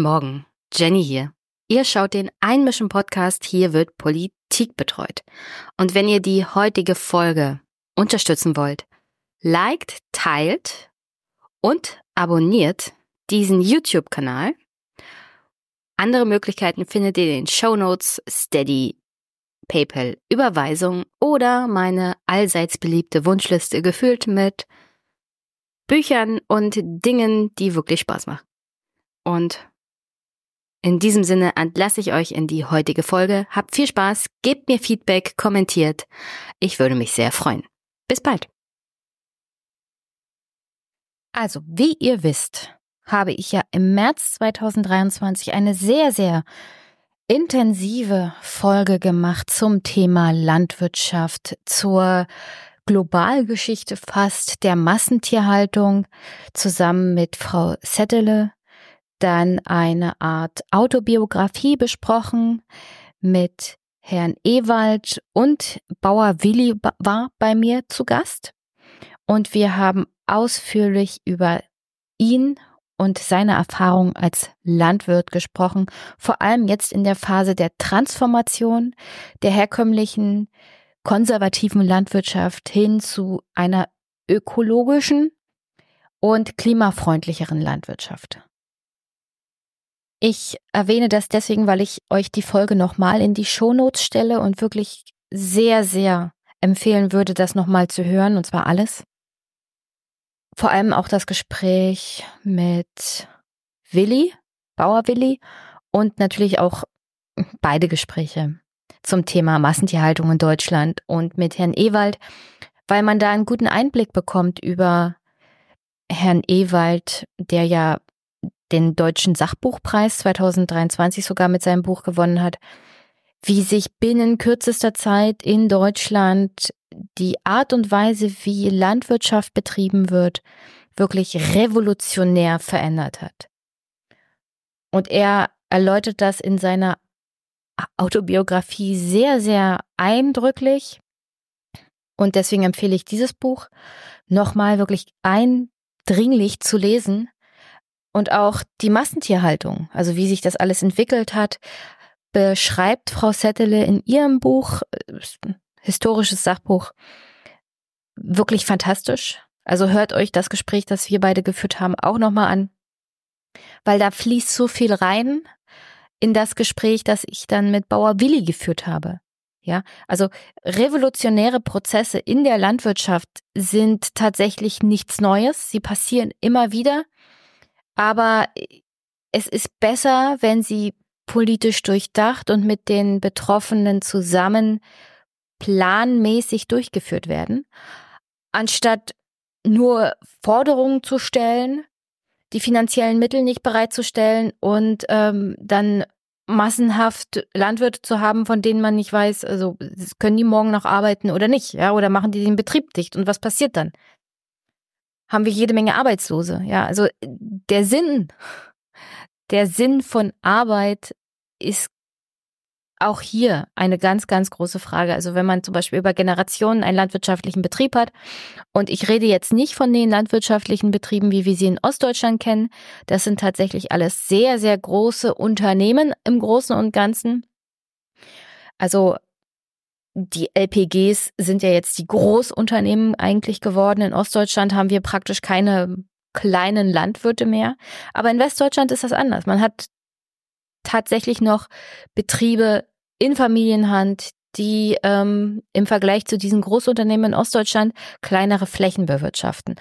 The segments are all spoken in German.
Morgen, Jenny hier. Ihr schaut den Einmischen Podcast, hier wird Politik betreut. Und wenn ihr die heutige Folge unterstützen wollt, liked, teilt und abonniert diesen YouTube-Kanal. Andere Möglichkeiten findet ihr in den Show Notes, Steady, PayPal, Überweisung oder meine allseits beliebte Wunschliste gefüllt mit Büchern und Dingen, die wirklich Spaß machen. Und in diesem Sinne entlasse ich euch in die heutige Folge. Habt viel Spaß, gebt mir Feedback, kommentiert. Ich würde mich sehr freuen. Bis bald. Also, wie ihr wisst, habe ich ja im März 2023 eine sehr, sehr intensive Folge gemacht zum Thema Landwirtschaft, zur Globalgeschichte fast der Massentierhaltung zusammen mit Frau Settele dann eine Art Autobiografie besprochen mit Herrn Ewald und Bauer Willi war bei mir zu Gast. Und wir haben ausführlich über ihn und seine Erfahrung als Landwirt gesprochen, vor allem jetzt in der Phase der Transformation der herkömmlichen konservativen Landwirtschaft hin zu einer ökologischen und klimafreundlicheren Landwirtschaft. Ich erwähne das deswegen, weil ich euch die Folge nochmal in die Shownotes stelle und wirklich sehr, sehr empfehlen würde, das nochmal zu hören, und zwar alles. Vor allem auch das Gespräch mit Willi, Bauer Willi, und natürlich auch beide Gespräche zum Thema Massentierhaltung in Deutschland und mit Herrn Ewald, weil man da einen guten Einblick bekommt über Herrn Ewald, der ja den Deutschen Sachbuchpreis 2023 sogar mit seinem Buch gewonnen hat, wie sich binnen kürzester Zeit in Deutschland die Art und Weise, wie Landwirtschaft betrieben wird, wirklich revolutionär verändert hat. Und er erläutert das in seiner Autobiografie sehr, sehr eindrücklich. Und deswegen empfehle ich dieses Buch nochmal wirklich eindringlich zu lesen, und auch die Massentierhaltung, also wie sich das alles entwickelt hat, beschreibt Frau Settele in ihrem Buch, äh, historisches Sachbuch, wirklich fantastisch. Also hört euch das Gespräch, das wir beide geführt haben, auch nochmal an, weil da fließt so viel rein in das Gespräch, das ich dann mit Bauer Willi geführt habe. Ja, also revolutionäre Prozesse in der Landwirtschaft sind tatsächlich nichts Neues. Sie passieren immer wieder. Aber es ist besser, wenn sie politisch durchdacht und mit den Betroffenen zusammen planmäßig durchgeführt werden, anstatt nur Forderungen zu stellen, die finanziellen Mittel nicht bereitzustellen und ähm, dann massenhaft Landwirte zu haben, von denen man nicht weiß, also können die morgen noch arbeiten oder nicht, ja, oder machen die den Betrieb dicht und was passiert dann? Haben wir jede Menge Arbeitslose. Ja, also der Sinn, der Sinn von Arbeit ist auch hier eine ganz, ganz große Frage. Also wenn man zum Beispiel über Generationen einen landwirtschaftlichen Betrieb hat, und ich rede jetzt nicht von den landwirtschaftlichen Betrieben, wie wir sie in Ostdeutschland kennen, das sind tatsächlich alles sehr, sehr große Unternehmen im Großen und Ganzen. Also die LPGs sind ja jetzt die Großunternehmen eigentlich geworden. In Ostdeutschland haben wir praktisch keine kleinen Landwirte mehr. Aber in Westdeutschland ist das anders. Man hat tatsächlich noch Betriebe in Familienhand, die ähm, im Vergleich zu diesen Großunternehmen in Ostdeutschland kleinere Flächen bewirtschaften.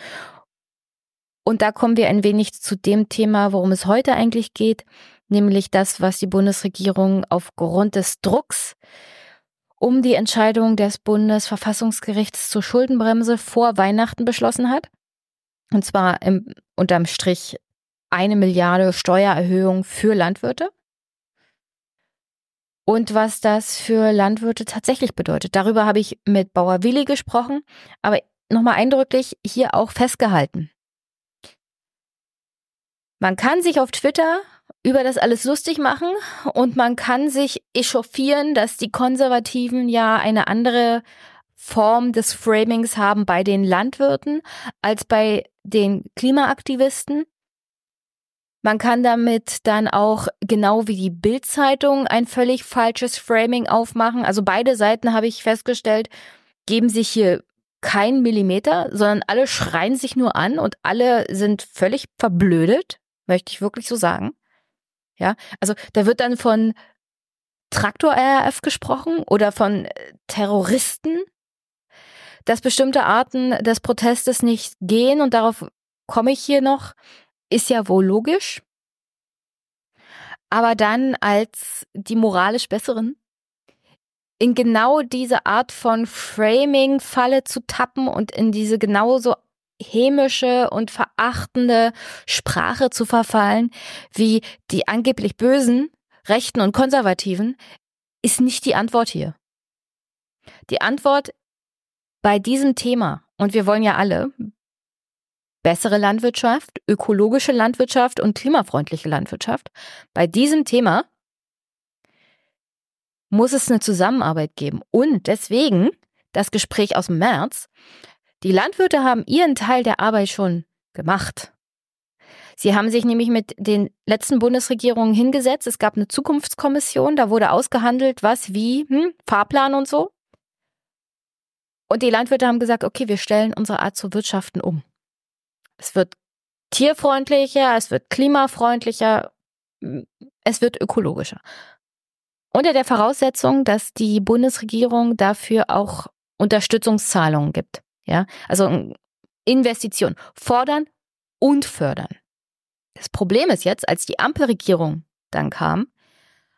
Und da kommen wir ein wenig zu dem Thema, worum es heute eigentlich geht, nämlich das, was die Bundesregierung aufgrund des Drucks um die Entscheidung des Bundesverfassungsgerichts zur Schuldenbremse vor Weihnachten beschlossen hat. Und zwar im, unterm Strich eine Milliarde Steuererhöhung für Landwirte. Und was das für Landwirte tatsächlich bedeutet. Darüber habe ich mit Bauer Willi gesprochen, aber nochmal eindrücklich hier auch festgehalten. Man kann sich auf Twitter über das alles lustig machen und man kann sich echauffieren, dass die Konservativen ja eine andere Form des Framings haben bei den Landwirten als bei den Klimaaktivisten. Man kann damit dann auch genau wie die Bildzeitung ein völlig falsches Framing aufmachen. Also beide Seiten habe ich festgestellt, geben sich hier kein Millimeter, sondern alle schreien sich nur an und alle sind völlig verblödet, möchte ich wirklich so sagen. Ja, also da wird dann von Traktor-RAF gesprochen oder von äh, Terroristen, dass bestimmte Arten des Protestes nicht gehen und darauf komme ich hier noch, ist ja wohl logisch. Aber dann als die moralisch Besseren in genau diese Art von Framing-Falle zu tappen und in diese genauso hämische und verachtende Sprache zu verfallen, wie die angeblich Bösen, Rechten und Konservativen, ist nicht die Antwort hier. Die Antwort bei diesem Thema, und wir wollen ja alle bessere Landwirtschaft, ökologische Landwirtschaft und klimafreundliche Landwirtschaft, bei diesem Thema muss es eine Zusammenarbeit geben. Und deswegen das Gespräch aus dem März. Die Landwirte haben ihren Teil der Arbeit schon gemacht. Sie haben sich nämlich mit den letzten Bundesregierungen hingesetzt. Es gab eine Zukunftskommission, da wurde ausgehandelt, was, wie, hm, Fahrplan und so. Und die Landwirte haben gesagt, okay, wir stellen unsere Art zu wirtschaften um. Es wird tierfreundlicher, es wird klimafreundlicher, es wird ökologischer. Unter der Voraussetzung, dass die Bundesregierung dafür auch Unterstützungszahlungen gibt. Ja, also Investitionen fordern und fördern. Das Problem ist jetzt, als die Ampelregierung dann kam,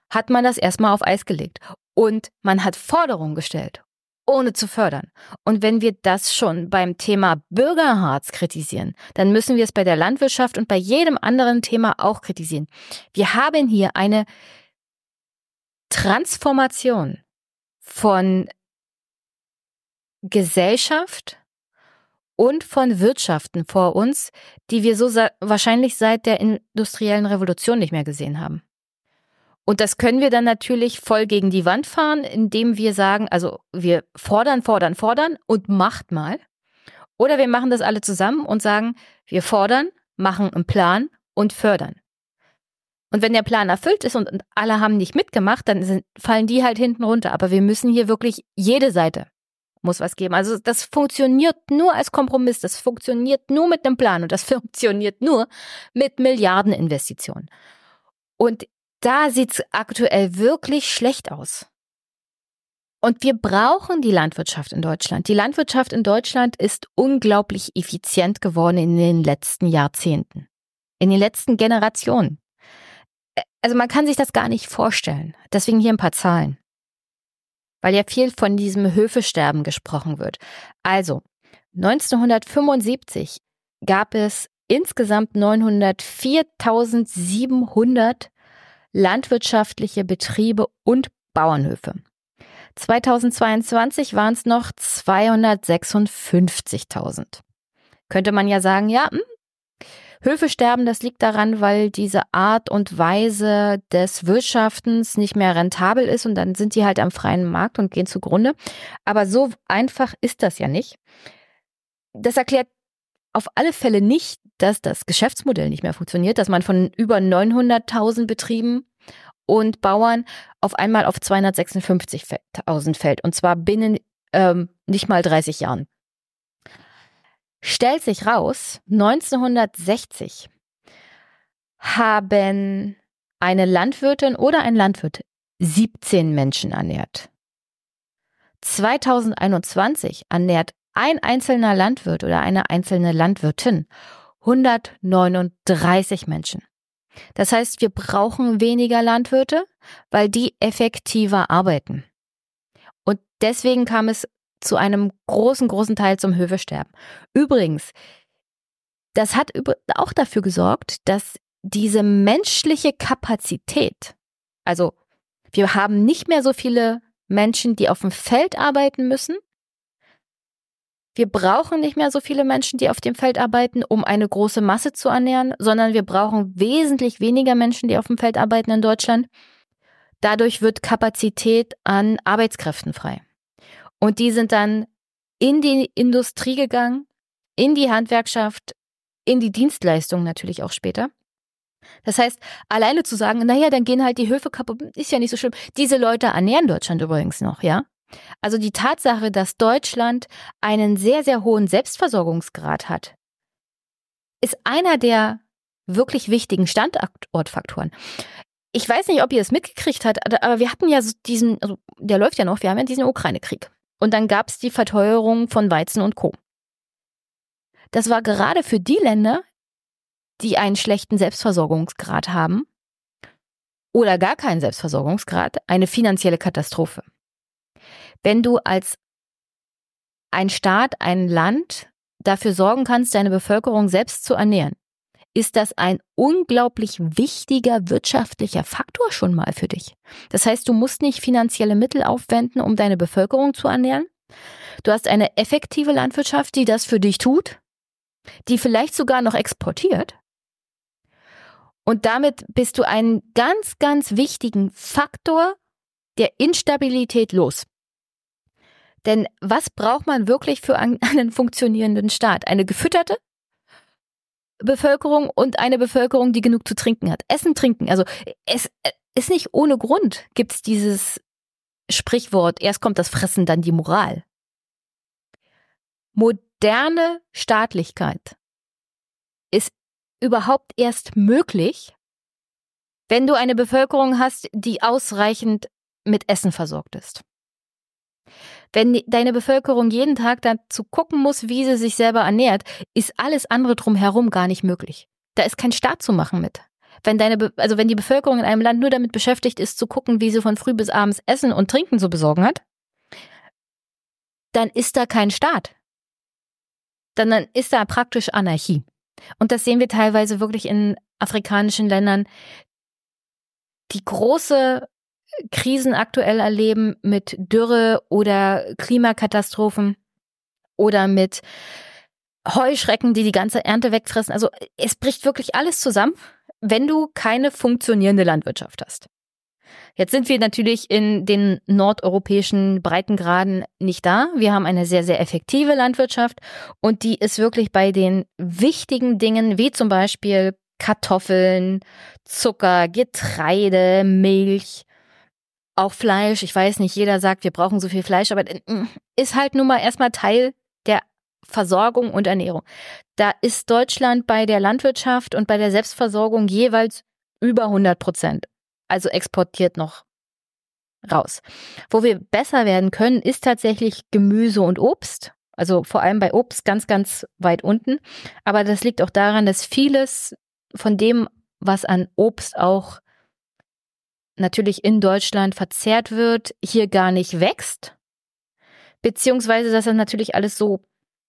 hat man das erstmal auf Eis gelegt und man hat Forderungen gestellt, ohne zu fördern. Und wenn wir das schon beim Thema Bürgerharz kritisieren, dann müssen wir es bei der Landwirtschaft und bei jedem anderen Thema auch kritisieren. Wir haben hier eine Transformation von Gesellschaft und von Wirtschaften vor uns, die wir so wahrscheinlich seit der industriellen Revolution nicht mehr gesehen haben. Und das können wir dann natürlich voll gegen die Wand fahren, indem wir sagen, also wir fordern, fordern, fordern und macht mal. Oder wir machen das alle zusammen und sagen, wir fordern, machen einen Plan und fördern. Und wenn der Plan erfüllt ist und, alle haben nicht mitgemacht, dann sind, fallen die halt hinten runter. Aber wir müssen hier wirklich jede Seite muss was geben. Also das funktioniert nur als Kompromiss, das funktioniert nur mit einem Plan und das funktioniert nur mit Milliardeninvestitionen. Und da sieht es aktuell wirklich schlecht aus. Und wir brauchen die Landwirtschaft in Deutschland. Die Landwirtschaft in Deutschland ist unglaublich effizient geworden in den letzten Jahrzehnten, in den letzten Generationen also man kann sich das gar nicht vorstellen. Deswegen hier ein paar Zahlen. Weil ja viel von diesem Höfesterben gesprochen wird. Also, 1975 gab es insgesamt 904.700 landwirtschaftliche Betriebe und Bauernhöfe. 2022 waren es noch 256.000. Könnte man ja sagen, ja, hm, Höfe sterben, das liegt daran, weil diese Art und Weise des Wirtschaftens nicht mehr rentabel ist und dann sind die halt am freien Markt und gehen zugrunde. Aber so einfach ist das ja nicht. Das erklärt auf alle Fälle nicht, dass das Geschäftsmodell nicht mehr funktioniert, dass man von über 900.000 Betrieben und Bauern auf einmal auf 256.000 fällt. Und zwar binnen ähm, nicht mal 30 Jahren. Stellt sich raus, 1960 haben eine Landwirtin oder ein Landwirt 17 Menschen ernährt. 2021 ernährt ein einzelner Landwirt oder eine einzelne Landwirtin 139 Menschen. Das heißt, wir brauchen weniger Landwirte, weil die effektiver arbeiten. Und deswegen kam es zu einem großen, großen Teil zum Hövesterben. Übrigens, das hat auch dafür gesorgt, dass diese menschliche Kapazität, also wir haben nicht mehr so viele Menschen, die auf dem Feld arbeiten müssen. Wir brauchen nicht mehr so viele Menschen, die auf dem Feld arbeiten, um eine große Masse zu ernähren, sondern wir brauchen wesentlich weniger Menschen, die auf dem Feld arbeiten in Deutschland. Dadurch wird Kapazität an Arbeitskräften frei. Und die sind dann in die Industrie gegangen, in die Handwerkschaft, in die Dienstleistung natürlich auch später. Das heißt, alleine zu sagen, naja, dann gehen halt die Höfe kaputt, ist ja nicht so schlimm. Diese Leute ernähren Deutschland übrigens noch, ja. Also die Tatsache, dass Deutschland einen sehr, sehr hohen Selbstversorgungsgrad hat, ist einer der wirklich wichtigen Standortfaktoren. Ich weiß nicht, ob ihr es mitgekriegt habt, aber wir hatten ja diesen, also der läuft ja noch, wir haben ja diesen Ukraine-Krieg. Und dann gab es die Verteuerung von Weizen und Co. Das war gerade für die Länder, die einen schlechten Selbstversorgungsgrad haben oder gar keinen Selbstversorgungsgrad, eine finanzielle Katastrophe. Wenn du als ein Staat, ein Land dafür sorgen kannst, deine Bevölkerung selbst zu ernähren, ist das ein unglaublich wichtiger wirtschaftlicher Faktor schon mal für dich. Das heißt, du musst nicht finanzielle Mittel aufwenden, um deine Bevölkerung zu ernähren. Du hast eine effektive Landwirtschaft, die das für dich tut, die vielleicht sogar noch exportiert. Und damit bist du einen ganz, ganz wichtigen Faktor der Instabilität los. Denn was braucht man wirklich für einen funktionierenden Staat? Eine gefütterte Bevölkerung und eine Bevölkerung, die genug zu trinken hat. Essen, trinken. Also es ist nicht ohne Grund, gibt es dieses Sprichwort, erst kommt das Fressen, dann die Moral. Moderne Staatlichkeit ist überhaupt erst möglich, wenn du eine Bevölkerung hast, die ausreichend mit Essen versorgt ist. Wenn deine Bevölkerung jeden Tag dazu gucken muss, wie sie sich selber ernährt, ist alles andere drumherum gar nicht möglich. Da ist kein Staat zu machen mit. Wenn deine, Be also wenn die Bevölkerung in einem Land nur damit beschäftigt ist, zu gucken, wie sie von früh bis abends Essen und Trinken zu besorgen hat, dann ist da kein Staat. Dann, dann ist da praktisch Anarchie. Und das sehen wir teilweise wirklich in afrikanischen Ländern, die große Krisen aktuell erleben mit Dürre oder Klimakatastrophen oder mit Heuschrecken, die die ganze Ernte wegfressen. Also es bricht wirklich alles zusammen, wenn du keine funktionierende Landwirtschaft hast. Jetzt sind wir natürlich in den nordeuropäischen Breitengraden nicht da. Wir haben eine sehr, sehr effektive Landwirtschaft und die ist wirklich bei den wichtigen Dingen wie zum Beispiel Kartoffeln, Zucker, Getreide, Milch, auch Fleisch. Ich weiß nicht, jeder sagt, wir brauchen so viel Fleisch, aber mm, ist halt nun mal erstmal Teil der Versorgung und Ernährung. Da ist Deutschland bei der Landwirtschaft und bei der Selbstversorgung jeweils über 100 Prozent also exportiert noch raus. Wo wir besser werden können, ist tatsächlich Gemüse und Obst. Also vor allem bei Obst ganz, ganz weit unten. Aber das liegt auch daran, dass vieles von dem, was an Obst auch natürlich in Deutschland verzehrt wird, hier gar nicht wächst. Beziehungsweise, dass das natürlich alles so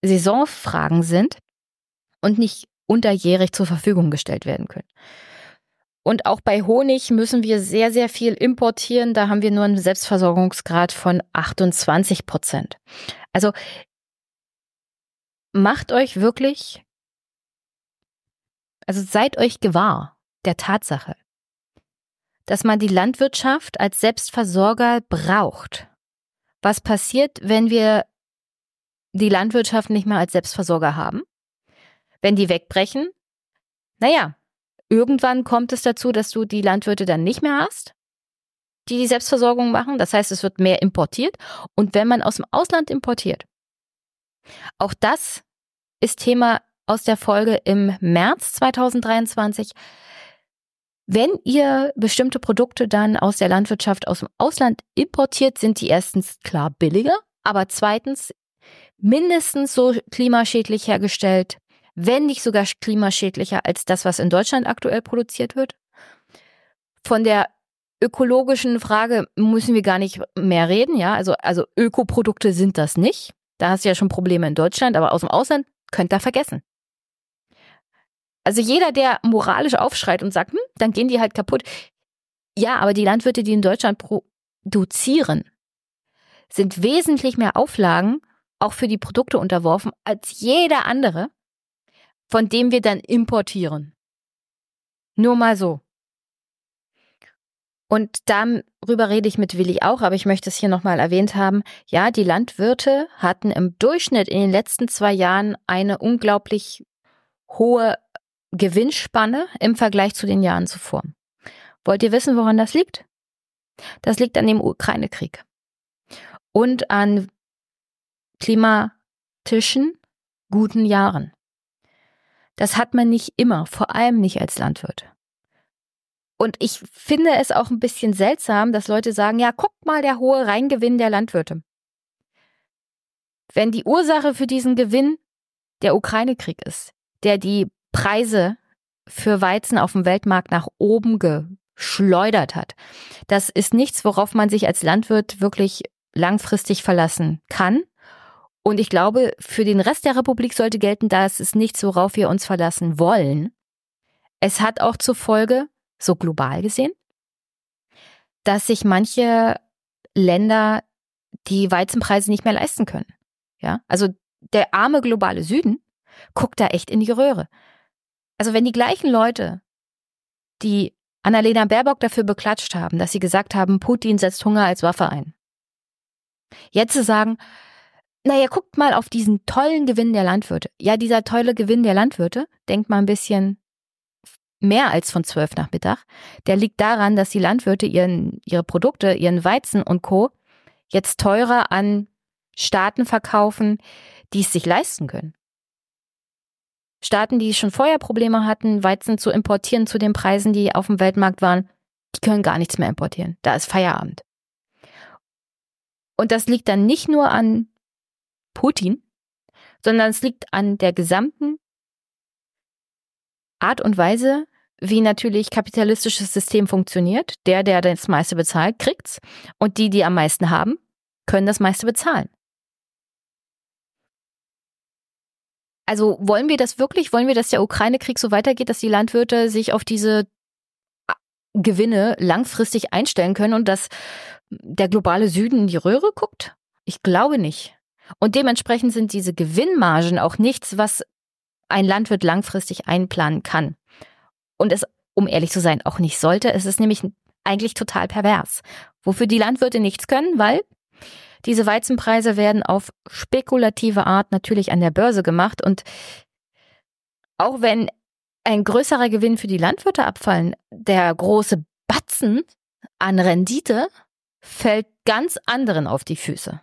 Saisonfragen sind und nicht unterjährig zur Verfügung gestellt werden können. Und auch bei Honig müssen wir sehr, sehr viel importieren. Da haben wir nur einen Selbstversorgungsgrad von 28 Prozent. Also macht euch wirklich, also seid euch gewahr der Tatsache, dass man die Landwirtschaft als Selbstversorger braucht. Was passiert, wenn wir die Landwirtschaft nicht mehr als Selbstversorger haben? Wenn die wegbrechen? Naja, Irgendwann kommt es dazu, dass du die Landwirte dann nicht mehr hast, die die Selbstversorgung machen. Das heißt, es wird mehr importiert. Und wenn man aus dem Ausland importiert, auch das ist Thema aus der Folge im März 2023. Wenn ihr bestimmte Produkte dann aus der Landwirtschaft aus dem Ausland importiert, sind die erstens klar billiger, aber zweitens mindestens so klimaschädlich hergestellt wenn nicht sogar klimaschädlicher als das, was in Deutschland aktuell produziert wird. Von der ökologischen Frage müssen wir gar nicht mehr reden, ja. Also, also Ökoprodukte sind das nicht. Da hast du ja schon Probleme in Deutschland, aber aus dem Ausland könnt ihr vergessen. Also jeder, der moralisch aufschreit und sagt, hm, dann gehen die halt kaputt. Ja, aber die Landwirte, die in Deutschland produzieren, sind wesentlich mehr Auflagen auch für die Produkte unterworfen als jeder andere von dem wir dann importieren. Nur mal so. Und darüber rede ich mit Willi auch, aber ich möchte es hier nochmal erwähnt haben. Ja, die Landwirte hatten im Durchschnitt in den letzten zwei Jahren eine unglaublich hohe Gewinnspanne im Vergleich zu den Jahren zuvor. Wollt ihr wissen, woran das liegt? Das liegt an dem Ukraine-Krieg und an klimatischen guten Jahren. Das hat man nicht immer, vor allem nicht als Landwirt. Und ich finde es auch ein bisschen seltsam, dass Leute sagen, ja, guck mal, der hohe Reingewinn der Landwirte. Wenn die Ursache für diesen Gewinn der Ukraine-Krieg ist, der die Preise für Weizen auf dem Weltmarkt nach oben geschleudert hat, das ist nichts, worauf man sich als Landwirt wirklich langfristig verlassen kann. Und ich glaube, für den Rest der Republik sollte gelten, dass es nichts, worauf wir uns verlassen wollen. Es hat auch zur Folge, so global gesehen, dass sich manche Länder die Weizenpreise nicht mehr leisten können. Ja, also der arme globale Süden guckt da echt in die Röhre. Also wenn die gleichen Leute, die Annalena Baerbock dafür beklatscht haben, dass sie gesagt haben, Putin setzt Hunger als Waffe ein. Jetzt zu sagen, naja, guckt mal auf diesen tollen Gewinn der Landwirte. Ja, dieser tolle Gewinn der Landwirte, denkt mal ein bisschen mehr als von zwölf nach Mittag, der liegt daran, dass die Landwirte ihren, ihre Produkte, ihren Weizen und Co. jetzt teurer an Staaten verkaufen, die es sich leisten können. Staaten, die schon vorher Probleme hatten, Weizen zu importieren zu den Preisen, die auf dem Weltmarkt waren, die können gar nichts mehr importieren. Da ist Feierabend. Und das liegt dann nicht nur an Putin, sondern es liegt an der gesamten Art und Weise, wie natürlich kapitalistisches System funktioniert. Der, der das meiste bezahlt, kriegt's. Und die, die am meisten haben, können das meiste bezahlen. Also wollen wir das wirklich? Wollen wir, dass der Ukraine-Krieg so weitergeht, dass die Landwirte sich auf diese Gewinne langfristig einstellen können und dass der globale Süden in die Röhre guckt? Ich glaube nicht. Und dementsprechend sind diese Gewinnmargen auch nichts, was ein Landwirt langfristig einplanen kann und es, um ehrlich zu sein, auch nicht sollte. Es ist nämlich eigentlich total pervers, wofür die Landwirte nichts können, weil diese Weizenpreise werden auf spekulative Art natürlich an der Börse gemacht und auch wenn ein größerer Gewinn für die Landwirte abfallen, der große Batzen an Rendite fällt ganz anderen auf die Füße.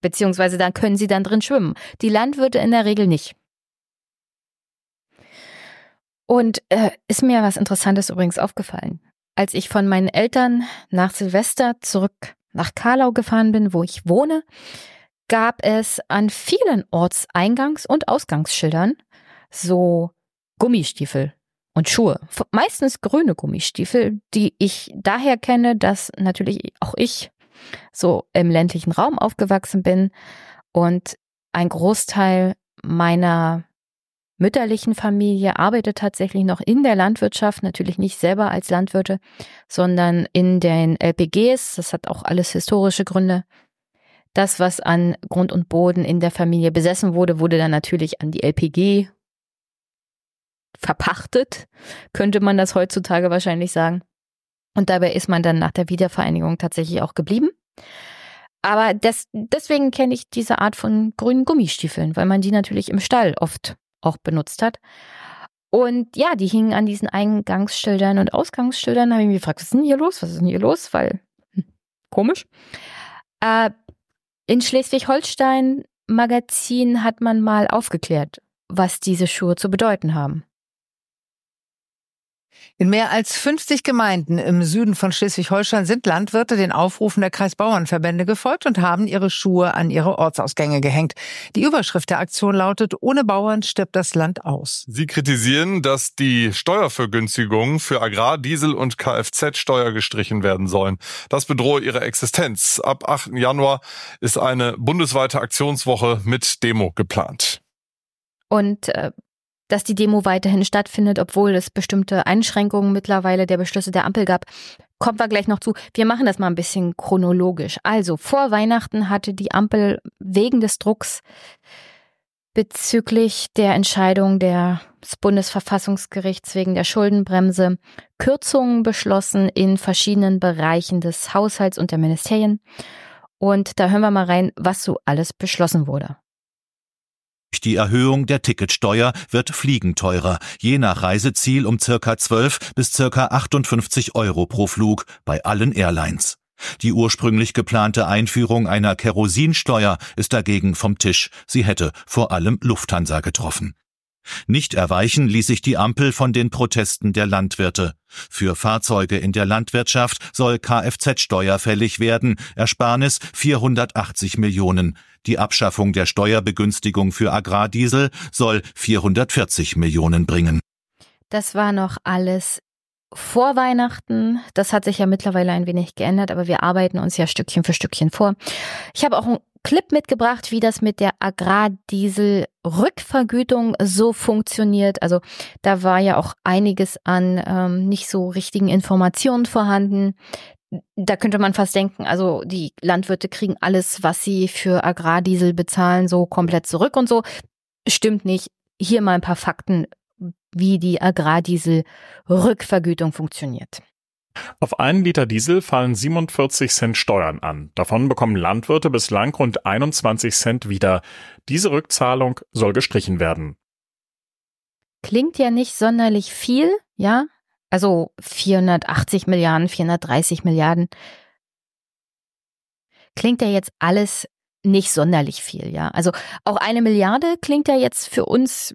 Beziehungsweise dann können sie dann drin schwimmen. Die Landwirte in der Regel nicht. Und äh, ist mir was Interessantes übrigens aufgefallen. Als ich von meinen Eltern nach Silvester zurück nach Karlau gefahren bin, wo ich wohne, gab es an vielen Ortseingangs- und Ausgangsschildern so Gummistiefel und Schuhe. Meistens grüne Gummistiefel, die ich daher kenne, dass natürlich auch ich so im ländlichen Raum aufgewachsen bin und ein Großteil meiner mütterlichen Familie arbeitet tatsächlich noch in der Landwirtschaft, natürlich nicht selber als Landwirte, sondern in den LPGs. Das hat auch alles historische Gründe. Das, was an Grund und Boden in der Familie besessen wurde, wurde dann natürlich an die LPG verpachtet, könnte man das heutzutage wahrscheinlich sagen. Und dabei ist man dann nach der Wiedervereinigung tatsächlich auch geblieben. Aber das, deswegen kenne ich diese Art von grünen Gummistiefeln, weil man die natürlich im Stall oft auch benutzt hat. Und ja, die hingen an diesen Eingangsschildern und Ausgangsschildern. Da habe ich mich gefragt, was ist denn hier los? Was ist denn hier los? Weil, hm, komisch. Äh, in Schleswig-Holstein Magazin hat man mal aufgeklärt, was diese Schuhe zu bedeuten haben. In mehr als 50 Gemeinden im Süden von Schleswig-Holstein sind Landwirte den Aufrufen der Kreisbauernverbände gefolgt und haben ihre Schuhe an ihre Ortsausgänge gehängt. Die Überschrift der Aktion lautet, ohne Bauern stirbt das Land aus. Sie kritisieren, dass die Steuervergünstigungen für Agrar-, Diesel- und Kfz-Steuer gestrichen werden sollen. Das bedrohe ihre Existenz. Ab 8. Januar ist eine bundesweite Aktionswoche mit Demo geplant. Und äh, dass die Demo weiterhin stattfindet, obwohl es bestimmte Einschränkungen mittlerweile der Beschlüsse der Ampel gab. Kommt wir gleich noch zu. Wir machen das mal ein bisschen chronologisch. Also vor Weihnachten hatte die Ampel wegen des Drucks bezüglich der Entscheidung des Bundesverfassungsgerichts wegen der Schuldenbremse Kürzungen beschlossen in verschiedenen Bereichen des Haushalts und der Ministerien. Und da hören wir mal rein, was so alles beschlossen wurde. Durch die Erhöhung der Ticketsteuer wird Fliegen teurer, je nach Reiseziel um circa 12 bis circa 58 Euro pro Flug bei allen Airlines. Die ursprünglich geplante Einführung einer Kerosinsteuer ist dagegen vom Tisch. Sie hätte vor allem Lufthansa getroffen. Nicht erweichen ließ sich die Ampel von den Protesten der Landwirte. Für Fahrzeuge in der Landwirtschaft soll Kfz-Steuer fällig werden, Ersparnis 480 Millionen. Die Abschaffung der Steuerbegünstigung für Agrardiesel soll 440 Millionen bringen. Das war noch alles vor Weihnachten. Das hat sich ja mittlerweile ein wenig geändert, aber wir arbeiten uns ja Stückchen für Stückchen vor. Ich habe auch einen Clip mitgebracht, wie das mit der Agrardiesel-Rückvergütung so funktioniert. Also da war ja auch einiges an ähm, nicht so richtigen Informationen vorhanden. Da könnte man fast denken, also die Landwirte kriegen alles, was sie für Agrardiesel bezahlen, so komplett zurück und so. Stimmt nicht. Hier mal ein paar Fakten wie die Agrardiesel-Rückvergütung funktioniert. Auf einen Liter Diesel fallen 47 Cent Steuern an. Davon bekommen Landwirte bislang rund 21 Cent wieder. Diese Rückzahlung soll gestrichen werden. Klingt ja nicht sonderlich viel, ja? Also 480 Milliarden, 430 Milliarden. Klingt ja jetzt alles nicht sonderlich viel, ja? Also auch eine Milliarde klingt ja jetzt für uns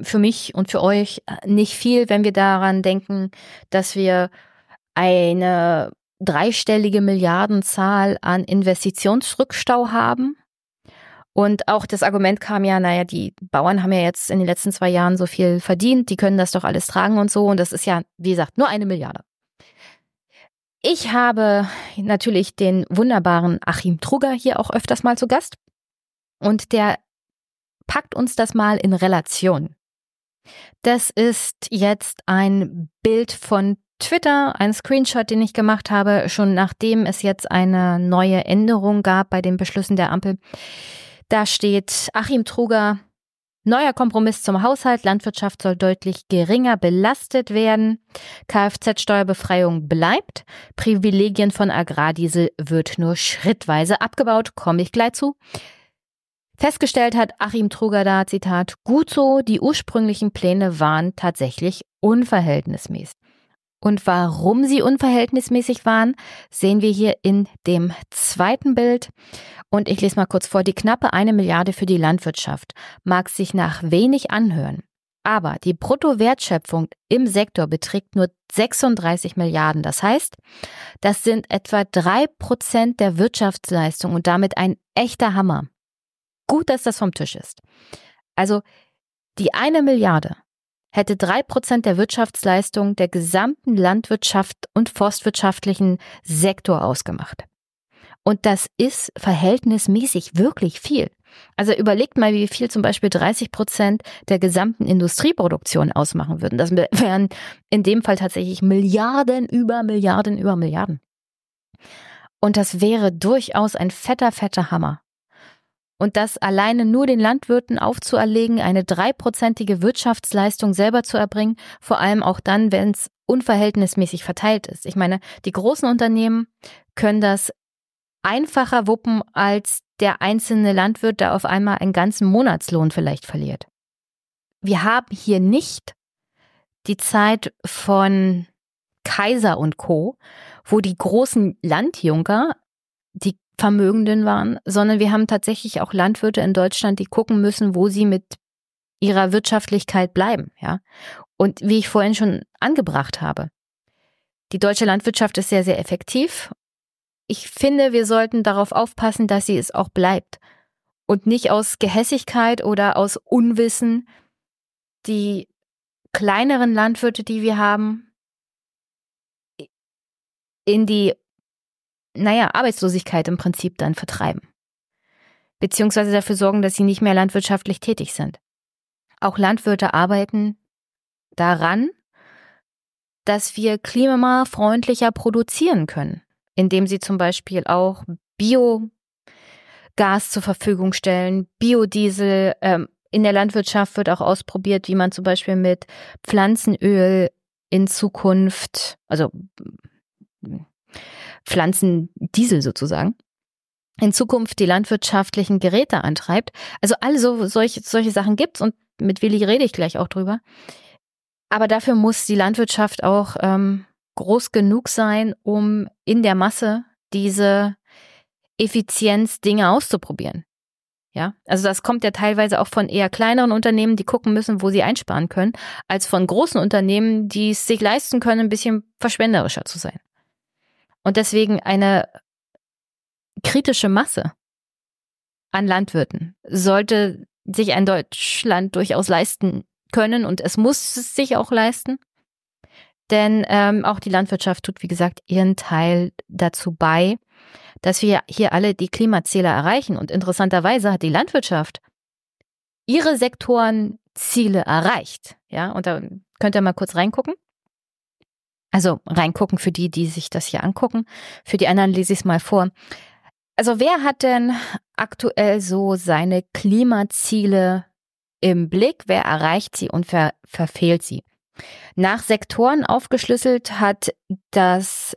für mich und für euch äh, nicht viel, wenn wir daran denken, dass wir eine dreistellige Milliardenzahl an Investitionsrückstau haben. Und auch das Argument kam ja, naja, die Bauern haben ja jetzt in den letzten zwei Jahren so viel verdient, die können das doch alles tragen und so. Und das ist ja, wie gesagt, nur eine Milliarde. Ich habe natürlich den wunderbaren Achim Trugger hier auch öfters mal zu Gast. Und der packt uns das mal in Relation. Das ist jetzt ein Bild von Twitter, ein Screenshot, den ich gemacht habe, schon nachdem es jetzt eine neue Änderung gab bei den Beschlüssen der Ampel. Da steht Achim Truger, neuer Kompromiss zum Haushalt, Landwirtschaft soll deutlich geringer belastet werden, Kfz-Steuerbefreiung bleibt, Privilegien von Agrardiesel wird nur schrittweise abgebaut, komme ich gleich zu. Festgestellt hat Achim Truger da, Zitat, gut so, die ursprünglichen Pläne waren tatsächlich unverhältnismäßig. Und warum sie unverhältnismäßig waren, sehen wir hier in dem zweiten Bild. Und ich lese mal kurz vor. Die knappe eine Milliarde für die Landwirtschaft mag sich nach wenig anhören. Aber die Bruttowertschöpfung im Sektor beträgt nur 36 Milliarden. Das heißt, das sind etwa drei Prozent der Wirtschaftsleistung und damit ein echter Hammer. Gut, dass das vom Tisch ist. Also die eine Milliarde hätte drei Prozent der Wirtschaftsleistung der gesamten Landwirtschaft und forstwirtschaftlichen Sektor ausgemacht. Und das ist verhältnismäßig wirklich viel. Also überlegt mal, wie viel zum Beispiel 30 Prozent der gesamten Industrieproduktion ausmachen würden. Das wären in dem Fall tatsächlich Milliarden über Milliarden über Milliarden. Und das wäre durchaus ein fetter, fetter Hammer. Und das alleine nur den Landwirten aufzuerlegen, eine dreiprozentige Wirtschaftsleistung selber zu erbringen, vor allem auch dann, wenn es unverhältnismäßig verteilt ist. Ich meine, die großen Unternehmen können das einfacher wuppen als der einzelne Landwirt, der auf einmal einen ganzen Monatslohn vielleicht verliert. Wir haben hier nicht die Zeit von Kaiser und Co., wo die großen Landjunker die Vermögenden waren, sondern wir haben tatsächlich auch Landwirte in Deutschland, die gucken müssen, wo sie mit ihrer Wirtschaftlichkeit bleiben, ja. Und wie ich vorhin schon angebracht habe, die deutsche Landwirtschaft ist sehr, sehr effektiv. Ich finde, wir sollten darauf aufpassen, dass sie es auch bleibt und nicht aus Gehässigkeit oder aus Unwissen die kleineren Landwirte, die wir haben, in die naja, Arbeitslosigkeit im Prinzip dann vertreiben. Beziehungsweise dafür sorgen, dass sie nicht mehr landwirtschaftlich tätig sind. Auch Landwirte arbeiten daran, dass wir klimafreundlicher produzieren können, indem sie zum Beispiel auch Biogas zur Verfügung stellen, Biodiesel. Ähm, in der Landwirtschaft wird auch ausprobiert, wie man zum Beispiel mit Pflanzenöl in Zukunft, also Pflanzendiesel sozusagen, in Zukunft die landwirtschaftlichen Geräte antreibt. Also all so, solche, solche Sachen gibt's und mit Willi rede ich gleich auch drüber. Aber dafür muss die Landwirtschaft auch ähm, groß genug sein, um in der Masse diese Effizienz-Dinge auszuprobieren. Ja, also das kommt ja teilweise auch von eher kleineren Unternehmen, die gucken müssen, wo sie einsparen können, als von großen Unternehmen, die es sich leisten können, ein bisschen verschwenderischer zu sein. Und deswegen eine kritische Masse an Landwirten sollte sich ein Deutschland durchaus leisten können und es muss es sich auch leisten. Denn ähm, auch die Landwirtschaft tut, wie gesagt, ihren Teil dazu bei, dass wir hier alle die Klimaziele erreichen. Und interessanterweise hat die Landwirtschaft ihre Sektorenziele erreicht. Ja, und da könnt ihr mal kurz reingucken. Also reingucken für die, die sich das hier angucken. Für die anderen lese ich es mal vor. Also wer hat denn aktuell so seine Klimaziele im Blick? Wer erreicht sie und ver verfehlt sie? Nach Sektoren aufgeschlüsselt hat das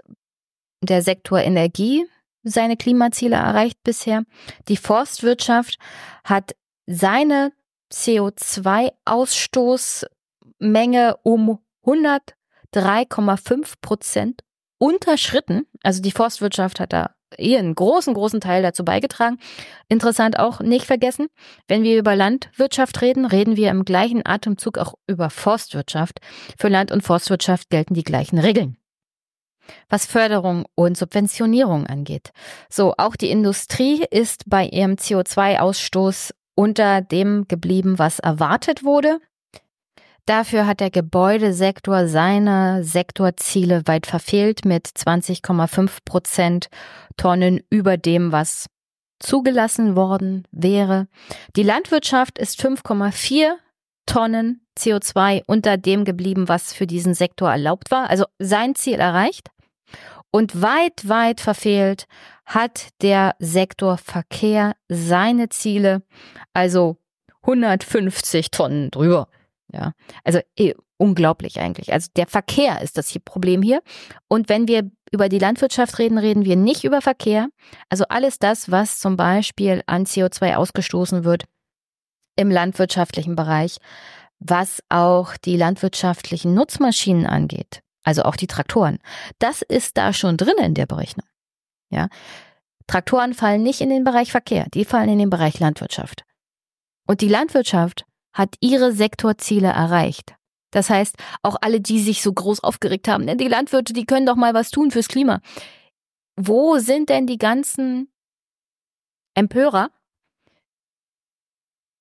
der Sektor Energie seine Klimaziele erreicht bisher. Die Forstwirtschaft hat seine CO2-Ausstoßmenge um 103,5 Prozent unterschritten. Also die Forstwirtschaft hat da eher einen großen, großen Teil dazu beigetragen. Interessant auch nicht vergessen, wenn wir über Landwirtschaft reden, reden wir im gleichen Atemzug auch über Forstwirtschaft. Für Land- und Forstwirtschaft gelten die gleichen Regeln. Was Förderung und Subventionierung angeht. So, auch die Industrie ist bei ihrem CO2-Ausstoß unter dem geblieben, was erwartet wurde. Dafür hat der Gebäudesektor seine Sektorziele weit verfehlt mit 20,5 Prozent Tonnen über dem, was zugelassen worden wäre. Die Landwirtschaft ist 5,4 Tonnen CO2 unter dem geblieben, was für diesen Sektor erlaubt war. Also sein Ziel erreicht. Und weit, weit verfehlt hat der Sektor Verkehr seine Ziele, also 150 Tonnen drüber. Ja, also eh, unglaublich eigentlich. Also der Verkehr ist das hier Problem hier. Und wenn wir über die Landwirtschaft reden, reden wir nicht über Verkehr. Also alles das, was zum Beispiel an CO2 ausgestoßen wird im landwirtschaftlichen Bereich, was auch die landwirtschaftlichen Nutzmaschinen angeht, also auch die Traktoren. Das ist da schon drin in der Berechnung. Ja. Traktoren fallen nicht in den Bereich Verkehr, die fallen in den Bereich Landwirtschaft. Und die Landwirtschaft hat ihre Sektorziele erreicht. Das heißt, auch alle, die sich so groß aufgeregt haben, die Landwirte, die können doch mal was tun fürs Klima. Wo sind denn die ganzen Empörer,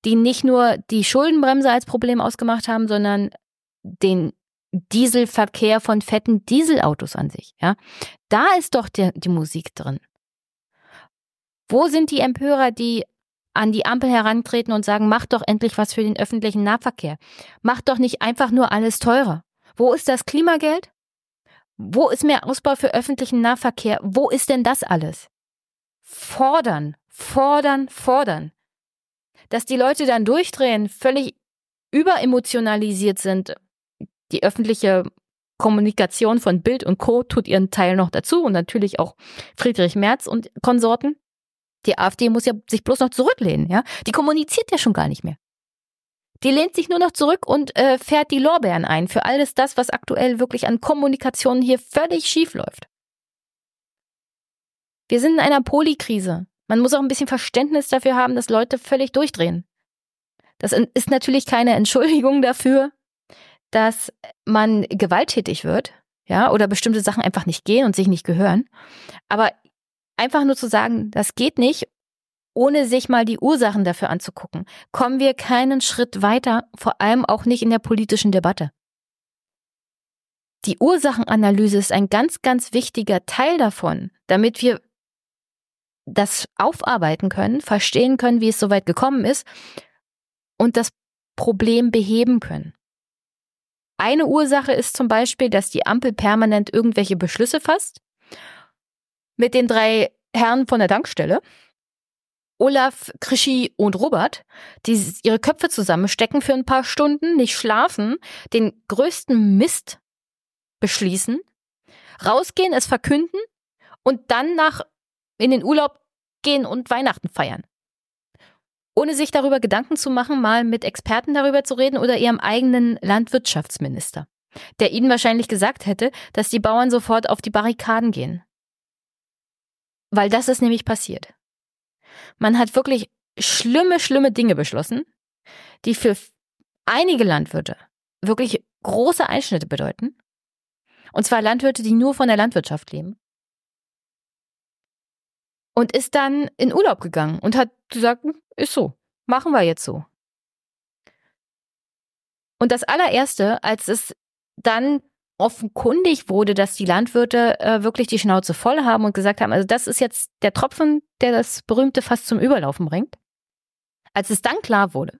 die nicht nur die Schuldenbremse als Problem ausgemacht haben, sondern den Dieselverkehr von fetten Dieselautos an sich, ja? Da ist doch die, die Musik drin. Wo sind die Empörer, die an die Ampel herantreten und sagen, macht doch endlich was für den öffentlichen Nahverkehr. Macht doch nicht einfach nur alles teurer. Wo ist das Klimageld? Wo ist mehr Ausbau für öffentlichen Nahverkehr? Wo ist denn das alles? Fordern, fordern, fordern. Dass die Leute dann durchdrehen, völlig überemotionalisiert sind. Die öffentliche Kommunikation von Bild und Co. tut ihren Teil noch dazu und natürlich auch Friedrich Merz und Konsorten. Die AfD muss ja sich bloß noch zurücklehnen, ja. Die kommuniziert ja schon gar nicht mehr. Die lehnt sich nur noch zurück und äh, fährt die Lorbeeren ein für alles das, was aktuell wirklich an Kommunikation hier völlig schief läuft. Wir sind in einer Polikrise. Man muss auch ein bisschen Verständnis dafür haben, dass Leute völlig durchdrehen. Das ist natürlich keine Entschuldigung dafür, dass man gewalttätig wird, ja, oder bestimmte Sachen einfach nicht gehen und sich nicht gehören. Aber einfach nur zu sagen, das geht nicht, ohne sich mal die Ursachen dafür anzugucken, kommen wir keinen Schritt weiter, vor allem auch nicht in der politischen Debatte. Die Ursachenanalyse ist ein ganz, ganz wichtiger Teil davon, damit wir das aufarbeiten können, verstehen können, wie es so weit gekommen ist und das Problem beheben können. Eine Ursache ist zum Beispiel, dass die Ampel permanent irgendwelche Beschlüsse fasst mit den drei Herren von der Tankstelle. Olaf, Krischi und Robert, die ihre Köpfe zusammenstecken für ein paar Stunden, nicht schlafen, den größten Mist beschließen, rausgehen, es verkünden und dann nach in den Urlaub gehen und Weihnachten feiern. Ohne sich darüber Gedanken zu machen, mal mit Experten darüber zu reden oder ihrem eigenen Landwirtschaftsminister, der ihnen wahrscheinlich gesagt hätte, dass die Bauern sofort auf die Barrikaden gehen. Weil das ist nämlich passiert. Man hat wirklich schlimme, schlimme Dinge beschlossen, die für einige Landwirte wirklich große Einschnitte bedeuten. Und zwar Landwirte, die nur von der Landwirtschaft leben. Und ist dann in Urlaub gegangen und hat gesagt, hm, ist so, machen wir jetzt so. Und das allererste, als es dann offenkundig wurde, dass die Landwirte äh, wirklich die Schnauze voll haben und gesagt haben, also das ist jetzt der Tropfen, der das berühmte fast zum Überlaufen bringt. Als es dann klar wurde,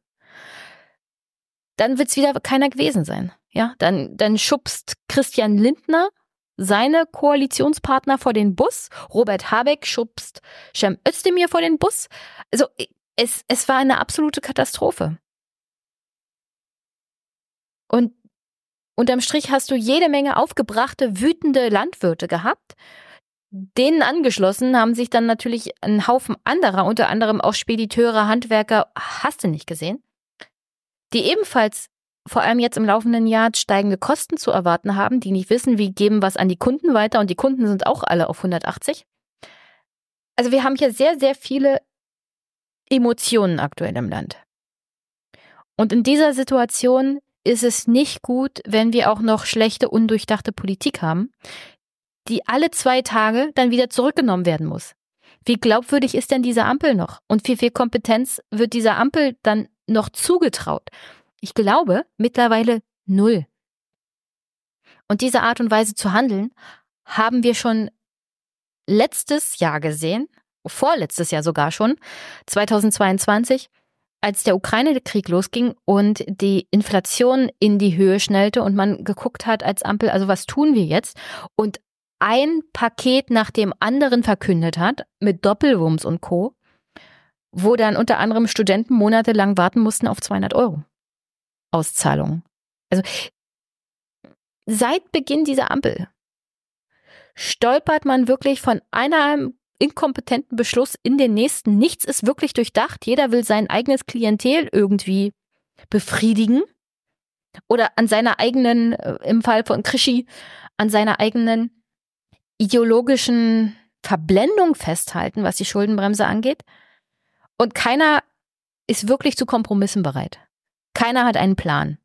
dann wird es wieder keiner gewesen sein. Ja, dann, dann schubst Christian Lindner seine Koalitionspartner vor den Bus. Robert Habeck schubst Cem Özdemir vor den Bus. Also es, es war eine absolute Katastrophe. Und unterm Strich hast du jede Menge aufgebrachte, wütende Landwirte gehabt. Denen angeschlossen haben sich dann natürlich ein Haufen anderer, unter anderem auch Spediteure, Handwerker, hast du nicht gesehen, die ebenfalls vor allem jetzt im laufenden Jahr steigende Kosten zu erwarten haben, die nicht wissen, wie geben was an die Kunden weiter und die Kunden sind auch alle auf 180. Also wir haben hier sehr, sehr viele Emotionen aktuell im Land. Und in dieser Situation ist es nicht gut, wenn wir auch noch schlechte, undurchdachte Politik haben, die alle zwei Tage dann wieder zurückgenommen werden muss. Wie glaubwürdig ist denn diese Ampel noch? Und wie viel Kompetenz wird dieser Ampel dann noch zugetraut? Ich glaube mittlerweile null. Und diese Art und Weise zu handeln haben wir schon letztes Jahr gesehen, vorletztes Jahr sogar schon, 2022, als der Ukraine-Krieg losging und die Inflation in die Höhe schnellte und man geguckt hat als Ampel, also was tun wir jetzt? Und ein Paket nach dem anderen verkündet hat, mit Doppelwumms und Co., wo dann unter anderem Studenten monatelang warten mussten auf 200 Euro Auszahlungen. Also seit Beginn dieser Ampel stolpert man wirklich von einer inkompetenten Beschluss in den nächsten. Nichts ist wirklich durchdacht. Jeder will sein eigenes Klientel irgendwie befriedigen oder an seiner eigenen, äh, im Fall von Krischi, an seiner eigenen ideologischen Verblendung festhalten, was die Schuldenbremse angeht. Und keiner ist wirklich zu Kompromissen bereit. Keiner hat einen Plan.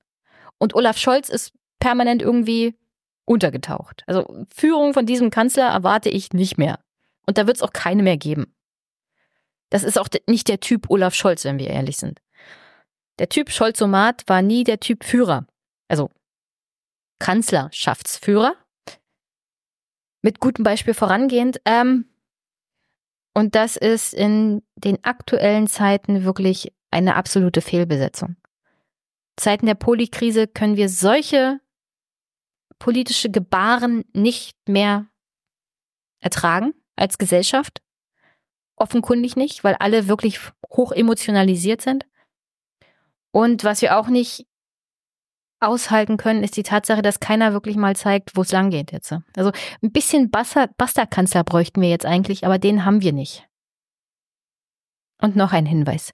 Und Olaf Scholz ist permanent irgendwie untergetaucht. Also Führung von diesem Kanzler erwarte ich nicht mehr. Und da wird es auch keine mehr geben. Das ist auch nicht der Typ Olaf Scholz, wenn wir ehrlich sind. Der Typ Scholz-Somat war nie der Typ Führer. Also Kanzlerschaftsführer. Mit gutem Beispiel vorangehend. Ähm, und das ist in den aktuellen Zeiten wirklich eine absolute Fehlbesetzung. Zeiten der Polikrise können wir solche politische Gebaren nicht mehr ertragen als Gesellschaft. Offenkundig nicht, weil alle wirklich hoch emotionalisiert sind. Und was wir auch nicht aushalten können, ist die Tatsache, dass keiner wirklich mal zeigt, wo es lang geht jetzt. Also ein bisschen Bastardkanzler bräuchten wir jetzt eigentlich, aber den haben wir nicht. Und noch ein Hinweis.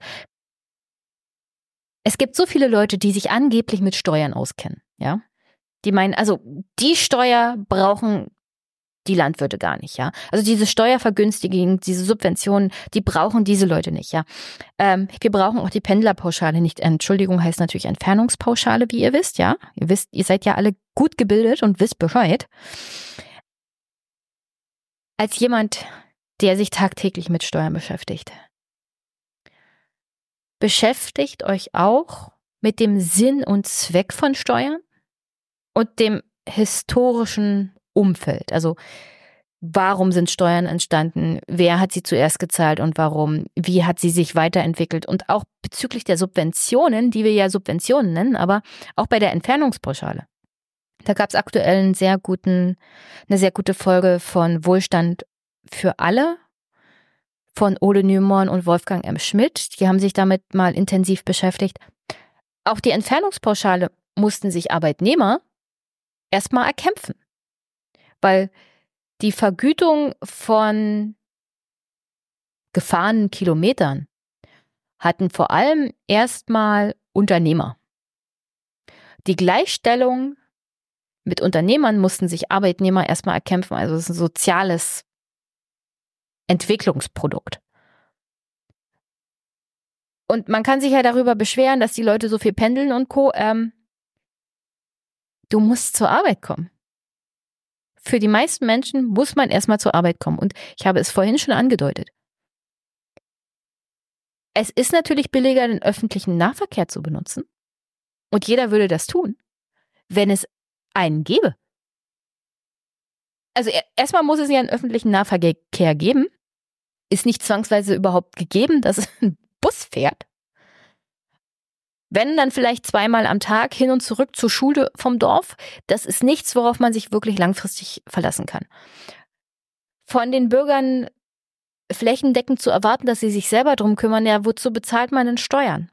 Es gibt so viele Leute, die sich angeblich mit Steuern auskennen, ja? Die meinen, also die Steuer brauchen die Landwirte gar nicht, ja. Also diese Steuervergünstigung, diese Subventionen, die brauchen diese Leute nicht, ja. Ähm, wir brauchen auch die Pendlerpauschale nicht. Entschuldigung heißt natürlich Entfernungspauschale, wie ihr wisst, ja. Ihr wisst, ihr seid ja alle gut gebildet und wisst Bescheid. Als jemand, der sich tagtäglich mit Steuern beschäftigt, beschäftigt euch auch mit dem Sinn und Zweck von Steuern und dem historischen Umfeld. Also warum sind Steuern entstanden? Wer hat sie zuerst gezahlt und warum? Wie hat sie sich weiterentwickelt? Und auch bezüglich der Subventionen, die wir ja Subventionen nennen, aber auch bei der Entfernungspauschale. Da gab es aktuell einen sehr guten, eine sehr gute Folge von Wohlstand für alle von Ole Nymorn und Wolfgang M. Schmidt. Die haben sich damit mal intensiv beschäftigt. Auch die Entfernungspauschale mussten sich Arbeitnehmer erstmal erkämpfen weil die Vergütung von gefahrenen Kilometern hatten vor allem erstmal Unternehmer. Die Gleichstellung mit Unternehmern mussten sich Arbeitnehmer erstmal erkämpfen. Also es ist ein soziales Entwicklungsprodukt. Und man kann sich ja darüber beschweren, dass die Leute so viel pendeln und Co. Ähm, du musst zur Arbeit kommen. Für die meisten Menschen muss man erstmal zur Arbeit kommen. Und ich habe es vorhin schon angedeutet. Es ist natürlich billiger, den öffentlichen Nahverkehr zu benutzen. Und jeder würde das tun, wenn es einen gäbe. Also erstmal muss es ja einen öffentlichen Nahverkehr geben. Ist nicht zwangsweise überhaupt gegeben, dass es ein Bus fährt. Wenn dann vielleicht zweimal am Tag hin und zurück zur Schule vom Dorf, das ist nichts, worauf man sich wirklich langfristig verlassen kann. Von den Bürgern flächendeckend zu erwarten, dass sie sich selber drum kümmern, ja, wozu bezahlt man denn Steuern?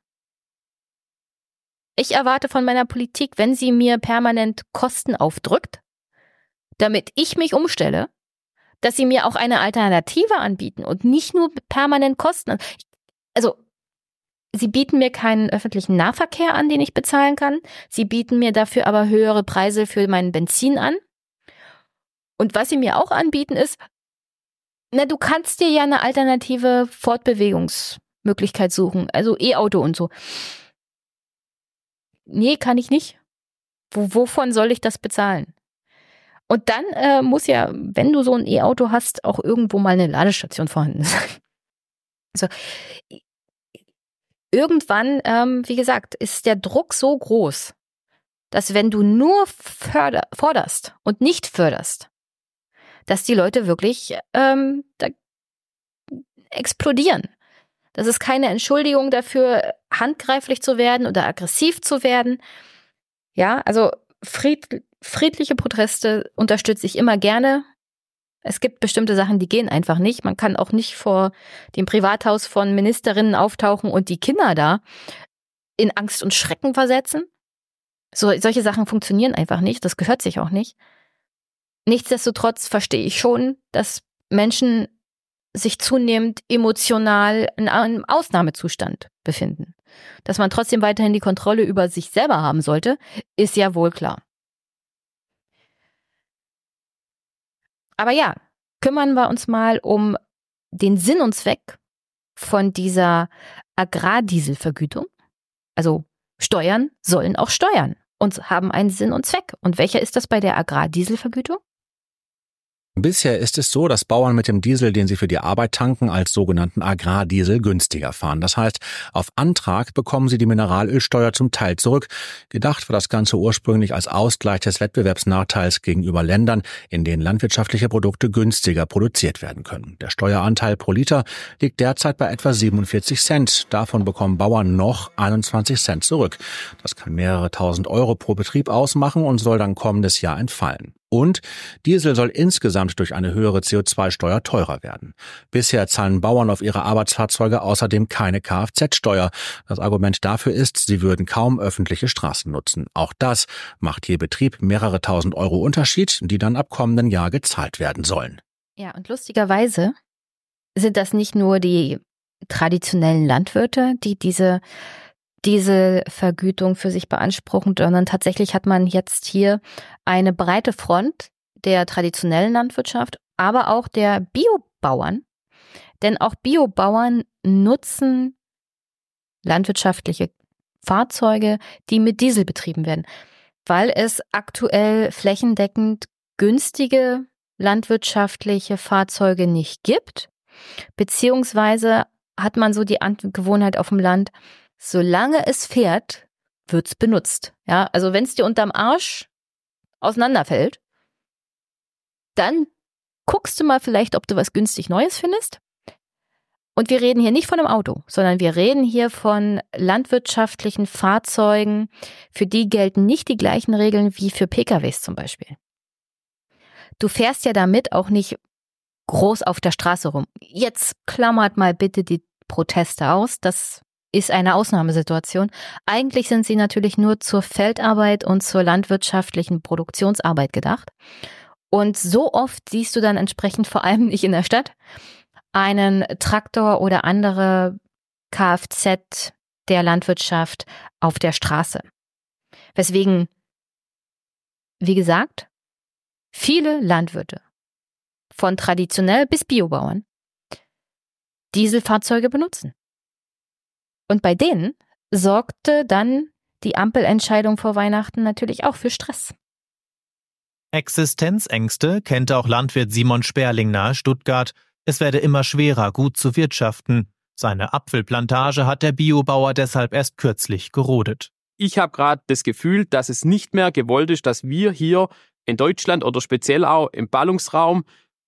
Ich erwarte von meiner Politik, wenn sie mir permanent Kosten aufdrückt, damit ich mich umstelle, dass sie mir auch eine Alternative anbieten und nicht nur permanent Kosten. Also, sie bieten mir keinen öffentlichen Nahverkehr an, den ich bezahlen kann. Sie bieten mir dafür aber höhere Preise für meinen Benzin an. Und was sie mir auch anbieten ist, na, du kannst dir ja eine alternative Fortbewegungsmöglichkeit suchen, also E-Auto und so nee, kann ich nicht. Wo, wovon soll ich das bezahlen? Und dann äh, muss ja, wenn du so ein E-Auto hast, auch irgendwo mal eine Ladestation vorhanden sein. Also irgendwann, ähm, wie gesagt, ist der Druck so groß, dass wenn du nur förder, forderst und nicht förderst, dass die Leute wirklich ähm, explodieren. Das ist keine Entschuldigung dafür, handgreiflich zu werden oder aggressiv zu werden. Ja, also fried, friedliche Proteste unterstütze ich immer gerne. Es gibt bestimmte Sachen, die gehen einfach nicht. Man kann auch nicht vor dem Privathaus von Ministerinnen auftauchen und die Kinder da in Angst und Schrecken versetzen. So, solche Sachen funktionieren einfach nicht. Das gehört sich auch nicht. Nichtsdestotrotz verstehe ich schon, dass Menschen sich zunehmend emotional in einem Ausnahmezustand befinden. Dass man trotzdem weiterhin die Kontrolle über sich selber haben sollte, ist ja wohl klar. Aber ja, kümmern wir uns mal um den Sinn und Zweck von dieser Agrardieselvergütung. Also Steuern sollen auch steuern und haben einen Sinn und Zweck. Und welcher ist das bei der Agrardieselvergütung? Bisher ist es so, dass Bauern mit dem Diesel, den sie für die Arbeit tanken, als sogenannten Agrardiesel günstiger fahren. Das heißt, auf Antrag bekommen sie die Mineralölsteuer zum Teil zurück. Gedacht war das Ganze ursprünglich als Ausgleich des Wettbewerbsnachteils gegenüber Ländern, in denen landwirtschaftliche Produkte günstiger produziert werden können. Der Steueranteil pro Liter liegt derzeit bei etwa 47 Cent. Davon bekommen Bauern noch 21 Cent zurück. Das kann mehrere tausend Euro pro Betrieb ausmachen und soll dann kommendes Jahr entfallen. Und Diesel soll insgesamt durch eine höhere CO2-Steuer teurer werden. Bisher zahlen Bauern auf ihre Arbeitsfahrzeuge außerdem keine Kfz-Steuer. Das Argument dafür ist, sie würden kaum öffentliche Straßen nutzen. Auch das macht je Betrieb mehrere tausend Euro Unterschied, die dann ab kommenden Jahr gezahlt werden sollen. Ja, und lustigerweise sind das nicht nur die traditionellen Landwirte, die diese Dieselvergütung für sich beanspruchen, sondern tatsächlich hat man jetzt hier eine breite Front der traditionellen Landwirtschaft, aber auch der Biobauern. Denn auch Biobauern nutzen landwirtschaftliche Fahrzeuge, die mit Diesel betrieben werden, weil es aktuell flächendeckend günstige landwirtschaftliche Fahrzeuge nicht gibt, beziehungsweise hat man so die Gewohnheit auf dem Land, solange es fährt, wird's benutzt. Ja, also wenn es dir unterm Arsch auseinanderfällt, dann guckst du mal vielleicht, ob du was günstig Neues findest. Und wir reden hier nicht von einem Auto, sondern wir reden hier von landwirtschaftlichen Fahrzeugen. Für die gelten nicht die gleichen Regeln wie für PKWs zum Beispiel. Du fährst ja damit auch nicht groß auf der Straße rum. Jetzt klammert mal bitte die Proteste aus. Das ist eine Ausnahmesituation. Eigentlich sind sie natürlich nur zur Feldarbeit und zur landwirtschaftlichen Produktionsarbeit gedacht. Und so oft siehst du dann entsprechend vor allem nicht in der Stadt einen Traktor oder andere Kfz der Landwirtschaft auf der Straße. Weswegen, wie gesagt, viele Landwirte von traditionell bis Biobauern Dieselfahrzeuge benutzen. Und bei denen sorgte dann die Ampelentscheidung vor Weihnachten natürlich auch für Stress. Existenzängste kennt auch Landwirt Simon Sperling nahe Stuttgart. Es werde immer schwerer, gut zu wirtschaften. Seine Apfelplantage hat der Biobauer deshalb erst kürzlich gerodet. Ich habe gerade das Gefühl, dass es nicht mehr gewollt ist, dass wir hier in Deutschland oder speziell auch im Ballungsraum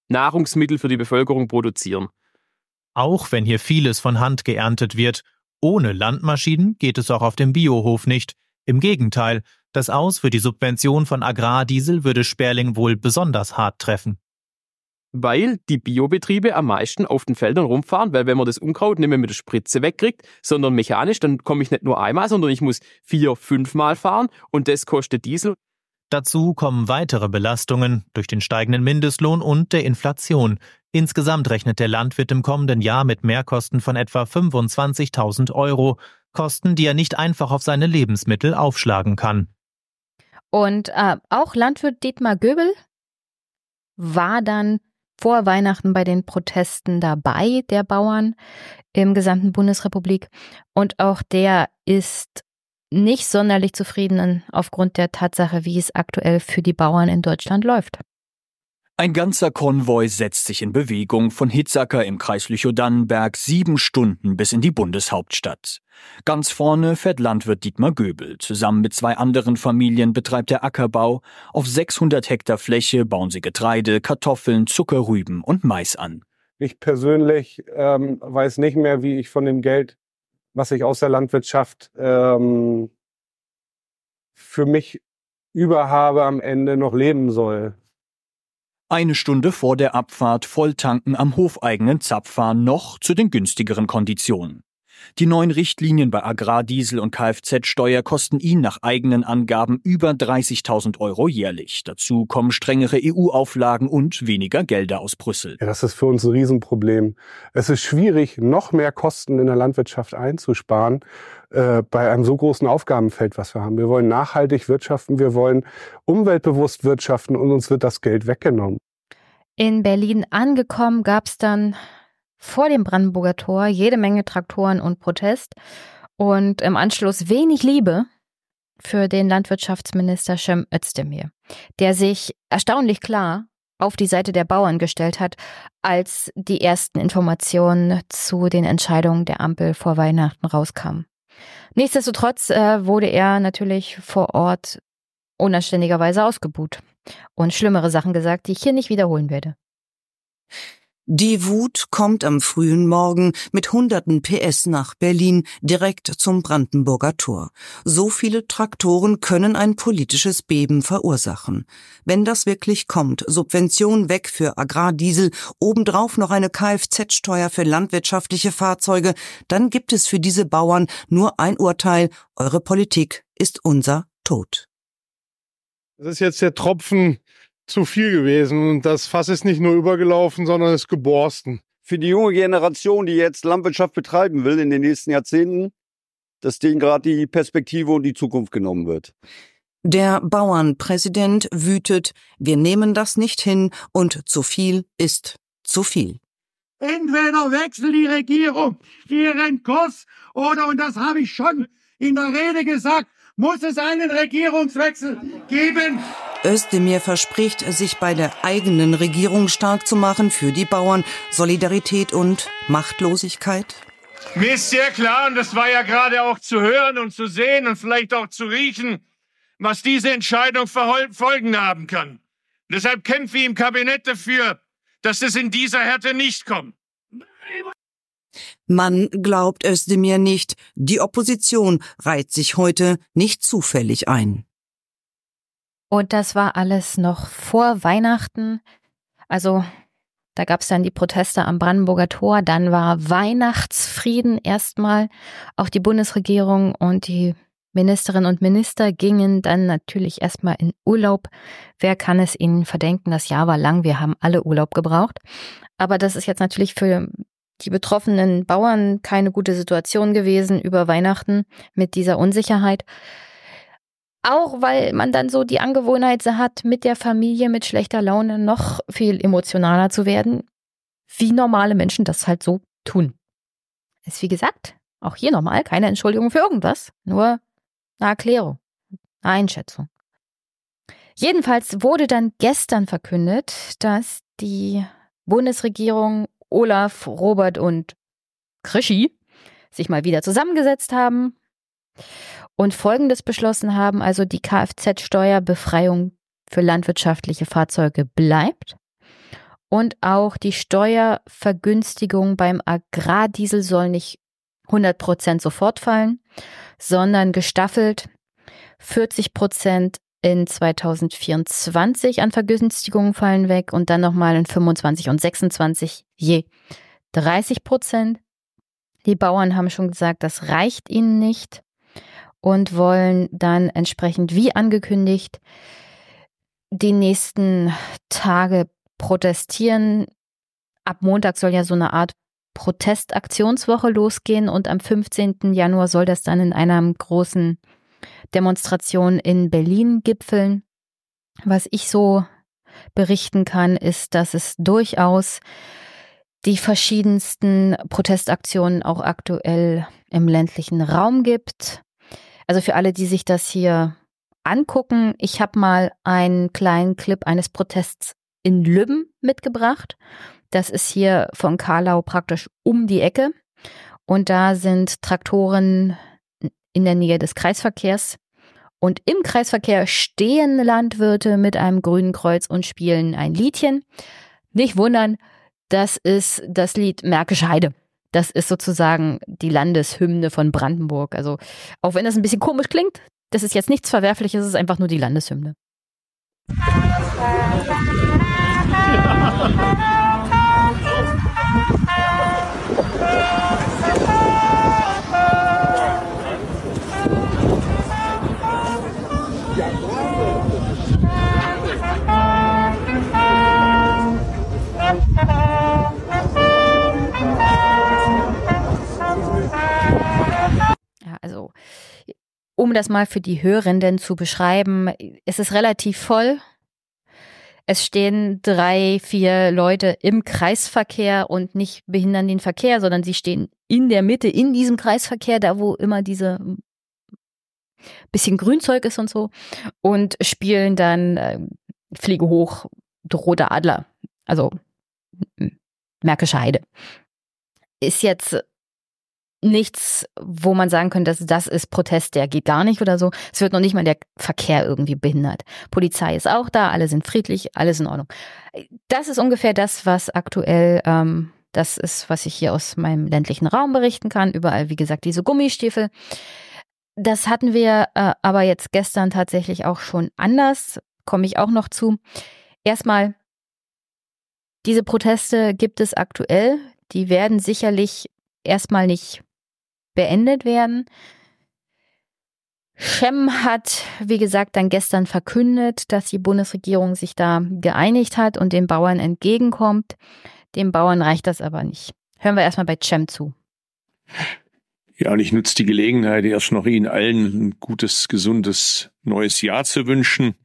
Nahrungsmittel für die Bevölkerung produzieren. Auch wenn hier vieles von Hand geerntet wird, ohne Landmaschinen geht es auch auf dem Biohof nicht. Im Gegenteil, das Aus für die Subvention von Agrardiesel würde Sperling wohl besonders hart treffen. Weil die Biobetriebe am meisten auf den Feldern rumfahren, weil wenn man das Unkraut nicht mehr mit der Spritze wegkriegt, sondern mechanisch, dann komme ich nicht nur einmal, sondern ich muss vier, fünfmal fahren und das kostet Diesel. Dazu kommen weitere Belastungen durch den steigenden Mindestlohn und der Inflation. Insgesamt rechnet der Landwirt im kommenden Jahr mit Mehrkosten von etwa 25.000 Euro, Kosten, die er nicht einfach auf seine Lebensmittel aufschlagen kann. Und äh, auch Landwirt Dietmar Göbel war dann vor Weihnachten bei den Protesten dabei, der Bauern im gesamten Bundesrepublik. Und auch der ist nicht sonderlich zufrieden aufgrund der Tatsache, wie es aktuell für die Bauern in Deutschland läuft. Ein ganzer Konvoi setzt sich in Bewegung von Hitzacker im Kreis Lüchow-Dannenberg sieben Stunden bis in die Bundeshauptstadt. Ganz vorne fährt Landwirt Dietmar Göbel. Zusammen mit zwei anderen Familien betreibt er Ackerbau. Auf 600 Hektar Fläche bauen sie Getreide, Kartoffeln, Zuckerrüben und Mais an. Ich persönlich ähm, weiß nicht mehr, wie ich von dem Geld, was ich aus der Landwirtschaft ähm, für mich überhabe, am Ende noch leben soll. Eine Stunde vor der Abfahrt volltanken am hofeigenen Zapfhahn noch zu den günstigeren Konditionen. Die neuen Richtlinien bei Agrardiesel und Kfz-Steuer kosten ihn nach eigenen Angaben über 30.000 Euro jährlich. Dazu kommen strengere EU-Auflagen und weniger Gelder aus Brüssel. Ja, das ist für uns ein Riesenproblem. Es ist schwierig, noch mehr Kosten in der Landwirtschaft einzusparen äh, bei einem so großen Aufgabenfeld, was wir haben. Wir wollen nachhaltig wirtschaften, wir wollen umweltbewusst wirtschaften und uns wird das Geld weggenommen. In Berlin angekommen gab es dann vor dem Brandenburger Tor jede Menge Traktoren und Protest und im Anschluss wenig Liebe für den Landwirtschaftsminister Cem Özdemir, der sich erstaunlich klar auf die Seite der Bauern gestellt hat, als die ersten Informationen zu den Entscheidungen der Ampel vor Weihnachten rauskamen. Nichtsdestotrotz äh, wurde er natürlich vor Ort unanständigerweise ausgebuht und schlimmere Sachen gesagt, die ich hier nicht wiederholen werde. Die Wut kommt am frühen Morgen mit hunderten PS nach Berlin direkt zum Brandenburger Tor. So viele Traktoren können ein politisches Beben verursachen. Wenn das wirklich kommt, Subvention weg für Agrardiesel, obendrauf noch eine Kfz-Steuer für landwirtschaftliche Fahrzeuge, dann gibt es für diese Bauern nur ein Urteil, eure Politik ist unser Tod. Das ist jetzt der Tropfen zu viel gewesen. Und das Fass ist nicht nur übergelaufen, sondern ist geborsten. Für die junge Generation, die jetzt Landwirtschaft betreiben will in den nächsten Jahrzehnten, dass denen gerade die Perspektive und die Zukunft genommen wird. Der Bauernpräsident wütet, wir nehmen das nicht hin und zu viel ist zu viel. Entweder wechselt die Regierung ihren Kurs oder, und das habe ich schon in der Rede gesagt, muss es einen Regierungswechsel geben. Özdemir verspricht, sich bei der eigenen Regierung stark zu machen für die Bauern, Solidarität und Machtlosigkeit. Mir ist sehr klar, und das war ja gerade auch zu hören und zu sehen und vielleicht auch zu riechen, was diese Entscheidung für Folgen haben kann. Deshalb kämpfe ich im Kabinett dafür, dass es in dieser Härte nicht kommt. Man glaubt Özdemir nicht, die Opposition reiht sich heute nicht zufällig ein. Und das war alles noch vor Weihnachten. Also da gab es dann die Proteste am Brandenburger Tor, dann war Weihnachtsfrieden erstmal. Auch die Bundesregierung und die Ministerinnen und Minister gingen dann natürlich erstmal in Urlaub. Wer kann es ihnen verdenken? Das Jahr war lang, wir haben alle Urlaub gebraucht. Aber das ist jetzt natürlich für die betroffenen Bauern keine gute Situation gewesen über Weihnachten mit dieser Unsicherheit. Auch weil man dann so die Angewohnheit hat, mit der Familie mit schlechter Laune noch viel emotionaler zu werden, wie normale Menschen das halt so tun. Ist wie gesagt, auch hier nochmal keine Entschuldigung für irgendwas, nur eine Erklärung, eine Einschätzung. Jedenfalls wurde dann gestern verkündet, dass die Bundesregierung Olaf, Robert und Krischi sich mal wieder zusammengesetzt haben und Folgendes beschlossen haben, also die Kfz-Steuerbefreiung für landwirtschaftliche Fahrzeuge bleibt und auch die Steuervergünstigung beim Agrardiesel soll nicht 100 Prozent sofort fallen, sondern gestaffelt 40 Prozent in 2024 an Vergünstigungen fallen weg und dann nochmal in 25 und 26 je 30 Prozent. Die Bauern haben schon gesagt, das reicht ihnen nicht und wollen dann entsprechend wie angekündigt die nächsten Tage protestieren. Ab Montag soll ja so eine Art Protestaktionswoche losgehen und am 15. Januar soll das dann in einer großen Demonstration in Berlin gipfeln. Was ich so berichten kann, ist, dass es durchaus die verschiedensten Protestaktionen auch aktuell im ländlichen Raum gibt. Also für alle, die sich das hier angucken, ich habe mal einen kleinen Clip eines Protests in Lübben mitgebracht. Das ist hier von Karlau praktisch um die Ecke. Und da sind Traktoren in der Nähe des Kreisverkehrs. Und im Kreisverkehr stehen Landwirte mit einem grünen Kreuz und spielen ein Liedchen. Nicht wundern, das ist das Lied Märkische Heide. Das ist sozusagen die Landeshymne von Brandenburg. Also, auch wenn das ein bisschen komisch klingt, das ist jetzt nichts Verwerfliches, es ist einfach nur die Landeshymne. Ja, das mal für die Hörenden zu beschreiben, es ist relativ voll. Es stehen drei, vier Leute im Kreisverkehr und nicht behindern den Verkehr, sondern sie stehen in der Mitte, in diesem Kreisverkehr, da wo immer diese bisschen Grünzeug ist und so, und spielen dann äh, Fliege hoch, rote Adler. Also Märkische Heide. Ist jetzt nichts, wo man sagen könnte, dass das ist Protest, der geht gar nicht oder so. Es wird noch nicht mal der Verkehr irgendwie behindert. Polizei ist auch da, alle sind friedlich, alles in Ordnung. Das ist ungefähr das, was aktuell, ähm, das ist, was ich hier aus meinem ländlichen Raum berichten kann. Überall, wie gesagt, diese Gummistiefel. Das hatten wir äh, aber jetzt gestern tatsächlich auch schon anders. Komme ich auch noch zu. Erstmal, diese Proteste gibt es aktuell. Die werden sicherlich erstmal nicht beendet werden. Schem hat, wie gesagt, dann gestern verkündet, dass die Bundesregierung sich da geeinigt hat und den Bauern entgegenkommt. Den Bauern reicht das aber nicht. Hören wir erstmal bei Cem zu. Ja, und ich nutze die Gelegenheit, erst noch Ihnen allen ein gutes, gesundes neues Jahr zu wünschen.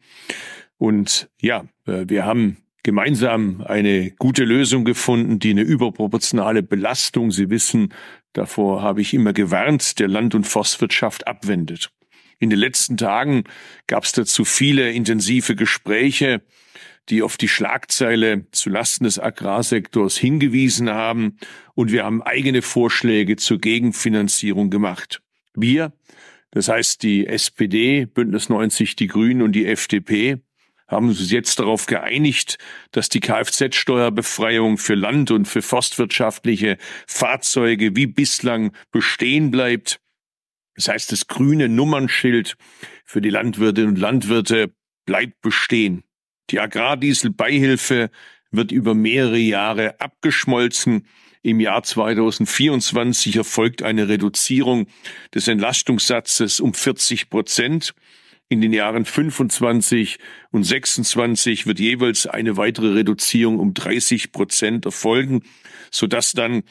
Und ja, äh, wir haben gemeinsam eine gute Lösung gefunden, die eine überproportionale Belastung, Sie wissen, davor habe ich immer gewarnt, der Land- und Forstwirtschaft abwendet. In den letzten Tagen gab es dazu viele intensive Gespräche, die auf die Schlagzeile zulasten des Agrarsektors hingewiesen haben, und wir haben eigene Vorschläge zur Gegenfinanzierung gemacht. Wir, das heißt die SPD, Bündnis 90, die Grünen und die FDP, haben uns jetzt darauf geeinigt, dass die Kfz-Steuerbefreiung für Land- und für forstwirtschaftliche Fahrzeuge wie bislang bestehen bleibt. Das heißt, das grüne Nummernschild für die Landwirtinnen und Landwirte bleibt bestehen. Die Agrardieselbeihilfe wird über mehrere Jahre abgeschmolzen. Im Jahr 2024 erfolgt eine Reduzierung des Entlastungssatzes um 40 Prozent. In den Jahren 25 und 26 wird jeweils eine weitere Reduzierung um 30 Prozent erfolgen, sodass dann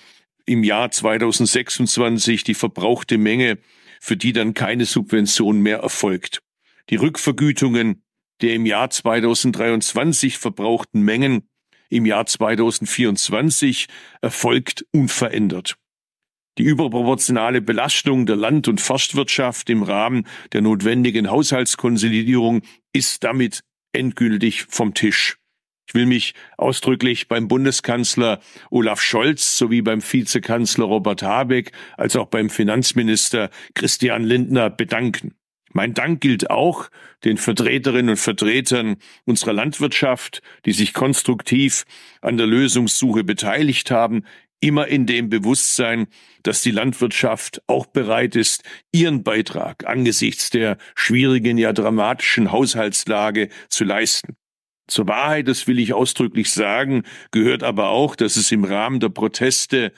im Jahr 2026 die verbrauchte Menge, für die dann keine Subvention mehr erfolgt. Die Rückvergütungen der im Jahr 2023 verbrauchten Mengen im Jahr 2024 erfolgt unverändert. Die überproportionale Belastung der Land- und Forstwirtschaft im Rahmen der notwendigen Haushaltskonsolidierung ist damit endgültig vom Tisch. Ich will mich ausdrücklich beim Bundeskanzler Olaf Scholz sowie beim Vizekanzler Robert Habeck als auch beim Finanzminister Christian Lindner bedanken. Mein Dank gilt auch den Vertreterinnen und Vertretern unserer Landwirtschaft, die sich konstruktiv an der Lösungssuche beteiligt haben, immer in dem Bewusstsein, dass die Landwirtschaft auch bereit ist, ihren Beitrag angesichts der schwierigen, ja dramatischen Haushaltslage zu leisten. Zur Wahrheit, das will ich ausdrücklich sagen, gehört aber auch, dass es im Rahmen der Proteste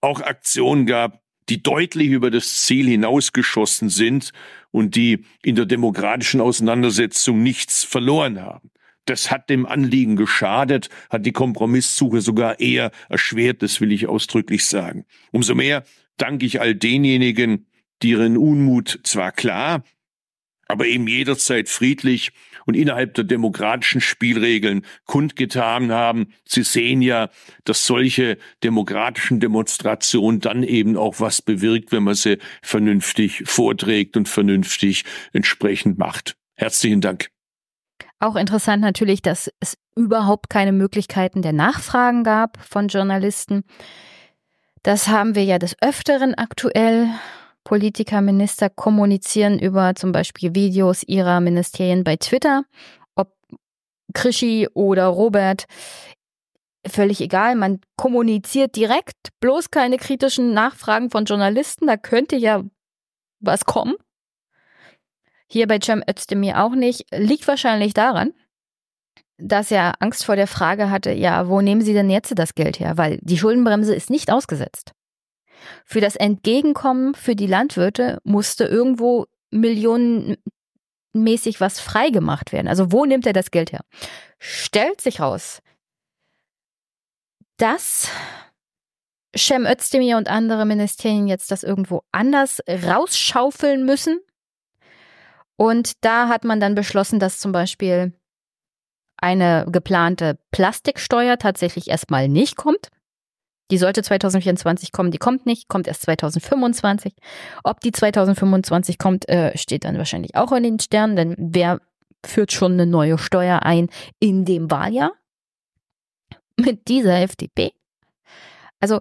auch Aktionen gab, die deutlich über das Ziel hinausgeschossen sind und die in der demokratischen Auseinandersetzung nichts verloren haben. Das hat dem Anliegen geschadet, hat die Kompromisssuche sogar eher erschwert, das will ich ausdrücklich sagen. Umso mehr danke ich all denjenigen, die ihren Unmut zwar klar, aber eben jederzeit friedlich und innerhalb der demokratischen Spielregeln kundgetan haben. Sie sehen ja, dass solche demokratischen Demonstrationen dann eben auch was bewirkt, wenn man sie vernünftig vorträgt und vernünftig entsprechend macht. Herzlichen Dank. Auch interessant natürlich, dass es überhaupt keine Möglichkeiten der Nachfragen gab von Journalisten. Das haben wir ja des Öfteren aktuell. Politiker, Minister kommunizieren über zum Beispiel Videos ihrer Ministerien bei Twitter. Ob Krischi oder Robert, völlig egal. Man kommuniziert direkt, bloß keine kritischen Nachfragen von Journalisten. Da könnte ja was kommen. Hier bei Cem Özdemir auch nicht. Liegt wahrscheinlich daran, dass er Angst vor der Frage hatte, ja, wo nehmen Sie denn jetzt das Geld her? Weil die Schuldenbremse ist nicht ausgesetzt. Für das Entgegenkommen für die Landwirte musste irgendwo millionenmäßig was freigemacht werden. Also wo nimmt er das Geld her? Stellt sich raus, dass Cem Özdemir und andere Ministerien jetzt das irgendwo anders rausschaufeln müssen. Und da hat man dann beschlossen, dass zum Beispiel eine geplante Plastiksteuer tatsächlich erstmal nicht kommt. Die sollte 2024 kommen, die kommt nicht, kommt erst 2025. Ob die 2025 kommt, äh, steht dann wahrscheinlich auch in den Sternen, denn wer führt schon eine neue Steuer ein in dem Wahljahr? Mit dieser FDP? Also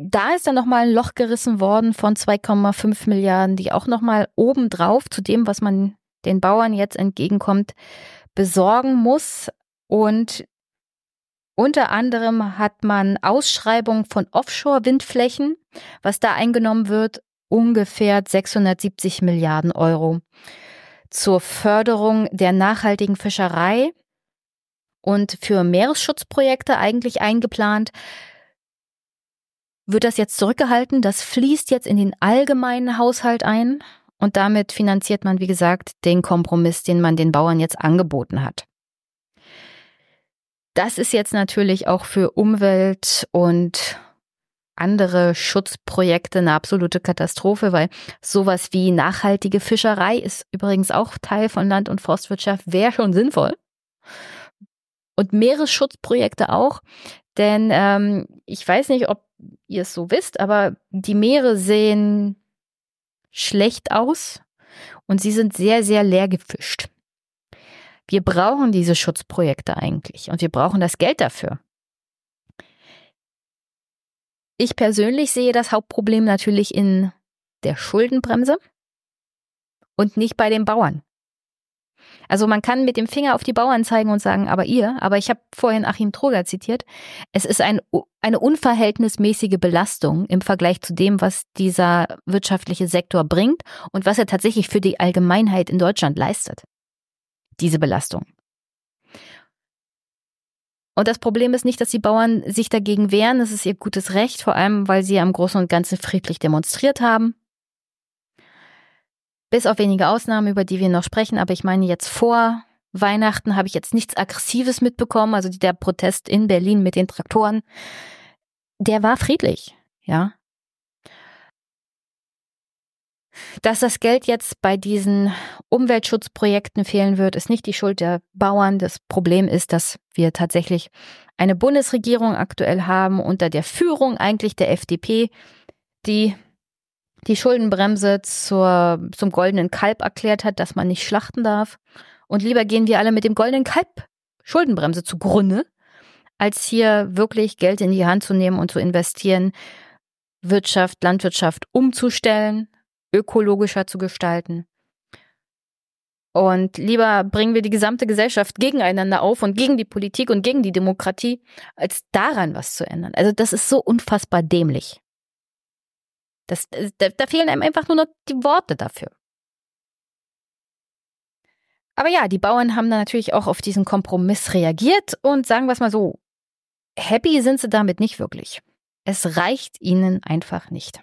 da ist dann nochmal ein Loch gerissen worden von 2,5 Milliarden, die auch nochmal obendrauf zu dem, was man den Bauern jetzt entgegenkommt, besorgen muss. Und unter anderem hat man Ausschreibung von Offshore-Windflächen, was da eingenommen wird, ungefähr 670 Milliarden Euro zur Förderung der nachhaltigen Fischerei und für Meeresschutzprojekte eigentlich eingeplant. Wird das jetzt zurückgehalten? Das fließt jetzt in den allgemeinen Haushalt ein und damit finanziert man, wie gesagt, den Kompromiss, den man den Bauern jetzt angeboten hat. Das ist jetzt natürlich auch für Umwelt und andere Schutzprojekte eine absolute Katastrophe, weil sowas wie nachhaltige Fischerei ist übrigens auch Teil von Land- und Forstwirtschaft, wäre schon sinnvoll. Und Meeresschutzprojekte auch, denn ähm, ich weiß nicht, ob ihr es so wisst, aber die Meere sehen schlecht aus und sie sind sehr, sehr leer gefischt. Wir brauchen diese Schutzprojekte eigentlich und wir brauchen das Geld dafür. Ich persönlich sehe das Hauptproblem natürlich in der Schuldenbremse und nicht bei den Bauern. Also man kann mit dem Finger auf die Bauern zeigen und sagen, aber ihr, aber ich habe vorhin Achim Troger zitiert, es ist ein, eine unverhältnismäßige Belastung im Vergleich zu dem, was dieser wirtschaftliche Sektor bringt und was er tatsächlich für die Allgemeinheit in Deutschland leistet diese Belastung. Und das Problem ist nicht, dass die Bauern sich dagegen wehren. Das ist ihr gutes Recht, vor allem, weil sie am Großen und Ganzen friedlich demonstriert haben. Bis auf wenige Ausnahmen, über die wir noch sprechen. Aber ich meine, jetzt vor Weihnachten habe ich jetzt nichts Aggressives mitbekommen. Also der Protest in Berlin mit den Traktoren, der war friedlich, ja. Dass das Geld jetzt bei diesen Umweltschutzprojekten fehlen wird, ist nicht die Schuld der Bauern. Das Problem ist, dass wir tatsächlich eine Bundesregierung aktuell haben unter der Führung eigentlich der FDP, die die Schuldenbremse zur, zum goldenen Kalb erklärt hat, dass man nicht schlachten darf. Und lieber gehen wir alle mit dem goldenen Kalb Schuldenbremse zugrunde, als hier wirklich Geld in die Hand zu nehmen und zu investieren, Wirtschaft, Landwirtschaft umzustellen, ökologischer zu gestalten. Und lieber bringen wir die gesamte Gesellschaft gegeneinander auf und gegen die Politik und gegen die Demokratie, als daran was zu ändern. Also das ist so unfassbar dämlich. Das, da, da fehlen einem einfach nur noch die Worte dafür. Aber ja, die Bauern haben dann natürlich auch auf diesen Kompromiss reagiert und sagen wir es mal so, happy sind sie damit nicht wirklich. Es reicht ihnen einfach nicht.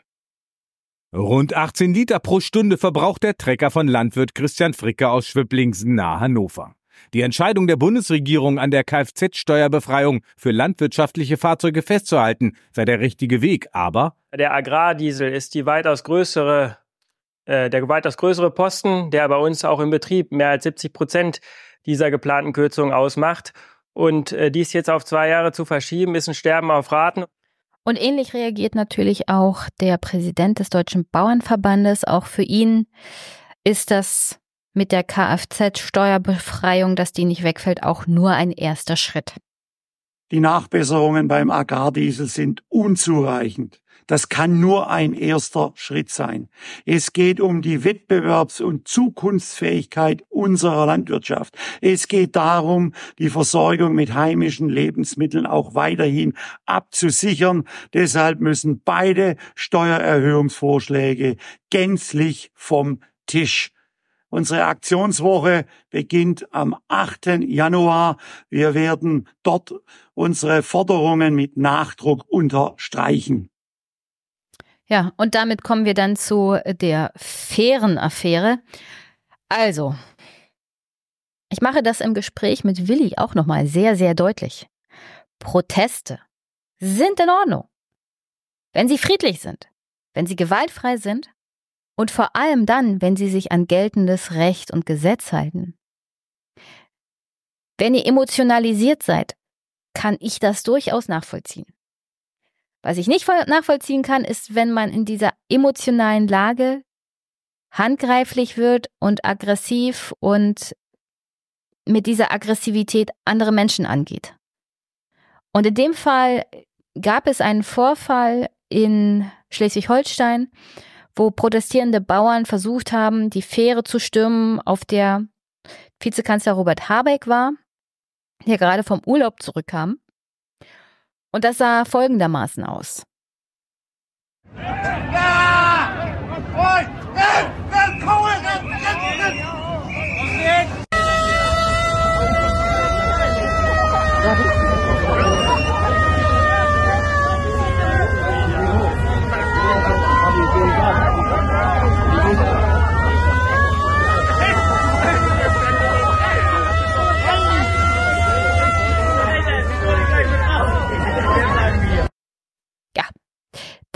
Rund 18 Liter pro Stunde verbraucht der Trecker von Landwirt Christian Fricke aus Schwiblingsen nahe Hannover. Die Entscheidung der Bundesregierung an der Kfz-Steuerbefreiung für landwirtschaftliche Fahrzeuge festzuhalten, sei der richtige Weg, aber der Agrardiesel ist die weitaus größere, äh, der weitaus größere Posten, der bei uns auch im Betrieb mehr als 70 Prozent dieser geplanten Kürzung ausmacht. Und äh, dies jetzt auf zwei Jahre zu verschieben, ist ein Sterben auf Raten. Und ähnlich reagiert natürlich auch der Präsident des Deutschen Bauernverbandes. Auch für ihn ist das mit der Kfz-Steuerbefreiung, dass die nicht wegfällt, auch nur ein erster Schritt. Die Nachbesserungen beim Agrardiesel sind unzureichend. Das kann nur ein erster Schritt sein. Es geht um die Wettbewerbs- und Zukunftsfähigkeit unserer Landwirtschaft. Es geht darum, die Versorgung mit heimischen Lebensmitteln auch weiterhin abzusichern. Deshalb müssen beide Steuererhöhungsvorschläge gänzlich vom Tisch. Unsere Aktionswoche beginnt am 8. Januar. Wir werden dort unsere Forderungen mit Nachdruck unterstreichen. Ja, und damit kommen wir dann zu der fairen Affäre. Also, ich mache das im Gespräch mit Willi auch nochmal sehr, sehr deutlich. Proteste sind in Ordnung. Wenn sie friedlich sind, wenn sie gewaltfrei sind und vor allem dann, wenn sie sich an geltendes Recht und Gesetz halten. Wenn ihr emotionalisiert seid, kann ich das durchaus nachvollziehen. Was ich nicht nachvollziehen kann, ist, wenn man in dieser emotionalen Lage handgreiflich wird und aggressiv und mit dieser Aggressivität andere Menschen angeht. Und in dem Fall gab es einen Vorfall in Schleswig-Holstein, wo protestierende Bauern versucht haben, die Fähre zu stürmen, auf der Vizekanzler Robert Habeck war, der gerade vom Urlaub zurückkam. Und das sah folgendermaßen aus.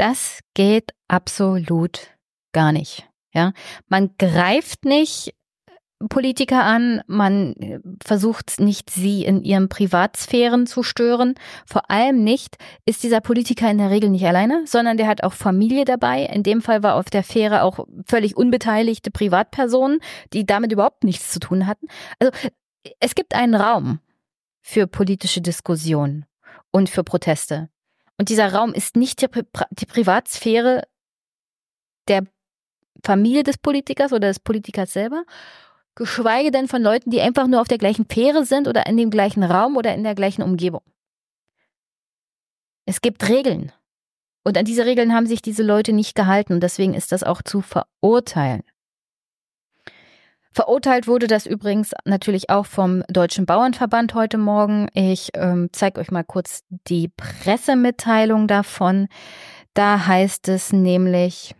Das geht absolut gar nicht. Ja, man greift nicht Politiker an, man äh, versucht nicht, sie in ihren Privatsphären zu stören. Vor allem nicht ist dieser Politiker in der Regel nicht alleine, sondern der hat auch Familie dabei. In dem Fall war auf der Fähre auch völlig unbeteiligte Privatpersonen, die damit überhaupt nichts zu tun hatten. Also es gibt einen Raum für politische Diskussionen und für Proteste. Und dieser Raum ist nicht die, Pri die Privatsphäre der Familie des Politikers oder des Politikers selber, geschweige denn von Leuten, die einfach nur auf der gleichen Fähre sind oder in dem gleichen Raum oder in der gleichen Umgebung. Es gibt Regeln. Und an diese Regeln haben sich diese Leute nicht gehalten und deswegen ist das auch zu verurteilen. Verurteilt wurde das übrigens natürlich auch vom Deutschen Bauernverband heute Morgen. Ich ähm, zeige euch mal kurz die Pressemitteilung davon. Da heißt es nämlich,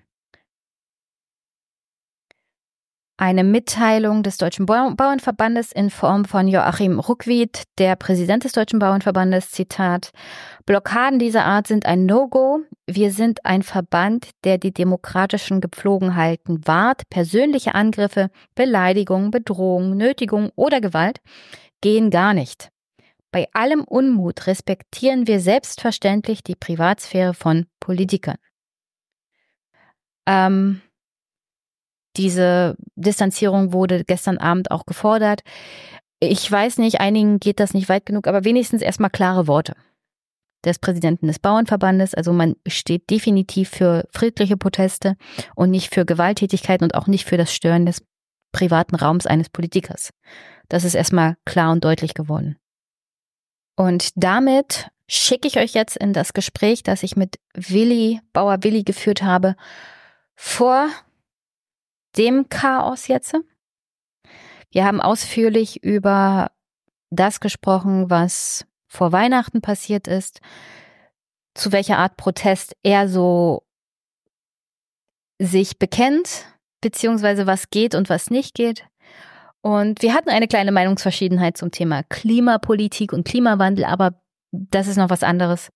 eine Mitteilung des Deutschen Bauernverbandes in Form von Joachim Ruckwied, der Präsident des Deutschen Bauernverbandes, Zitat, Blockaden dieser Art sind ein No-Go. Wir sind ein Verband, der die demokratischen Gepflogenheiten wahrt. Persönliche Angriffe, Beleidigungen, Bedrohungen, Nötigung oder Gewalt gehen gar nicht. Bei allem Unmut respektieren wir selbstverständlich die Privatsphäre von Politikern. Ähm, diese Distanzierung wurde gestern Abend auch gefordert. Ich weiß nicht, einigen geht das nicht weit genug, aber wenigstens erstmal klare Worte des Präsidenten des Bauernverbandes. Also man steht definitiv für friedliche Proteste und nicht für Gewalttätigkeit und auch nicht für das Stören des privaten Raums eines Politikers. Das ist erstmal klar und deutlich geworden. Und damit schicke ich euch jetzt in das Gespräch, das ich mit Willi, Bauer Willi geführt habe, vor dem Chaos jetzt. Wir haben ausführlich über das gesprochen, was vor Weihnachten passiert ist, zu welcher Art Protest er so sich bekennt, beziehungsweise was geht und was nicht geht. Und wir hatten eine kleine Meinungsverschiedenheit zum Thema Klimapolitik und Klimawandel, aber das ist noch was anderes.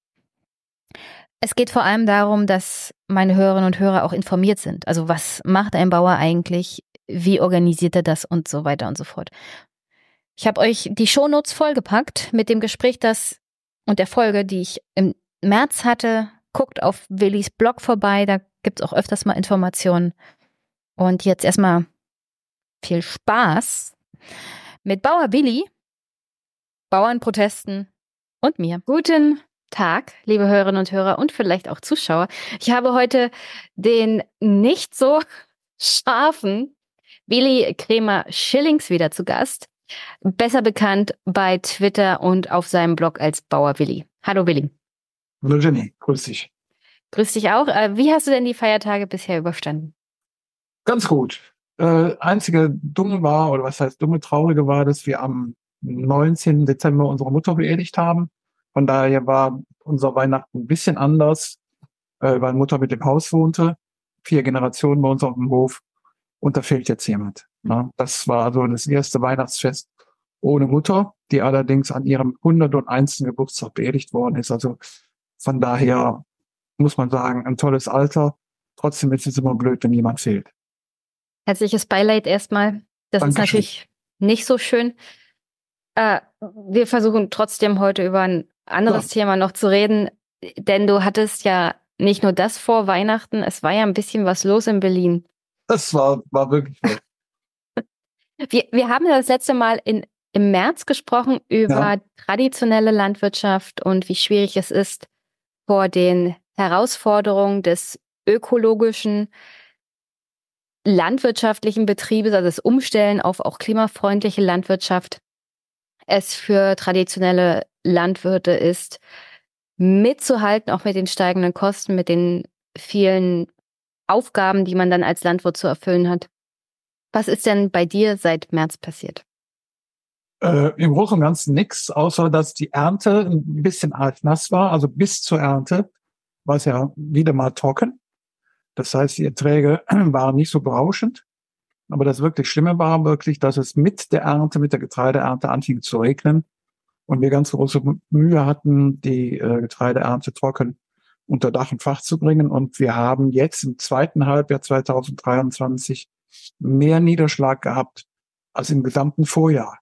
Es geht vor allem darum, dass meine Hörerinnen und Hörer auch informiert sind. Also was macht ein Bauer eigentlich? Wie organisiert er das und so weiter und so fort. Ich habe euch die Shownotes vollgepackt mit dem Gespräch, das und der Folge, die ich im März hatte. Guckt auf Willis Blog vorbei, da gibt es auch öfters mal Informationen. Und jetzt erstmal viel Spaß mit Bauer Willi, Bauernprotesten und mir. Guten Tag, liebe Hörerinnen und Hörer und vielleicht auch Zuschauer. Ich habe heute den nicht so scharfen Willi Kremer Schillings wieder zu Gast. Besser bekannt bei Twitter und auf seinem Blog als Bauer Willi. Hallo Willi. Hallo Jenny, grüß dich. Grüß dich auch. Äh, wie hast du denn die Feiertage bisher überstanden? Ganz gut. Äh, einzige dumme war, oder was heißt dumme, traurige war, dass wir am 19. Dezember unsere Mutter beerdigt haben. Von daher war unser Weihnachten ein bisschen anders, äh, weil Mutter mit dem Haus wohnte, vier Generationen bei uns auf dem Hof und da fehlt jetzt jemand. Ne? Das war also das erste Weihnachtsfest ohne Mutter, die allerdings an ihrem 101. Geburtstag beerdigt worden ist. Also von daher muss man sagen, ein tolles Alter. Trotzdem ist es immer blöd, wenn jemand fehlt. Herzliches Beileid erstmal. Das Dankeschön. ist natürlich nicht so schön. Äh, wir versuchen trotzdem heute über ein anderes ja. Thema noch zu reden, denn du hattest ja nicht nur das vor Weihnachten, es war ja ein bisschen was los in Berlin. Das war, war wirklich. wir, wir haben das letzte Mal in, im März gesprochen über ja. traditionelle Landwirtschaft und wie schwierig es ist, vor den Herausforderungen des ökologischen, landwirtschaftlichen Betriebes, also das Umstellen auf auch klimafreundliche Landwirtschaft, es für traditionelle Landwirte ist, mitzuhalten, auch mit den steigenden Kosten, mit den vielen Aufgaben, die man dann als Landwirt zu erfüllen hat. Was ist denn bei dir seit März passiert? Äh, Im Großen und Ganzen nichts, außer dass die Ernte ein bisschen arg nass war. Also bis zur Ernte war es ja wieder mal trocken. Das heißt, die Erträge waren nicht so berauschend. Aber das wirklich Schlimme war wirklich, dass es mit der Ernte, mit der Getreideernte anfing zu regnen und wir ganz große Mühe hatten, die äh, Getreideernte trocken unter Dach und Fach zu bringen. Und wir haben jetzt im zweiten Halbjahr 2023 mehr Niederschlag gehabt als im gesamten Vorjahr.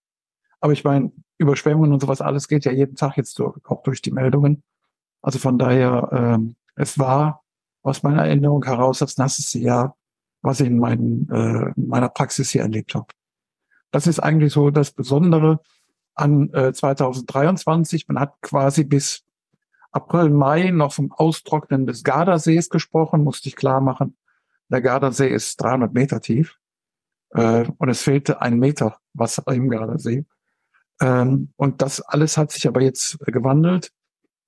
Aber ich meine, Überschwemmungen und sowas alles geht ja jeden Tag jetzt durch, auch durch die Meldungen. Also von daher, ähm, es war aus meiner Erinnerung heraus das nasseste Jahr, was ich in, meinen, äh, in meiner Praxis hier erlebt habe. Das ist eigentlich so das Besondere an äh, 2023. Man hat quasi bis April, Mai noch vom Austrocknen des Gardasees gesprochen, musste ich klar machen. Der Gardasee ist 300 Meter tief äh, und es fehlte ein Meter Wasser im Gardasee. Ähm, und das alles hat sich aber jetzt gewandelt.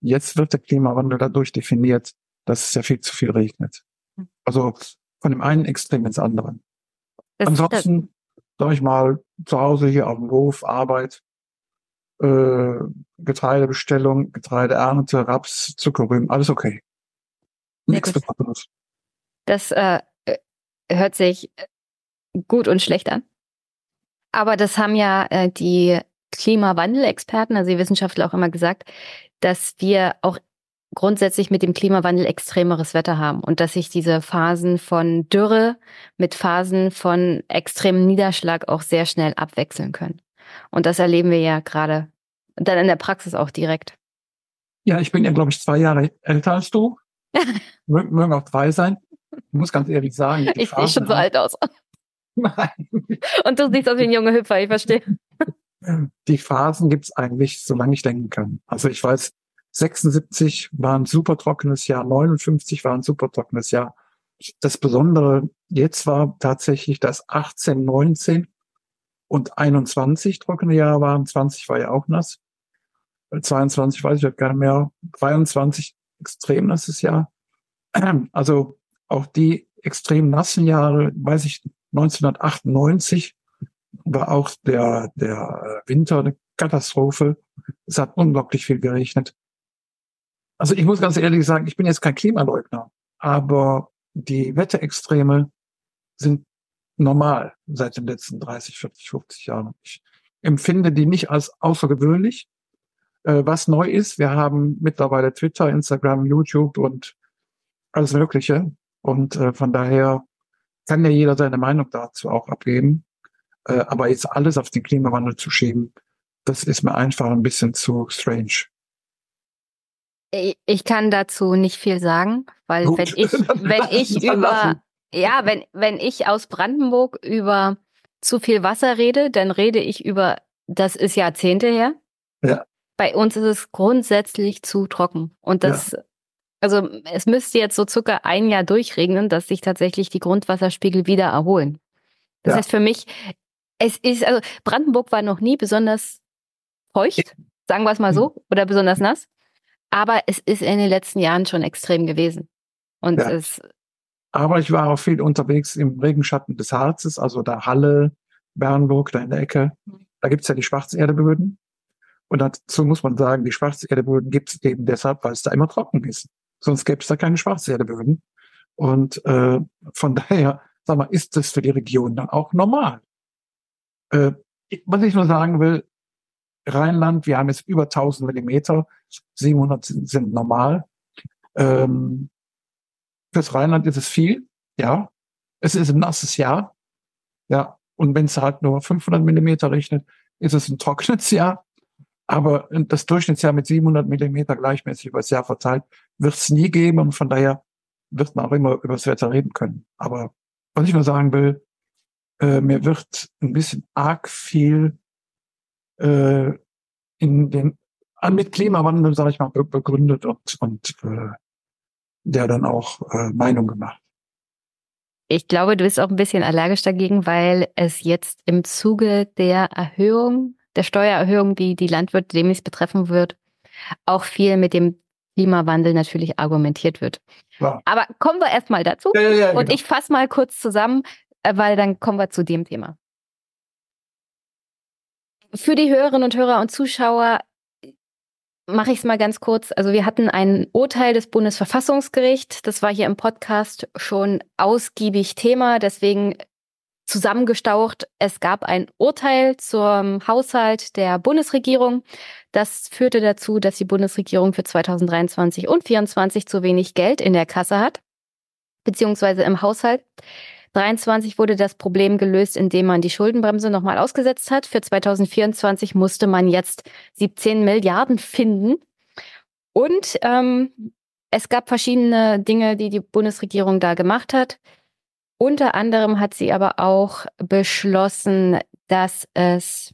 Jetzt wird der Klimawandel dadurch definiert, dass es ja viel zu viel regnet. Also von dem einen Extrem ins andere. Das Ansonsten sag ich mal, zu Hause hier auf dem Hof, Arbeit, äh, Getreidebestellung, Getreideernte, Raps, Zuckerrüben, alles okay. Nichts Besonderes. Das äh, hört sich gut und schlecht an. Aber das haben ja äh, die Klimawandelexperten, also die Wissenschaftler auch immer gesagt, dass wir auch grundsätzlich mit dem Klimawandel extremeres Wetter haben und dass sich diese Phasen von Dürre mit Phasen von extremem Niederschlag auch sehr schnell abwechseln können. Und das erleben wir ja gerade dann in der Praxis auch direkt. Ja, ich bin ja, glaube ich, zwei Jahre älter als du. Mögen auch drei sein. Ich muss ganz ehrlich sagen. Ich sehe schon so alt aus. Nein. Und du siehst aus wie ein junger Hüpfer, ich verstehe. Die Phasen gibt's eigentlich, solange ich denken kann. Also ich weiß, 76 war ein super trockenes Jahr, 59 war ein super trockenes Jahr. Das Besondere jetzt war tatsächlich, dass 18, 19 und 21 trockene Jahre waren. 20 war ja auch nass. 22 weiß ich gar nicht mehr. 23 extrem nasses Jahr. Also auch die extrem nassen Jahre, weiß ich, 1998 war auch der, der Winter eine Katastrophe. Es hat unglaublich viel geregnet. Also ich muss ganz ehrlich sagen, ich bin jetzt kein Klimaleugner, aber die Wetterextreme sind normal seit den letzten 30, 40, 50 Jahren. Ich empfinde die nicht als außergewöhnlich. Äh, was neu ist, wir haben mittlerweile Twitter, Instagram, YouTube und alles Mögliche. Und äh, von daher kann ja jeder seine Meinung dazu auch abgeben. Äh, aber jetzt alles auf den Klimawandel zu schieben, das ist mir einfach ein bisschen zu strange. Ich kann dazu nicht viel sagen, weil Gut. wenn ich, wenn ich über, ja, wenn, wenn ich aus Brandenburg über zu viel Wasser rede, dann rede ich über, das ist Jahrzehnte her. Ja. Bei uns ist es grundsätzlich zu trocken. Und das, ja. also es müsste jetzt so circa ein Jahr durchregnen, dass sich tatsächlich die Grundwasserspiegel wieder erholen. Das ja. heißt für mich, es ist, also Brandenburg war noch nie besonders feucht, sagen wir es mal so, oder besonders nass. Aber es ist in den letzten Jahren schon extrem gewesen. Und ja. es. Aber ich war auch viel unterwegs im Regenschatten des Harzes, also da Halle, Bernburg, da in der Ecke. Da gibt's ja die Schwarzerdeböden. Und dazu muss man sagen, die Schwarzerdeböden gibt's eben deshalb, weil es da immer trocken ist. Sonst gäbe es da keine Schwarzerdeböden. Und äh, von daher, sag mal, ist das für die Region dann auch normal. Äh, was ich nur sagen will, Rheinland, wir haben jetzt über 1000 Millimeter, 700 sind, sind normal. Ähm, fürs Rheinland ist es viel, ja. Es ist ein nasses Jahr, ja. Und wenn es halt nur 500 Millimeter regnet, ist es ein trockenes Jahr. Aber das Durchschnittsjahr mit 700 Millimeter gleichmäßig über das Jahr verteilt wird es nie geben und von daher wird man auch immer über das Wetter reden können. Aber was ich nur sagen will, äh, mir wird ein bisschen arg viel äh, in den mit Klimawandel, sage ich mal, begründet und, und äh, der dann auch äh, Meinung gemacht. Ich glaube, du bist auch ein bisschen allergisch dagegen, weil es jetzt im Zuge der Erhöhung, der Steuererhöhung, die die Landwirte demnächst betreffen wird, auch viel mit dem Klimawandel natürlich argumentiert wird. Ja. Aber kommen wir erstmal dazu. Ja, ja, und genau. ich fasse mal kurz zusammen, äh, weil dann kommen wir zu dem Thema. Für die Hörerinnen und Hörer und Zuschauer mache ich es mal ganz kurz. Also wir hatten ein Urteil des Bundesverfassungsgerichts. Das war hier im Podcast schon ausgiebig Thema. Deswegen zusammengestaucht. Es gab ein Urteil zum Haushalt der Bundesregierung. Das führte dazu, dass die Bundesregierung für 2023 und 2024 zu wenig Geld in der Kasse hat, beziehungsweise im Haushalt. 23 wurde das Problem gelöst, indem man die Schuldenbremse nochmal ausgesetzt hat. Für 2024 musste man jetzt 17 Milliarden finden. Und ähm, es gab verschiedene Dinge, die die Bundesregierung da gemacht hat. Unter anderem hat sie aber auch beschlossen, dass es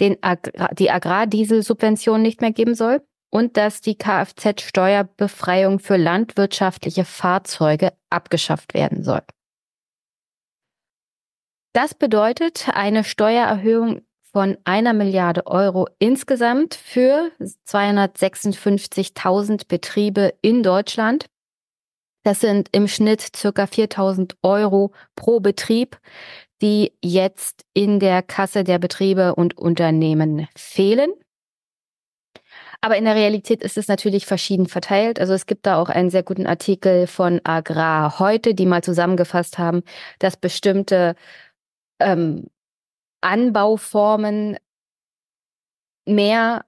den Agrar die Agrardieselsubvention nicht mehr geben soll und dass die Kfz-Steuerbefreiung für landwirtschaftliche Fahrzeuge abgeschafft werden soll. Das bedeutet eine Steuererhöhung von einer Milliarde Euro insgesamt für 256.000 Betriebe in Deutschland. Das sind im Schnitt circa 4.000 Euro pro Betrieb, die jetzt in der Kasse der Betriebe und Unternehmen fehlen. Aber in der Realität ist es natürlich verschieden verteilt. Also es gibt da auch einen sehr guten Artikel von Agrar heute, die mal zusammengefasst haben, dass bestimmte ähm, Anbauformen mehr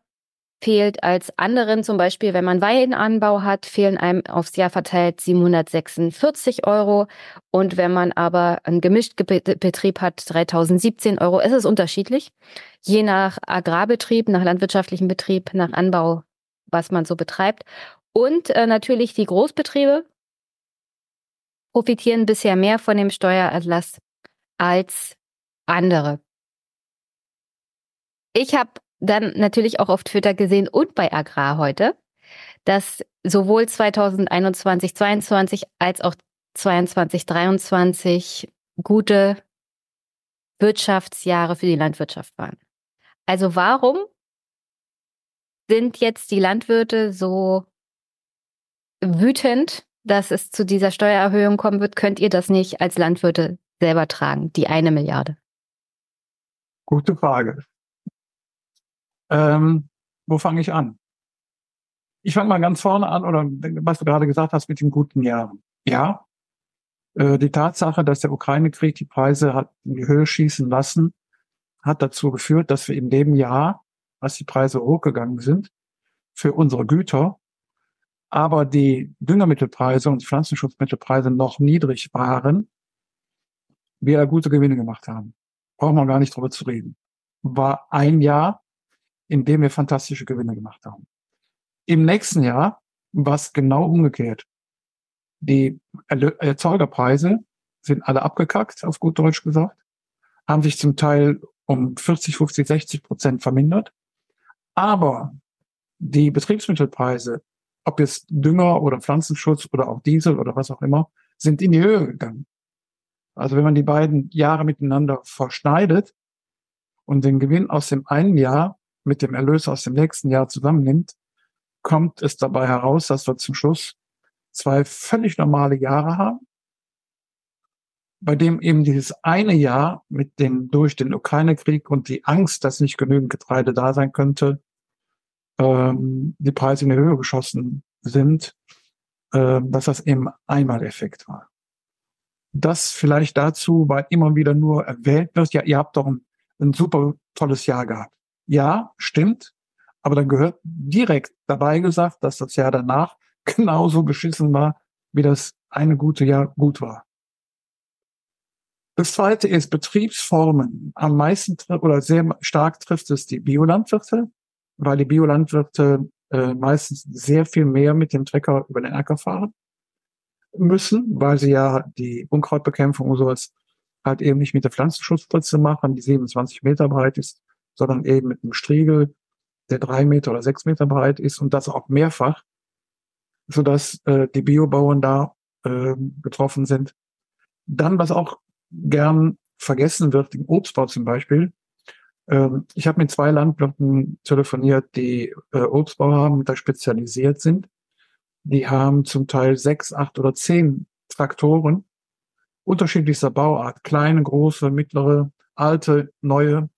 fehlt als anderen. Zum Beispiel, wenn man Weinanbau hat, fehlen einem aufs Jahr verteilt 746 Euro. Und wenn man aber einen gemischten Betrieb hat, 3017 Euro. Es ist unterschiedlich, je nach Agrarbetrieb, nach landwirtschaftlichem Betrieb, nach Anbau, was man so betreibt. Und äh, natürlich die Großbetriebe profitieren bisher mehr von dem Steuererlass als andere. Ich habe dann natürlich auch auf Twitter gesehen und bei Agrar heute, dass sowohl 2021, 2022 als auch 2022, 2023 gute Wirtschaftsjahre für die Landwirtschaft waren. Also warum sind jetzt die Landwirte so wütend, dass es zu dieser Steuererhöhung kommen wird? Könnt ihr das nicht als Landwirte selber tragen, die eine Milliarde? Gute Frage. Ähm, wo fange ich an? Ich fange mal ganz vorne an, oder was du gerade gesagt hast mit den guten Jahren. Ja, äh, die Tatsache, dass der Ukraine-Krieg die Preise hat in die Höhe schießen lassen, hat dazu geführt, dass wir in dem Jahr, als die Preise hochgegangen sind, für unsere Güter, aber die Düngermittelpreise und Pflanzenschutzmittelpreise noch niedrig waren, wir gute Gewinne gemacht haben. Brauchen wir gar nicht drüber zu reden. War ein Jahr, in dem wir fantastische Gewinne gemacht haben. Im nächsten Jahr war es genau umgekehrt. Die Erzeugerpreise sind alle abgekackt, auf gut Deutsch gesagt, haben sich zum Teil um 40, 50, 60 Prozent vermindert. Aber die Betriebsmittelpreise, ob jetzt Dünger oder Pflanzenschutz oder auch Diesel oder was auch immer, sind in die Höhe gegangen. Also wenn man die beiden Jahre miteinander verschneidet und den Gewinn aus dem einen Jahr mit dem Erlös aus dem nächsten Jahr zusammennimmt, kommt es dabei heraus, dass wir zum Schluss zwei völlig normale Jahre haben, bei dem eben dieses eine Jahr mit dem durch den Ukraine-Krieg und die Angst, dass nicht genügend Getreide da sein könnte, ähm, die Preise in die Höhe geschossen sind, äh, dass das eben Einmaleffekt war. Das vielleicht dazu, weil immer wieder nur erwähnt wird, ja, ihr habt doch ein, ein super tolles Jahr gehabt. Ja, stimmt. Aber dann gehört direkt dabei gesagt, dass das Jahr danach genauso beschissen war, wie das eine gute Jahr gut war. Das zweite ist Betriebsformen. Am meisten oder sehr stark trifft es die Biolandwirte, weil die Biolandwirte äh, meistens sehr viel mehr mit dem Trecker über den Acker fahren müssen, weil sie ja die Unkrautbekämpfung und sowas halt eben nicht mit der Pflanzenschutzspritze machen, die 27 Meter breit ist, sondern eben mit einem Striegel, der drei Meter oder sechs Meter breit ist und das auch mehrfach, sodass äh, die Biobauern da äh, getroffen sind. Dann, was auch gern vergessen wird, im Obstbau zum Beispiel. Ähm, ich habe mit zwei Landwirten telefoniert, die äh, Obstbau haben, da spezialisiert sind. Die haben zum Teil sechs, acht oder zehn Traktoren unterschiedlichster Bauart, kleine, große, mittlere, alte, neue,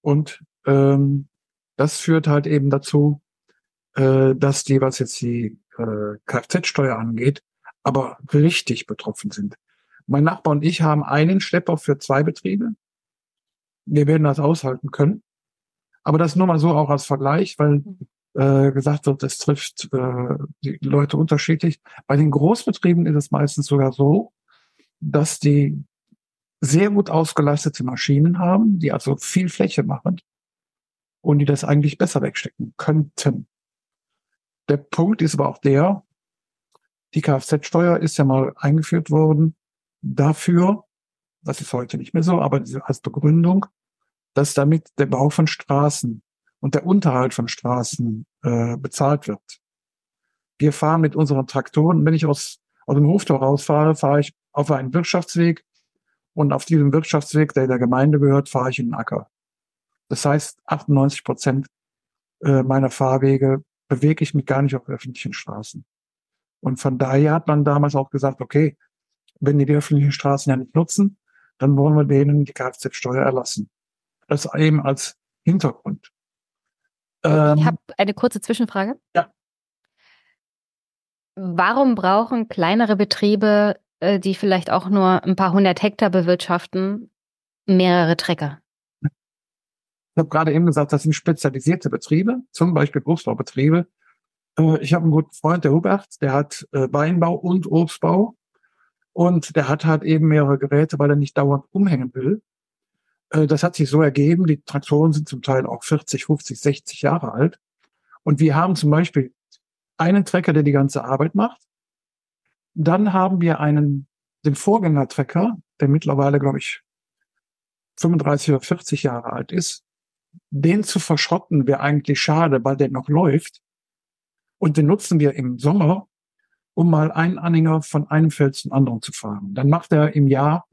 und ähm, das führt halt eben dazu, äh, dass die, was jetzt die äh, Kfz-Steuer angeht, aber richtig betroffen sind. Mein Nachbar und ich haben einen Schlepper für zwei Betriebe. Wir werden das aushalten können. Aber das nur mal so auch als Vergleich, weil äh, gesagt wird, es trifft äh, die Leute unterschiedlich. Bei den Großbetrieben ist es meistens sogar so, dass die sehr gut ausgelastete Maschinen haben, die also viel Fläche machen und die das eigentlich besser wegstecken könnten. Der Punkt ist aber auch der, die Kfz-Steuer ist ja mal eingeführt worden dafür, das ist heute nicht mehr so, aber als Begründung, dass damit der Bau von Straßen und der Unterhalt von Straßen äh, bezahlt wird. Wir fahren mit unseren Traktoren, wenn ich aus, aus dem Hoftor rausfahre, fahre ich auf einen Wirtschaftsweg und auf diesem Wirtschaftsweg, der der Gemeinde gehört, fahre ich in den Acker. Das heißt, 98 Prozent äh, meiner Fahrwege bewege ich mich gar nicht auf öffentlichen Straßen. Und von daher hat man damals auch gesagt, okay, wenn die die öffentlichen Straßen ja nicht nutzen, dann wollen wir denen die Kfz-Steuer erlassen. Das eben als Hintergrund. Ähm, ich habe eine kurze Zwischenfrage. Ja. Warum brauchen kleinere Betriebe, äh, die vielleicht auch nur ein paar hundert Hektar bewirtschaften, mehrere Trecker? Ich habe gerade eben gesagt, das sind spezialisierte Betriebe, zum Beispiel Obstbaubetriebe. Äh, ich habe einen guten Freund, der Hubert, der hat äh, Weinbau und Obstbau. Und der hat halt eben mehrere Geräte, weil er nicht dauernd umhängen will. Das hat sich so ergeben. Die Traktoren sind zum Teil auch 40, 50, 60 Jahre alt. Und wir haben zum Beispiel einen Trecker, der die ganze Arbeit macht. Dann haben wir einen, den Vorgängertrecker, der mittlerweile, glaube ich, 35 oder 40 Jahre alt ist. Den zu verschrotten wäre eigentlich schade, weil der noch läuft. Und den nutzen wir im Sommer, um mal einen Anhänger von einem Feld zum anderen zu fahren. Dann macht er im Jahr,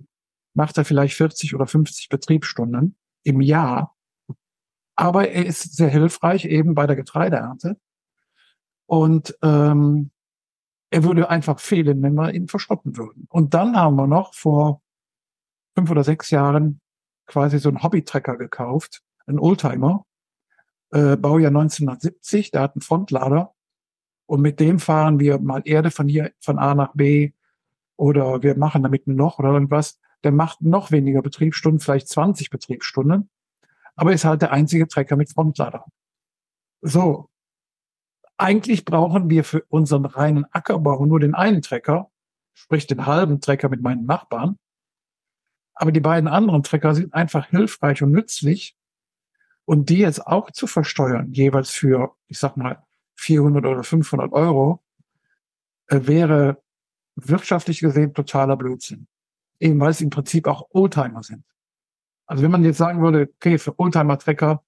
macht er vielleicht 40 oder 50 Betriebsstunden im Jahr. Aber er ist sehr hilfreich eben bei der Getreideernte. Und ähm, er würde einfach fehlen, wenn wir ihn verschrotten würden. Und dann haben wir noch vor fünf oder sechs Jahren quasi so einen Hobby-Trecker gekauft, einen Oldtimer, äh, Baujahr 1970, der hat einen Frontlader und mit dem fahren wir mal Erde von hier, von A nach B oder wir machen damit ein Loch oder irgendwas. Der macht noch weniger Betriebsstunden, vielleicht 20 Betriebsstunden, aber ist halt der einzige Trecker mit Frontlader. So, eigentlich brauchen wir für unseren reinen Ackerbau nur den einen Trecker, sprich den halben Trecker mit meinen Nachbarn. Aber die beiden anderen Trecker sind einfach hilfreich und nützlich. Und die jetzt auch zu versteuern, jeweils für, ich sag mal, 400 oder 500 Euro, äh, wäre wirtschaftlich gesehen totaler Blödsinn. Eben weil es im Prinzip auch Oldtimer sind. Also wenn man jetzt sagen würde, okay, für Oldtimer-Trecker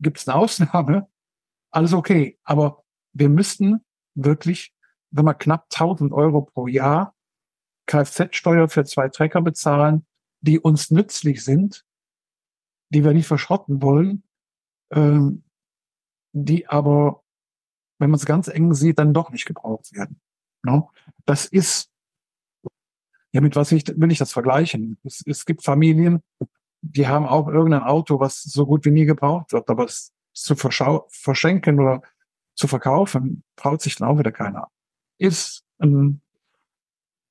gibt es eine Ausnahme, alles okay. Aber wir müssten wirklich, wenn wir knapp 1000 Euro pro Jahr Kfz-Steuer für zwei Trecker bezahlen, die uns nützlich sind, die wir nicht verschrotten wollen, ähm, die aber, wenn man es ganz eng sieht, dann doch nicht gebraucht werden. No? Das ist, ja, mit was ich, will ich das vergleichen? Es, es gibt Familien, die haben auch irgendein Auto, was so gut wie nie gebraucht wird, aber es zu verschenken oder zu verkaufen, traut sich dann auch wieder keiner. Ist ein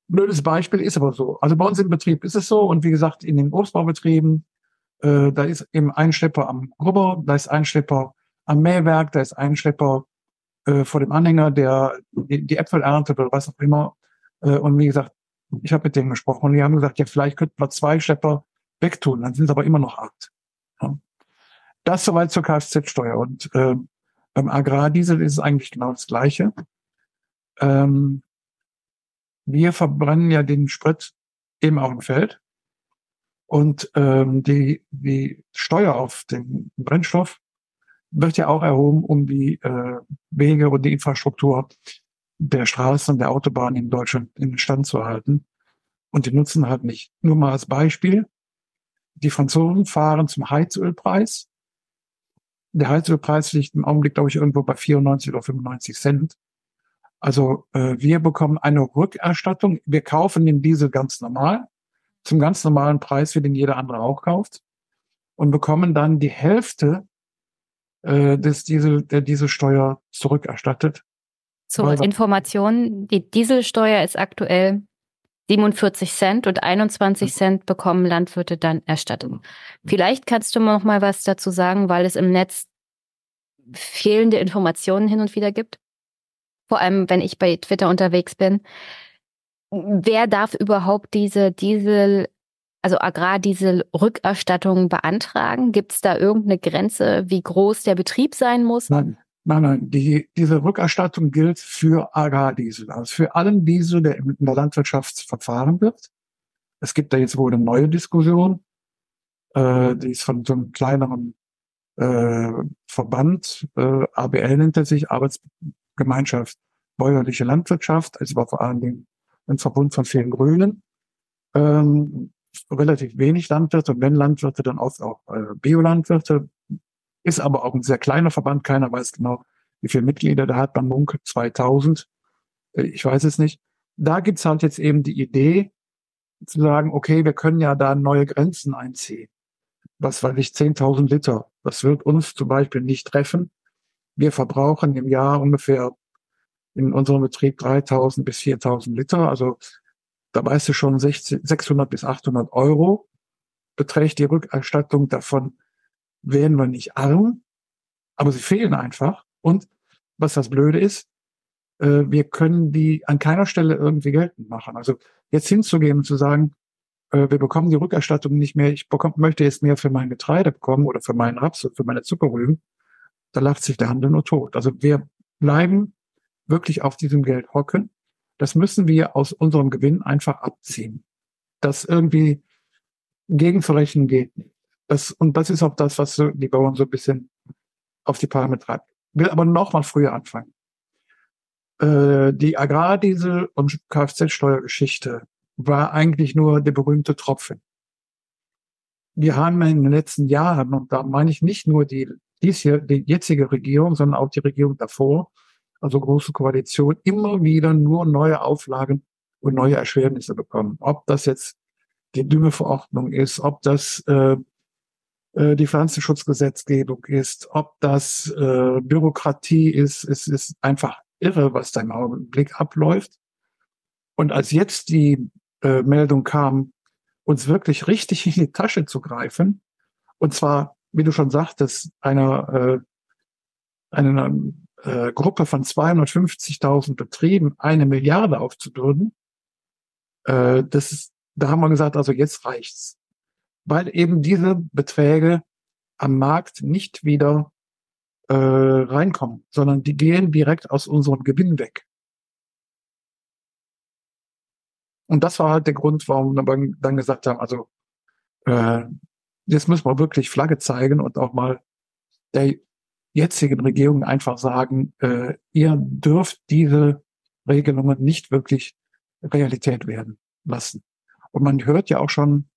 blödes Beispiel, ist aber so. Also bei uns im Betrieb ist es so und wie gesagt, in den Obstbaubetrieben, äh, da ist eben ein Schlepper am Grubber, da ist ein Schlepper am Mähwerk, da ist ein Schlepper äh, vor dem Anhänger, der die, die Äpfel erntet oder was auch immer. Äh, und wie gesagt, ich habe mit denen gesprochen und die haben gesagt, ja, vielleicht könnten wir zwei Schlepper wegtun, dann sind es aber immer noch acht. Ja. Das soweit zur Kfz-Steuer. Und äh, beim Agrardiesel ist es eigentlich genau das Gleiche. Ähm, wir verbrennen ja den Sprit eben auch im Feld. Und ähm, die, die Steuer auf den Brennstoff wird ja auch erhoben, um die äh, Wege und die Infrastruktur der Straßen der Autobahnen in Deutschland in Stand zu halten. Und die nutzen halt nicht. Nur mal als Beispiel. Die Franzosen fahren zum Heizölpreis der Heizölpreis liegt im Augenblick, glaube ich, irgendwo bei 94 oder 95 Cent. Also äh, wir bekommen eine Rückerstattung. Wir kaufen den Diesel ganz normal, zum ganz normalen Preis, wie den jeder andere auch kauft, und bekommen dann die Hälfte äh, des Diesel, der Dieselsteuer zurückerstattet. Zur Information, die Dieselsteuer ist aktuell 47 Cent und 21 Cent bekommen Landwirte dann erstattet. Vielleicht kannst du noch mal was dazu sagen, weil es im Netz fehlende Informationen hin und wieder gibt. Vor allem, wenn ich bei Twitter unterwegs bin. Wer darf überhaupt diese Diesel, also Agrardiesel-Rückerstattung beantragen? Gibt es da irgendeine Grenze, wie groß der Betrieb sein muss? Nein, Nein, nein, die, diese Rückerstattung gilt für Agrardiesel, also für allen Diesel, der in der Landwirtschaft verfahren wird. Es gibt da jetzt wohl eine neue Diskussion, äh, die ist von so einem kleineren äh, Verband, äh, ABL nennt er sich, Arbeitsgemeinschaft Bäuerliche Landwirtschaft, also war vor allen Dingen ein Verbund von vielen Grünen. Ähm, relativ wenig Landwirte und wenn Landwirte, dann oft auch äh, Biolandwirte, ist aber auch ein sehr kleiner Verband. Keiner weiß genau, wie viele Mitglieder da hat. Man munkelt 2000. Äh, ich weiß es nicht. Da gibt's halt jetzt eben die Idee, zu sagen, okay, wir können ja da neue Grenzen einziehen. Was weiß ich, 10.000 Liter. Das wird uns zum Beispiel nicht treffen. Wir verbrauchen im Jahr ungefähr in unserem Betrieb 3.000 bis 4.000 Liter. Also da weißt du schon 600 bis 800 Euro beträgt die Rückerstattung. Davon werden wir nicht arm, aber sie fehlen einfach. Und was das Blöde ist, äh, wir können die an keiner Stelle irgendwie geltend machen. Also jetzt hinzugehen und zu sagen, äh, wir bekommen die Rückerstattung nicht mehr, ich bekomme, möchte jetzt mehr für mein Getreide bekommen oder für meinen Raps oder für meine Zuckerrüben, da lacht sich der Handel nur tot. Also wir bleiben wirklich auf diesem Geld hocken. Das müssen wir aus unserem Gewinn einfach abziehen. Das irgendwie gegenverrechnen geht nicht. Das, und das ist auch das, was so die Bauern so ein bisschen auf die Palme treibt. Will aber noch mal früher anfangen. Äh, die Agrardiesel- und Kfz-Steuergeschichte war eigentlich nur der berühmte Tropfen. Wir haben in den letzten Jahren, und da meine ich nicht nur die, dies hier, die jetzige Regierung, sondern auch die Regierung davor, also große Koalition, immer wieder nur neue Auflagen und neue Erschwernisse bekommen. Ob das jetzt die Düngeverordnung ist, ob das äh, äh, die Pflanzenschutzgesetzgebung ist, ob das äh, Bürokratie ist. Es ist einfach irre, was da im Augenblick abläuft. Und als jetzt die äh, Meldung kam, uns wirklich richtig in die Tasche zu greifen, und zwar, wie du schon sagtest, einer, äh, einer äh, Gruppe von 250.000 Betrieben eine Milliarde aufzubürden, äh, das ist, da haben wir gesagt, also jetzt reicht's. Weil eben diese Beträge am Markt nicht wieder äh, reinkommen, sondern die gehen direkt aus unserem Gewinn weg. Und das war halt der Grund, warum wir dann gesagt haben, also äh, jetzt müssen wir wirklich Flagge zeigen und auch mal der jetzigen Regierung einfach sagen, äh, ihr dürft diese Regelungen nicht wirklich Realität werden lassen. Und man hört ja auch schon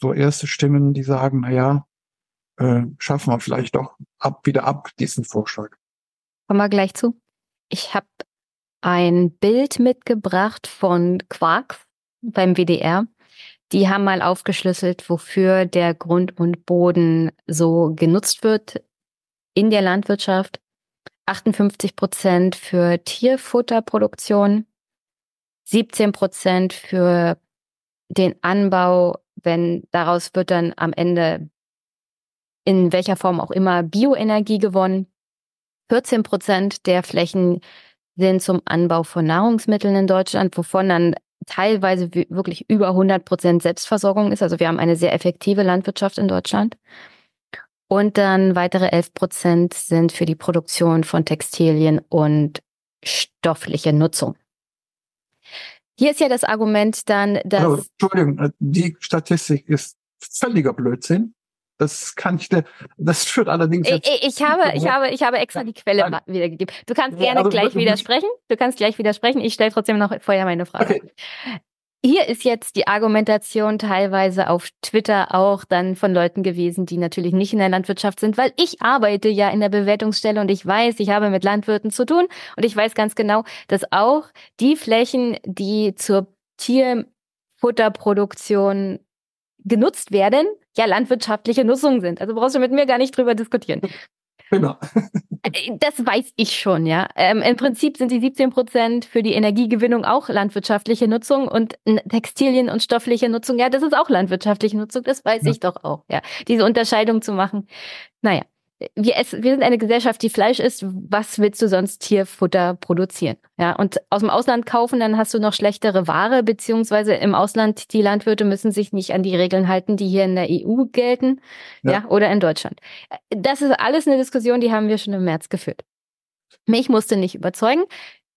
so erste Stimmen, die sagen, na ja, äh, schaffen wir vielleicht doch ab, wieder ab diesen Vorschlag. Kommen wir gleich zu. Ich habe ein Bild mitgebracht von Quarks beim WDR. Die haben mal aufgeschlüsselt, wofür der Grund und Boden so genutzt wird in der Landwirtschaft. 58 Prozent für Tierfutterproduktion, 17 Prozent für den Anbau, wenn daraus wird dann am Ende in welcher Form auch immer Bioenergie gewonnen. 14 Prozent der Flächen sind zum Anbau von Nahrungsmitteln in Deutschland, wovon dann teilweise wirklich über 100 Prozent Selbstversorgung ist. Also wir haben eine sehr effektive Landwirtschaft in Deutschland. Und dann weitere 11 Prozent sind für die Produktion von Textilien und stoffliche Nutzung. Hier ist ja das Argument dann, dass. Also, Entschuldigung, die Statistik ist völliger Blödsinn. Das kann ich, das führt allerdings. Ich, ich habe, ich habe, ich habe extra die Quelle Nein. wiedergegeben. Du kannst gerne also, gleich widersprechen. Du kannst gleich widersprechen. Ich stelle trotzdem noch vorher meine Frage. Okay. Hier ist jetzt die Argumentation teilweise auf Twitter auch dann von Leuten gewesen, die natürlich nicht in der Landwirtschaft sind, weil ich arbeite ja in der Bewertungsstelle und ich weiß, ich habe mit Landwirten zu tun und ich weiß ganz genau, dass auch die Flächen, die zur Tierfutterproduktion genutzt werden, ja landwirtschaftliche Nutzung sind. Also brauchst du mit mir gar nicht drüber diskutieren. Genau. Äh, das weiß ich schon, ja. Ähm, Im Prinzip sind die 17 Prozent für die Energiegewinnung auch landwirtschaftliche Nutzung und Textilien und stoffliche Nutzung, ja, das ist auch landwirtschaftliche Nutzung, das weiß ja. ich doch auch, ja. Diese Unterscheidung zu machen. Naja, wir, essen, wir sind eine Gesellschaft, die Fleisch isst. Was willst du sonst Tierfutter produzieren? Ja, und aus dem Ausland kaufen, dann hast du noch schlechtere Ware, beziehungsweise im Ausland, die Landwirte müssen sich nicht an die Regeln halten, die hier in der EU gelten, ja, ja oder in Deutschland. Das ist alles eine Diskussion, die haben wir schon im März geführt. Mich musste nicht überzeugen.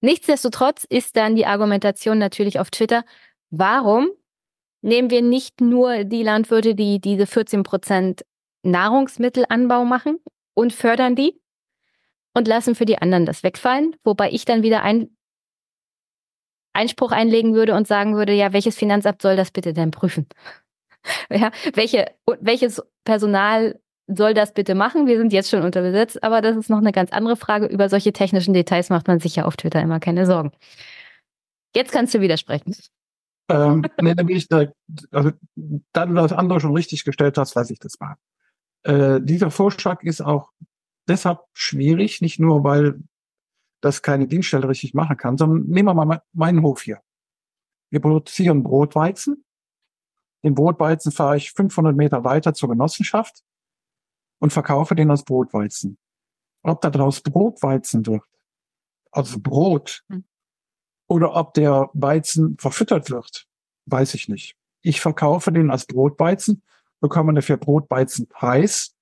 Nichtsdestotrotz ist dann die Argumentation natürlich auf Twitter, warum nehmen wir nicht nur die Landwirte, die diese 14 Prozent Nahrungsmittelanbau machen und fördern die und lassen für die anderen das wegfallen, wobei ich dann wieder ein Einspruch einlegen würde und sagen würde, ja, welches Finanzamt soll das bitte denn prüfen? ja, welche, welches Personal soll das bitte machen? Wir sind jetzt schon unterbesetzt, aber das ist noch eine ganz andere Frage. Über solche technischen Details macht man sich ja auf Twitter immer keine Sorgen. Jetzt kannst du widersprechen. ähm, nee, da bin ich direkt, also da du das andere schon richtig gestellt hast, lasse ich das mal. Äh, dieser Vorschlag ist auch deshalb schwierig, nicht nur, weil das keine Dienststelle richtig machen kann, sondern nehmen wir mal meinen Hof hier. Wir produzieren Brotweizen. Den Brotweizen fahre ich 500 Meter weiter zur Genossenschaft und verkaufe den als Brotweizen. Ob da draus Brotweizen wird, also Brot, hm. oder ob der Weizen verfüttert wird, weiß ich nicht. Ich verkaufe den als Brotweizen, bekomme dafür Brotweizenpreis.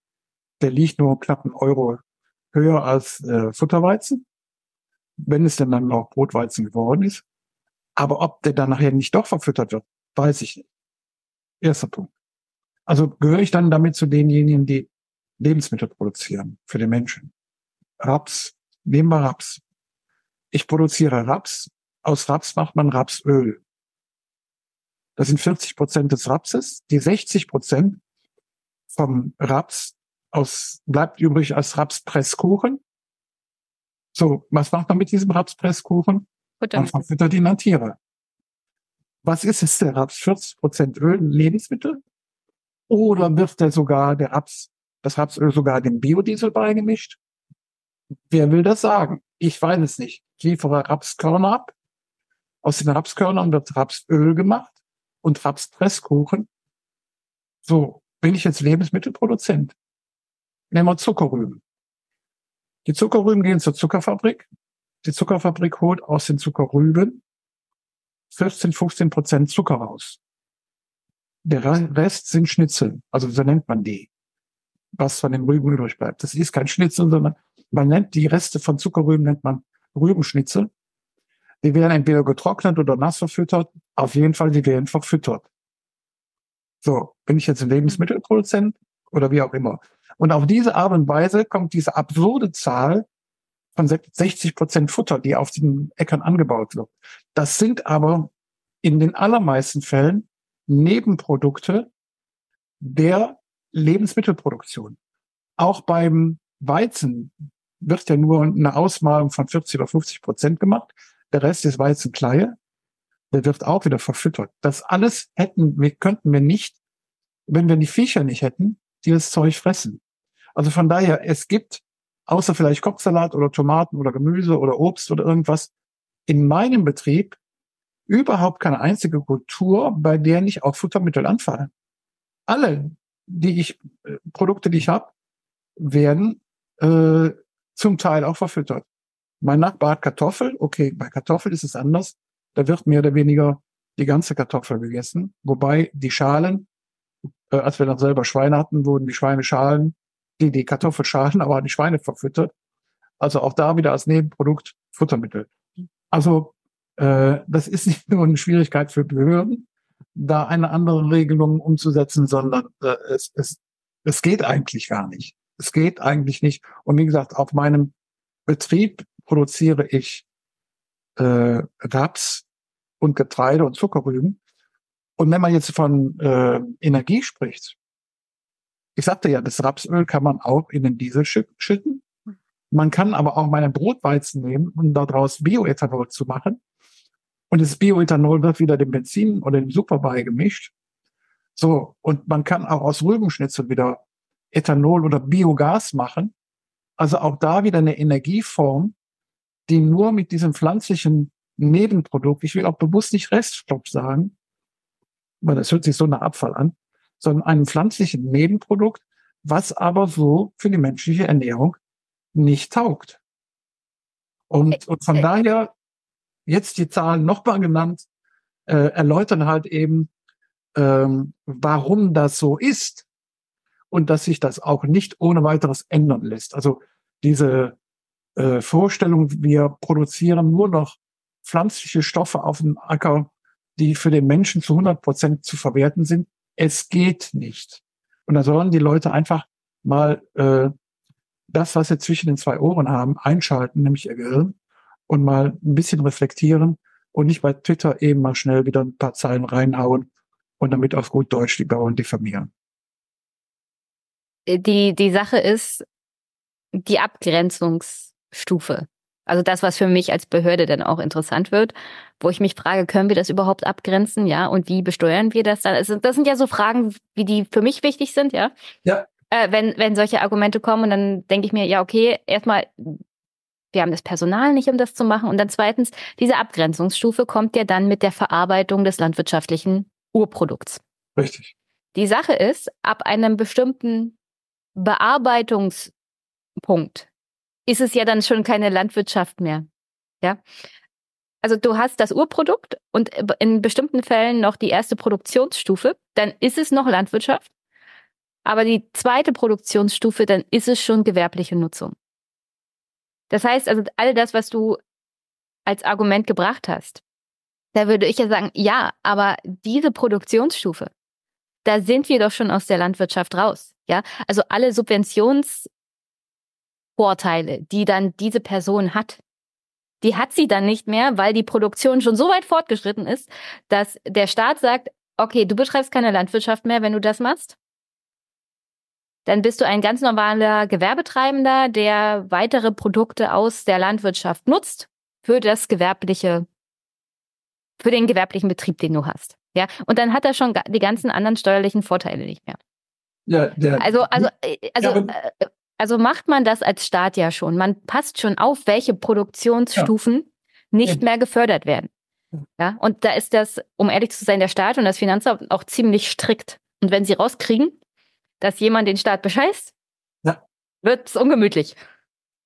Der liegt nur knapp einen Euro höher als äh, Futterweizen, wenn es denn dann auch Brotweizen geworden ist. Aber ob der dann nachher nicht doch verfüttert wird, weiß ich nicht. Erster Punkt. Also gehöre ich dann damit zu denjenigen, die Lebensmittel produzieren für den Menschen. Raps, nehmen wir Raps. Ich produziere Raps. Aus Raps macht man Rapsöl. Das sind 40 Prozent des Rapses. Die 60 Prozent vom Raps aus, bleibt übrig als Rapspresskuchen. So, was macht man mit diesem Rapspresskuchen? Man verfüttert ihn an Tiere. Was ist es, der Raps? 40 Prozent Öl, Lebensmittel? Oder wird der sogar, der Raps, das Rapsöl sogar dem Biodiesel beigemischt? Wer will das sagen? Ich weiß es nicht. Ich liefere Rapskörner ab. Aus den Rapskörnern wird Rapsöl gemacht und Rapspresskuchen. So, bin ich jetzt Lebensmittelproduzent? Nehmen wir Zuckerrüben. Die Zuckerrüben gehen zur Zuckerfabrik. Die Zuckerfabrik holt aus den Zuckerrüben 14, 15 Prozent Zucker raus. Der Rest sind Schnitzel, also so nennt man die, was von den Rüben übrig bleibt. Das ist kein Schnitzel, sondern man nennt die Reste von Zuckerrüben nennt man Rübenschnitzel. Die werden entweder getrocknet oder nass verfüttert. Auf jeden Fall, die werden verfüttert. So, bin ich jetzt ein Lebensmittelproduzent oder wie auch immer. Und auf diese Art und Weise kommt diese absurde Zahl von 60 Prozent Futter, die auf den Äckern angebaut wird. Das sind aber in den allermeisten Fällen Nebenprodukte der Lebensmittelproduktion. Auch beim Weizen wird ja nur eine Ausmalung von 40 oder 50 Prozent gemacht. Der Rest ist Weizenkleie. Der wird auch wieder verfüttert. Das alles hätten wir, könnten wir nicht, wenn wir die Viecher nicht hätten, die das Zeug fressen. Also von daher, es gibt, außer vielleicht Kopfsalat oder Tomaten oder Gemüse oder Obst oder irgendwas, in meinem Betrieb überhaupt keine einzige Kultur, bei der nicht auch Futtermittel anfallen. Alle, die ich, äh, Produkte, die ich habe, werden äh, zum Teil auch verfüttert. Mein Nachbar hat Kartoffel. Okay, bei Kartoffel ist es anders. Da wird mehr oder weniger die ganze Kartoffel gegessen. Wobei die Schalen, äh, als wir dann selber Schweine hatten, wurden die Schweineschalen die die Kartoffelschalen, aber die Schweine verfüttert. Also auch da wieder als Nebenprodukt Futtermittel. Also äh, das ist nicht nur eine Schwierigkeit für Behörden, da eine andere Regelung umzusetzen, sondern äh, es, es, es geht eigentlich gar nicht. Es geht eigentlich nicht. Und wie gesagt, auf meinem Betrieb produziere ich äh, Raps und Getreide und Zuckerrüben. Und wenn man jetzt von äh, Energie spricht, ich sagte ja, das Rapsöl kann man auch in den Diesel schütten. Man kann aber auch meinen Brotweizen nehmen und daraus Bioethanol zu machen. Und das Bioethanol wird wieder dem Benzin oder dem Super beigemischt. So, und man kann auch aus Rübenschnitzel wieder Ethanol oder Biogas machen. Also auch da wieder eine Energieform, die nur mit diesem pflanzlichen Nebenprodukt, ich will auch bewusst nicht Reststoff sagen, weil das hört sich so nach Abfall an, sondern einem pflanzlichen Nebenprodukt, was aber so für die menschliche Ernährung nicht taugt. Und, und von daher jetzt die Zahlen nochmal genannt, äh, erläutern halt eben, ähm, warum das so ist und dass sich das auch nicht ohne weiteres ändern lässt. Also diese äh, Vorstellung, wir produzieren nur noch pflanzliche Stoffe auf dem Acker, die für den Menschen zu 100 Prozent zu verwerten sind, es geht nicht. Und da sollen die Leute einfach mal äh, das, was sie zwischen den zwei Ohren haben, einschalten, nämlich ihr Gehirn, und mal ein bisschen reflektieren und nicht bei Twitter eben mal schnell wieder ein paar Zeilen reinhauen und damit auf gut Deutsch die Bauern diffamieren. Die, die Sache ist die Abgrenzungsstufe. Also das, was für mich als Behörde dann auch interessant wird, wo ich mich frage, können wir das überhaupt abgrenzen, ja? Und wie besteuern wir das dann? Also das sind ja so Fragen, wie die für mich wichtig sind, ja? Ja. Äh, wenn, wenn solche Argumente kommen, und dann denke ich mir, ja, okay, erstmal, wir haben das Personal nicht, um das zu machen. Und dann zweitens, diese Abgrenzungsstufe kommt ja dann mit der Verarbeitung des landwirtschaftlichen Urprodukts. Richtig. Die Sache ist, ab einem bestimmten Bearbeitungspunkt ist es ja dann schon keine Landwirtschaft mehr. Ja. Also du hast das Urprodukt und in bestimmten Fällen noch die erste Produktionsstufe, dann ist es noch Landwirtschaft. Aber die zweite Produktionsstufe, dann ist es schon gewerbliche Nutzung. Das heißt also, all das, was du als Argument gebracht hast, da würde ich ja sagen, ja, aber diese Produktionsstufe, da sind wir doch schon aus der Landwirtschaft raus. Ja, also alle Subventions Vorteile, die dann diese Person hat. Die hat sie dann nicht mehr, weil die Produktion schon so weit fortgeschritten ist, dass der Staat sagt, okay, du betreibst keine Landwirtschaft mehr, wenn du das machst. Dann bist du ein ganz normaler Gewerbetreibender, der weitere Produkte aus der Landwirtschaft nutzt für das gewerbliche, für den gewerblichen Betrieb, den du hast. Ja, und dann hat er schon die ganzen anderen steuerlichen Vorteile nicht mehr. Ja, der, also, also, äh, also, ja, also macht man das als Staat ja schon. Man passt schon auf, welche Produktionsstufen ja. nicht mehr gefördert werden. Ja, und da ist das, um ehrlich zu sein, der Staat und das Finanzamt auch ziemlich strikt. Und wenn sie rauskriegen, dass jemand den Staat bescheißt, ja. wird es ungemütlich.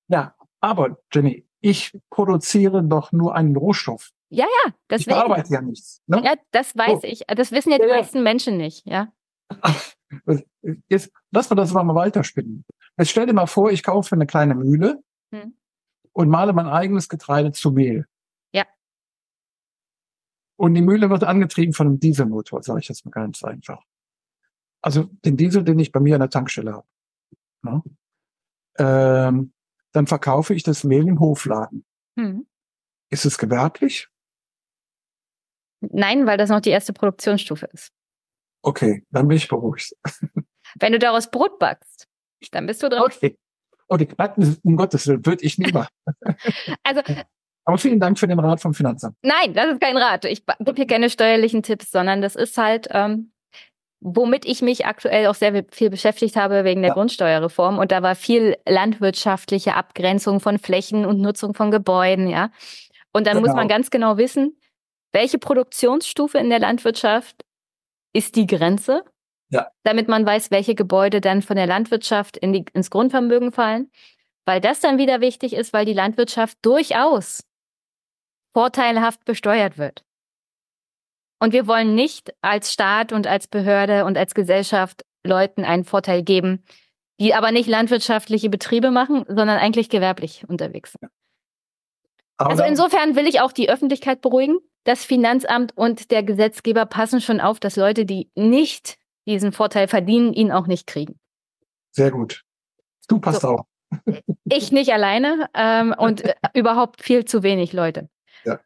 Ja, aber Jenny, ich produziere doch nur einen Rohstoff. Ja, ja, das ich bearbeite ja nichts. Ne? Ja, das weiß oh. ich. Das wissen ja die ja, meisten Menschen nicht, ja. Jetzt lass wir das mal weiterspinnen. Jetzt stell dir mal vor, ich kaufe eine kleine Mühle hm. und male mein eigenes Getreide zu Mehl. Ja. Und die Mühle wird angetrieben von einem Dieselmotor, sage ich jetzt mal ganz einfach. Also den Diesel, den ich bei mir an der Tankstelle habe. Ne? Ähm, dann verkaufe ich das Mehl im Hofladen. Hm. Ist es gewerblich? Nein, weil das noch die erste Produktionsstufe ist. Okay, dann bin ich beruhigt. Wenn du daraus Brot backst, dann bist du dran. Okay. Oh, die Backen, um Gottes Willen, würde ich nie machen. also, aber vielen Dank für den Rat vom Finanzamt. Nein, das ist kein Rat. Ich gebe hier keine steuerlichen Tipps, sondern das ist halt, ähm, womit ich mich aktuell auch sehr viel beschäftigt habe wegen der ja. Grundsteuerreform. Und da war viel landwirtschaftliche Abgrenzung von Flächen und Nutzung von Gebäuden, ja. Und dann genau. muss man ganz genau wissen, welche Produktionsstufe in der Landwirtschaft ist die Grenze, ja. damit man weiß, welche Gebäude dann von der Landwirtschaft in die, ins Grundvermögen fallen. Weil das dann wieder wichtig ist, weil die Landwirtschaft durchaus vorteilhaft besteuert wird. Und wir wollen nicht als Staat und als Behörde und als Gesellschaft Leuten einen Vorteil geben, die aber nicht landwirtschaftliche Betriebe machen, sondern eigentlich gewerblich unterwegs sind. Also insofern will ich auch die Öffentlichkeit beruhigen das Finanzamt und der Gesetzgeber passen schon auf, dass Leute, die nicht diesen Vorteil verdienen, ihn auch nicht kriegen. Sehr gut. Du passt so. auch. Ich nicht alleine ähm, und äh, überhaupt viel zu wenig Leute. Ja.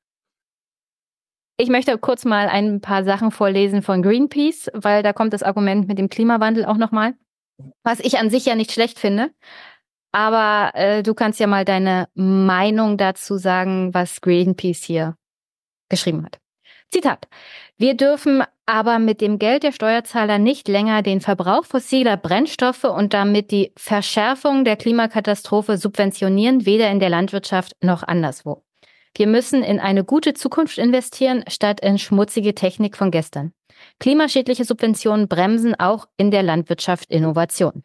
Ich möchte kurz mal ein paar Sachen vorlesen von Greenpeace, weil da kommt das Argument mit dem Klimawandel auch nochmal. Was ich an sich ja nicht schlecht finde. Aber äh, du kannst ja mal deine Meinung dazu sagen, was Greenpeace hier geschrieben hat. Zitat. Wir dürfen aber mit dem Geld der Steuerzahler nicht länger den Verbrauch fossiler Brennstoffe und damit die Verschärfung der Klimakatastrophe subventionieren, weder in der Landwirtschaft noch anderswo. Wir müssen in eine gute Zukunft investieren, statt in schmutzige Technik von gestern. Klimaschädliche Subventionen bremsen auch in der Landwirtschaft Innovation.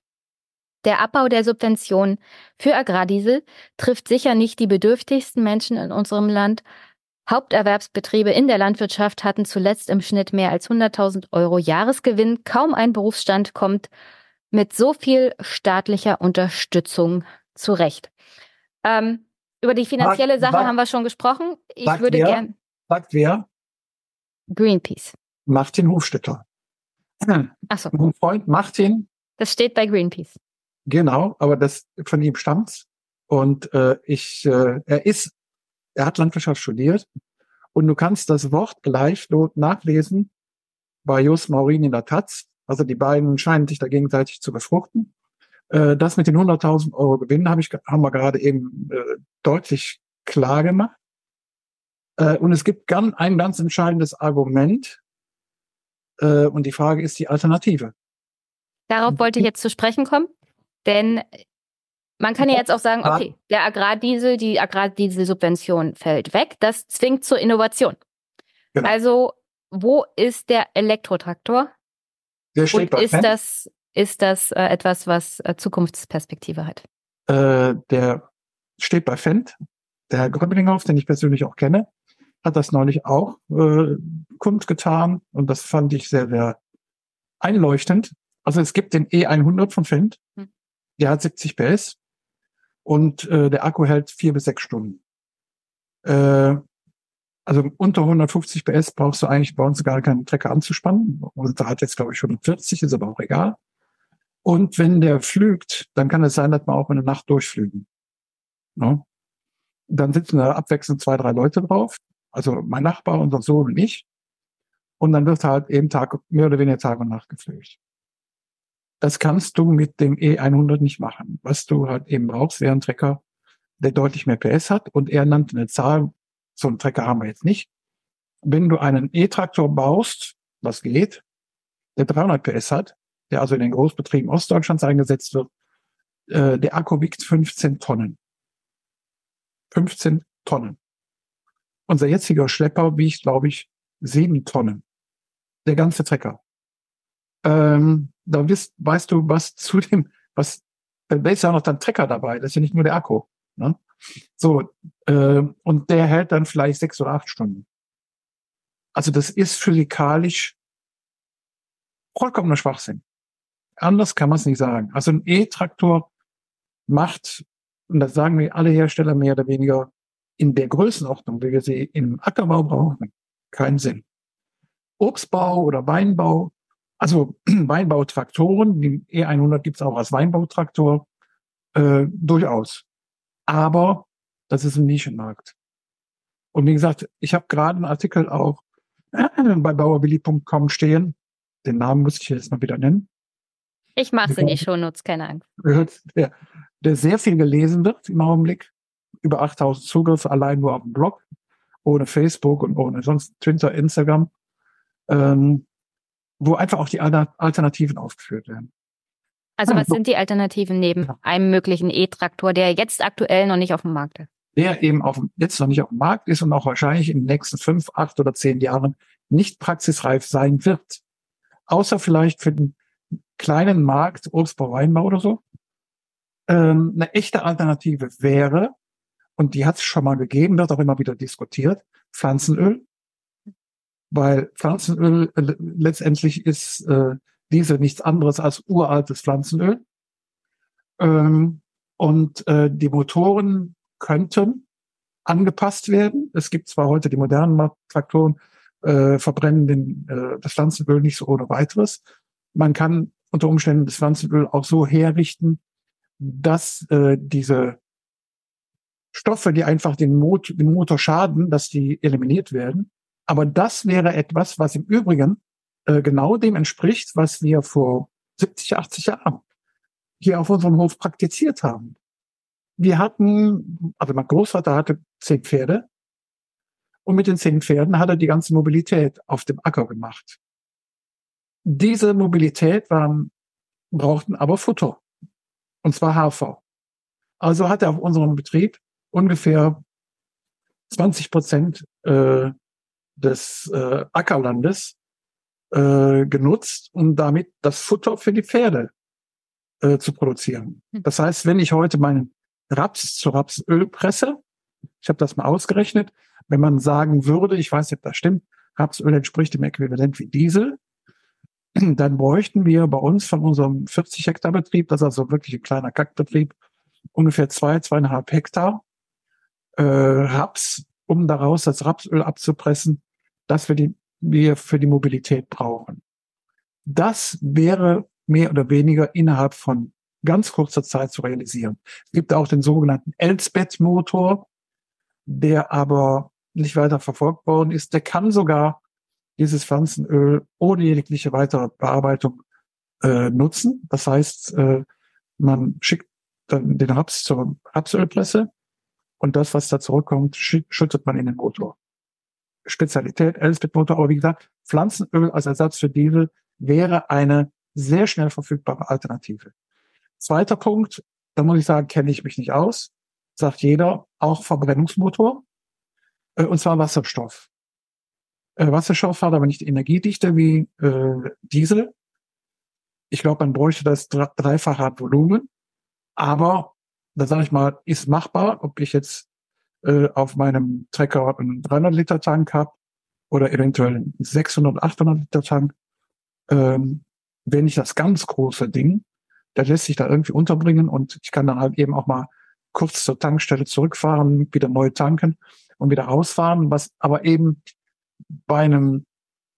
Der Abbau der Subventionen für Agrardiesel trifft sicher nicht die bedürftigsten Menschen in unserem Land, Haupterwerbsbetriebe in der Landwirtschaft hatten zuletzt im Schnitt mehr als 100.000 Euro Jahresgewinn. Kaum ein Berufsstand kommt mit so viel staatlicher Unterstützung zurecht. Ähm, über die finanzielle Sache haben wir schon gesprochen. Ich würde gerne. Sagt wer? Greenpeace. Martin Hofstetter. Achso. Mein Freund Martin. Das steht bei Greenpeace. Genau, aber das von ihm stammt's. Und äh, ich, äh, er ist er hat Landwirtschaft studiert und du kannst das Wort gleich nachlesen bei Jos Maurin in der Taz. Also die beiden scheinen sich da gegenseitig zu befruchten. Äh, das mit den 100.000 Euro Gewinn habe ich, haben wir gerade eben äh, deutlich klar gemacht. Äh, und es gibt ein ganz entscheidendes Argument. Und die Frage ist die Alternative. Darauf wollte ich jetzt zu sprechen kommen, denn man kann ja jetzt auch sagen, okay, der Agrardiesel, die Agrardieselsubvention fällt weg. Das zwingt zur Innovation. Genau. Also, wo ist der Elektrotraktor? Der steht Und bei ist das, ist das äh, etwas, was äh, Zukunftsperspektive hat? Äh, der steht bei Fendt. Der Herr Gröblinghoff, den ich persönlich auch kenne, hat das neulich auch äh, kundgetan. Und das fand ich sehr, sehr einleuchtend. Also es gibt den E100 von Fendt. Hm. Der hat 70 PS. Und äh, der Akku hält vier bis sechs Stunden. Äh, also unter 150 PS brauchst du eigentlich bei uns gar keinen Trecker anzuspannen. Und da hat jetzt, glaube ich, 140, ist aber auch egal. Und wenn der flügt, dann kann es sein, dass wir auch in der Nacht durchflügen. Ne? Dann sitzen da abwechselnd zwei, drei Leute drauf. Also mein Nachbar, unser Sohn und ich. Und dann wird halt eben Tag, mehr oder weniger Tag und Nacht geflügt. Das kannst du mit dem E100 nicht machen. Was du halt eben brauchst, wäre ein Trecker, der deutlich mehr PS hat. Und er nannte eine Zahl, so einen Trecker haben wir jetzt nicht. Wenn du einen E-Traktor baust, was geht, der 300 PS hat, der also in den Großbetrieben Ostdeutschlands eingesetzt wird, äh, der Akku wiegt 15 Tonnen. 15 Tonnen. Unser jetziger Schlepper wiegt, glaube ich, 7 Tonnen. Der ganze Trecker. Ähm, da wisst, weißt du, was zu dem, was, da ist ja noch dann Trecker dabei, das ist ja nicht nur der Akku. Ne? So, äh, und der hält dann vielleicht sechs oder acht Stunden. Also das ist physikalisch vollkommener Schwachsinn. Anders kann man es nicht sagen. Also ein E-Traktor macht, und das sagen wir alle Hersteller mehr oder weniger, in der Größenordnung, wie wir sie im Ackerbau brauchen, keinen Sinn. Obstbau oder Weinbau, also Weinbautraktoren, die E100 gibt es auch als Weinbautraktor, äh, durchaus. Aber das ist ein Nischenmarkt. Und wie gesagt, ich habe gerade einen Artikel auch bei bauerbilly.com stehen. Den Namen muss ich jetzt mal wieder nennen. Ich mache es in die Shownotes, keine Angst. gehört, der, der sehr viel gelesen wird im Augenblick. Über 8000 Zugriffe allein nur auf dem Blog, ohne Facebook und ohne sonst Twitter, Instagram, ähm, wo einfach auch die Alter- Alternativen aufgeführt werden. Also was sind die Alternativen neben einem möglichen E-Traktor, der jetzt aktuell noch nicht auf dem Markt ist? Der eben auf, dem- jetzt noch nicht auf dem Markt ist und auch wahrscheinlich in den nächsten fünf, acht oder zehn Jahren nicht praxisreif sein wird. Außer vielleicht für den kleinen Markt, Obstbau, Weinbau oder so. Ähm, eine echte Alternative wäre, und die hat es schon mal gegeben, wird auch immer wieder diskutiert, Pflanzenöl. Weil Pflanzenöl äh, letztendlich ist äh, Diesel nichts anderes als uraltes Pflanzenöl. Ähm, und äh, die Motoren könnten angepasst werden. Es gibt zwar heute die modernen Traktoren, äh, verbrennen den, äh, das Pflanzenöl nicht so ohne weiteres. Man kann unter Umständen das Pflanzenöl auch so herrichten, dass äh, diese Stoffe, die einfach den, Mot den Motor schaden, dass die eliminiert werden. Aber das wäre etwas, was im Übrigen äh, genau dem entspricht, was wir vor 70, 80 Jahren hier auf unserem Hof praktiziert haben. Wir hatten, also mein Großvater hatte zehn Pferde und mit den zehn Pferden hat er die ganze Mobilität auf dem Acker gemacht. Diese Mobilität waren, brauchten aber Futter. Und zwar Hafer. Also hat er auf unserem Betrieb ungefähr 20 Prozent äh, des äh, Ackerlandes äh, genutzt, um damit das Futter für die Pferde äh, zu produzieren. Das heißt, wenn ich heute meinen Raps zu Rapsöl presse, ich habe das mal ausgerechnet, wenn man sagen würde, ich weiß nicht, ob das stimmt, Rapsöl entspricht dem Äquivalent wie Diesel, dann bräuchten wir bei uns von unserem 40 Hektar Betrieb, das ist also wirklich ein kleiner Kackbetrieb, ungefähr zwei, zweieinhalb Hektar äh, Raps, um daraus das Rapsöl abzupressen, das wir, die, wir für die Mobilität brauchen. Das wäre mehr oder weniger innerhalb von ganz kurzer Zeit zu realisieren. Es gibt auch den sogenannten Elsbeth-Motor, der aber nicht weiter verfolgt worden ist. Der kann sogar dieses Pflanzenöl ohne jegliche weitere Bearbeitung äh, nutzen. Das heißt, äh, man schickt dann den Raps zur Rapsölpresse Und das, was da zurückkommt, schüttet man in den Motor. Spezialität Elsbeth-Motor, aber wie gesagt, Pflanzenöl als Ersatz für Diesel wäre eine sehr schnell verfügbare Alternative. Zweiter Punkt, da muss ich sagen, kenne ich mich nicht aus, sagt jeder, auch Verbrennungsmotor, äh, und zwar Wasserstoff. Äh, Wasserstoff hat aber nicht Energiedichte wie äh, Diesel. Ich glaube, man bräuchte das dreifache Volumen, aber da sage ich mal, ist machbar, ob ich jetzt äh, auf meinem Trecker einen 300 Liter Tank habe oder eventuell einen 600, 800 Liter Tank. Ähm, wenn ich das ganz große Ding, der lässt sich da irgendwie unterbringen und ich kann dann halt eben auch mal kurz zur Tankstelle zurückfahren, wieder neu tanken und wieder rausfahren, was aber eben bei einem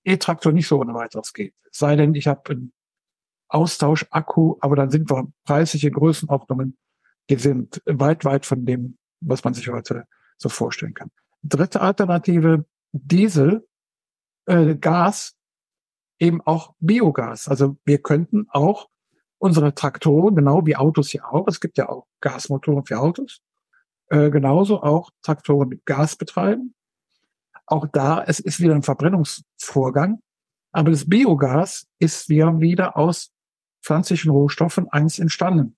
E-Traktor nicht so ohne weiteres geht. sei denn, ich habe einen Austausch-Akku, aber dann sind wir preisliche Größenordnungen, die sind weit, weit von dem, was man sich heute so vorstellen kann. Dritte Alternative, Diesel, äh, Gas, eben auch Biogas. Also wir könnten auch unsere Traktoren, genau wie Autos ja auch, es gibt ja auch Gasmotoren für Autos, äh, genauso auch Traktoren mit Gas betreiben. Auch da, es ist wieder ein Verbrennungsvorgang, aber das Biogas ist wieder, wieder aus pflanzlichen Rohstoffen eins entstanden,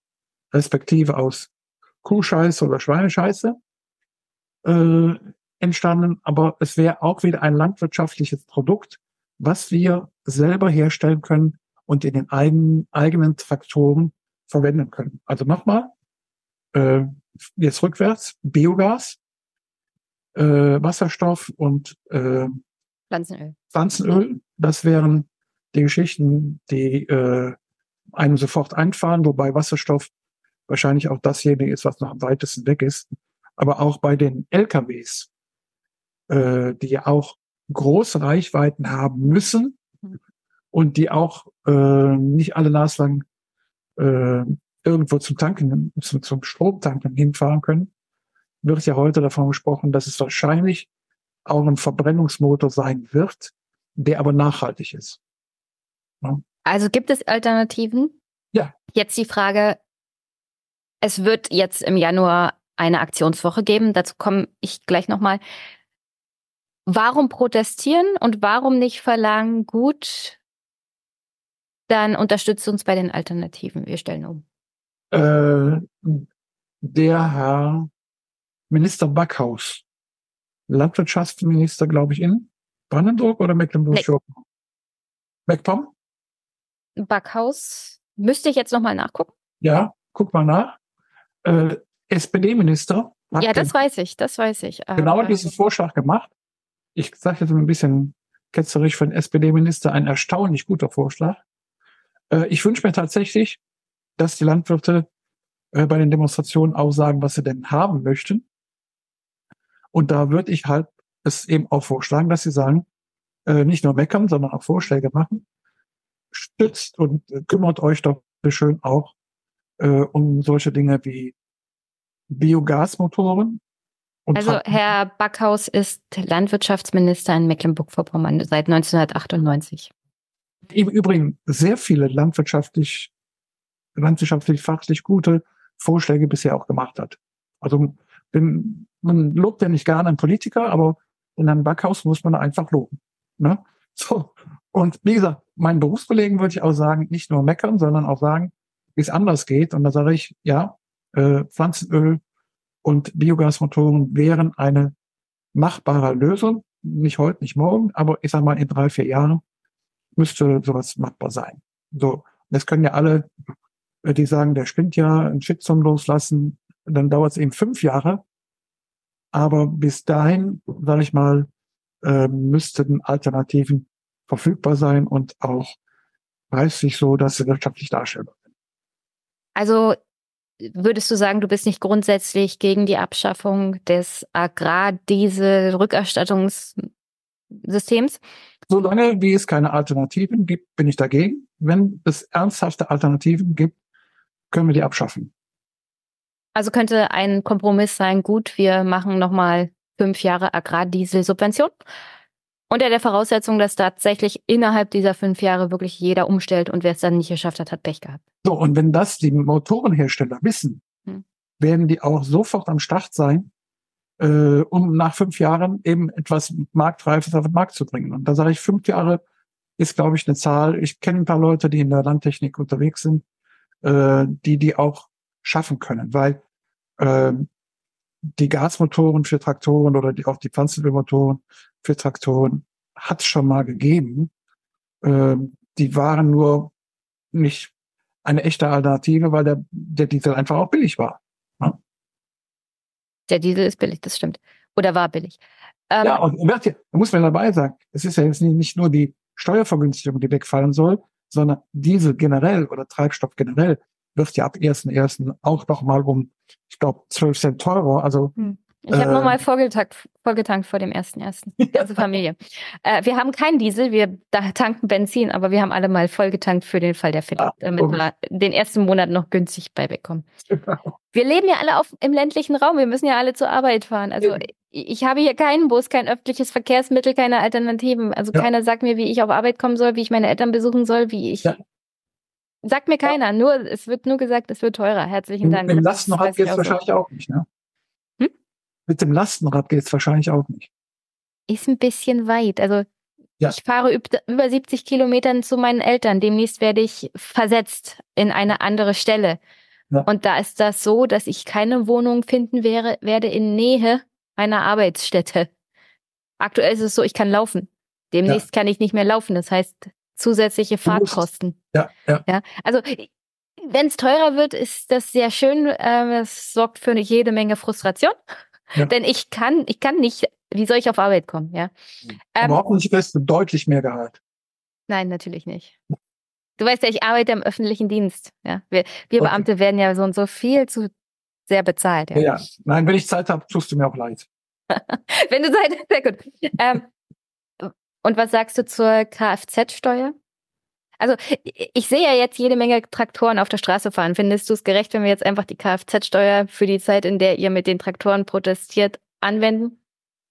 respektive aus Kuhscheiße oder Schweinescheiße äh, entstanden, aber es wäre auch wieder ein landwirtschaftliches Produkt, was wir selber herstellen können und in den eigenen, eigenen Traktoren verwenden können. Also nochmal, äh, jetzt rückwärts, Biogas, äh, Wasserstoff und äh, Pflanzenöl. Pflanzenöl, das wären die Geschichten, die äh, einem sofort einfallen, wobei Wasserstoff wahrscheinlich auch dasjenige ist, was noch am weitesten weg ist. Aber auch bei den LKWs, äh, die ja auch große Reichweiten haben müssen, und die auch äh, nicht alle naslang äh, irgendwo zum Tanken, zum, zum Stromtanken hinfahren können, wird ja heute davon gesprochen, dass es wahrscheinlich auch ein Verbrennungsmotor sein wird, der aber nachhaltig ist. Ja. Also gibt es Alternativen? Ja. Jetzt die Frage, es wird jetzt im Januar eine Aktionswoche geben, dazu komme ich gleich nochmal. Warum protestieren und warum nicht verlangen, gut, dann unterstützt uns bei den Alternativen. Wir stellen um. Äh, der Herr Minister Backhaus, Landwirtschaftsminister, glaube ich, in Brandenburg oder Mecklenburg-Vorpommern? Nee. MacPom? Backhaus. Müsste ich jetzt nochmal nachgucken? Ja, guck mal nach. Äh, SPD-Minister. Ja, das weiß ich, das weiß ich. Genau diesen Vorschlag gemacht. Ich sage jetzt ein bisschen ketzerisch für den SPD-Minister, ein erstaunlich guter Vorschlag. Äh, ich wünsche mir tatsächlich, dass die Landwirte äh, bei den Demonstrationen auch sagen, was sie denn haben möchten. Und da würde ich halt es eben auch vorschlagen, dass sie sagen, äh, nicht nur meckern, sondern auch Vorschläge machen. Stützt und kümmert euch doch schön auch um solche Dinge wie Biogasmotoren. also Herr Backhaus ist Landwirtschaftsminister in Mecklenburg-Vorpommern seit 1998 im Übrigen sehr viele landwirtschaftlich, landwirtschaftlich fachlich gute Vorschläge bisher auch gemacht hat. Also bin, man lobt ja nicht gerne einen Politiker, aber in einem Backhaus muss man einfach loben. Ne? So. Und wie gesagt, meinen Berufskollegen würde ich auch sagen, nicht nur meckern, sondern auch sagen, wie es anders geht. Und da sage ich, ja, äh, Pflanzenöl und Biogasmotoren wären eine machbare Lösung. Nicht heute, nicht morgen, aber ich sage mal in drei, vier Jahren müsste sowas machbar sein. So, das können ja alle, äh, die sagen, der spinnt ja, ein Shitstorm loslassen, dann dauert es eben fünf Jahre. Aber bis dahin, sage ich mal, äh, müssten Alternativen verfügbar sein und auch preislich so, dass sie wirtschaftlich darstellbar. Also würdest du sagen, du bist nicht grundsätzlich gegen die Abschaffung des Agrardiesel-Rückerstattungssystems? Solange wie es keine Alternativen gibt, bin ich dagegen. Wenn es ernsthafte Alternativen gibt, können wir die abschaffen. Also könnte ein Kompromiss sein, gut, wir machen nochmal fünf Jahre Agrardiesel-Subvention. Unter der Voraussetzung, dass tatsächlich innerhalb dieser fünf Jahre wirklich jeder umstellt und wer es dann nicht geschafft hat, hat Pech gehabt. So, und wenn das die Motorenhersteller wissen, hm. werden die auch sofort am Start sein, äh, um nach fünf Jahren eben etwas Marktreifes auf den Markt zu bringen. Und da sage ich, fünf Jahre ist, glaube ich, eine Zahl. Ich kenne ein paar Leute, die in der Landtechnik unterwegs sind, äh, die die auch schaffen können, weil äh, die Gasmotoren für Traktoren oder die, auch die Pflanzenölmotoren für Traktoren hat es schon mal gegeben. Äh, die waren nur nicht eine echte Alternative, weil der, der Diesel einfach auch billig war. Ja? Der Diesel ist billig, das stimmt. Oder war billig. Ähm, ja, und da muss man dabei sagen, es ist ja jetzt nicht nur die Steuervergünstigung, die wegfallen soll, sondern Diesel generell oder Treibstoff generell wird ja ab 1.1. auch nochmal um, ich glaube, 12 Cent teurer. Also hm. Ich habe äh, nochmal vollgetankt, vollgetankt vor dem ersten ersten. Ganze Familie. äh, wir haben keinen Diesel, wir tanken Benzin, aber wir haben alle mal vollgetankt für den Fall der Fälle, ah, damit okay. wir den ersten Monat noch günstig beibekommen. Genau. Wir leben ja alle auf, im ländlichen Raum, wir müssen ja alle zur Arbeit fahren. Also ja. ich habe hier keinen Bus, kein öffentliches Verkehrsmittel, keine Alternativen. Also ja. keiner sagt mir, wie ich auf Arbeit kommen soll, wie ich meine Eltern besuchen soll, wie ich ja. Sagt mir keiner, nur, es wird nur gesagt, es wird teurer. Herzlichen Dank. Im Lastenrad geht es wahrscheinlich auch nicht, ne? Mit dem Lastenrad geht es wahrscheinlich auch nicht. Ist ein bisschen weit. Also ja. ich fahre über 70 Kilometern zu meinen Eltern. Demnächst werde ich versetzt in eine andere Stelle. Ja. Und da ist das so, dass ich keine Wohnung finden wäre, werde in Nähe einer Arbeitsstätte. Aktuell ist es so, ich kann laufen. Demnächst ja. kann ich nicht mehr laufen. Das heißt, zusätzliche Fahrtkosten. Ja, ja. ja also wenn es teurer wird, ist das sehr schön. Ähm, es sorgt für jede Menge Frustration. Ja. Denn ich kann, ich kann nicht, wie soll ich auf Arbeit kommen, ja? Ähm, Aber hoffentlich kriegst du deutlich mehr Gehalt. Nein, natürlich nicht. Du weißt ja, ich arbeite im öffentlichen Dienst. Ja, wir, wir okay. Beamte werden ja so und so viel zu sehr bezahlt. Ja, ja. nein, wenn ich Zeit habe, tust du mir auch leid. wenn du Zeit hast, sehr gut. Ähm, und was sagst du zur Kfz-Steuer? Also ich sehe ja jetzt jede Menge Traktoren auf der Straße fahren. Findest du es gerecht, wenn wir jetzt einfach die Kfz-Steuer für die Zeit, in der ihr mit den Traktoren protestiert, anwenden?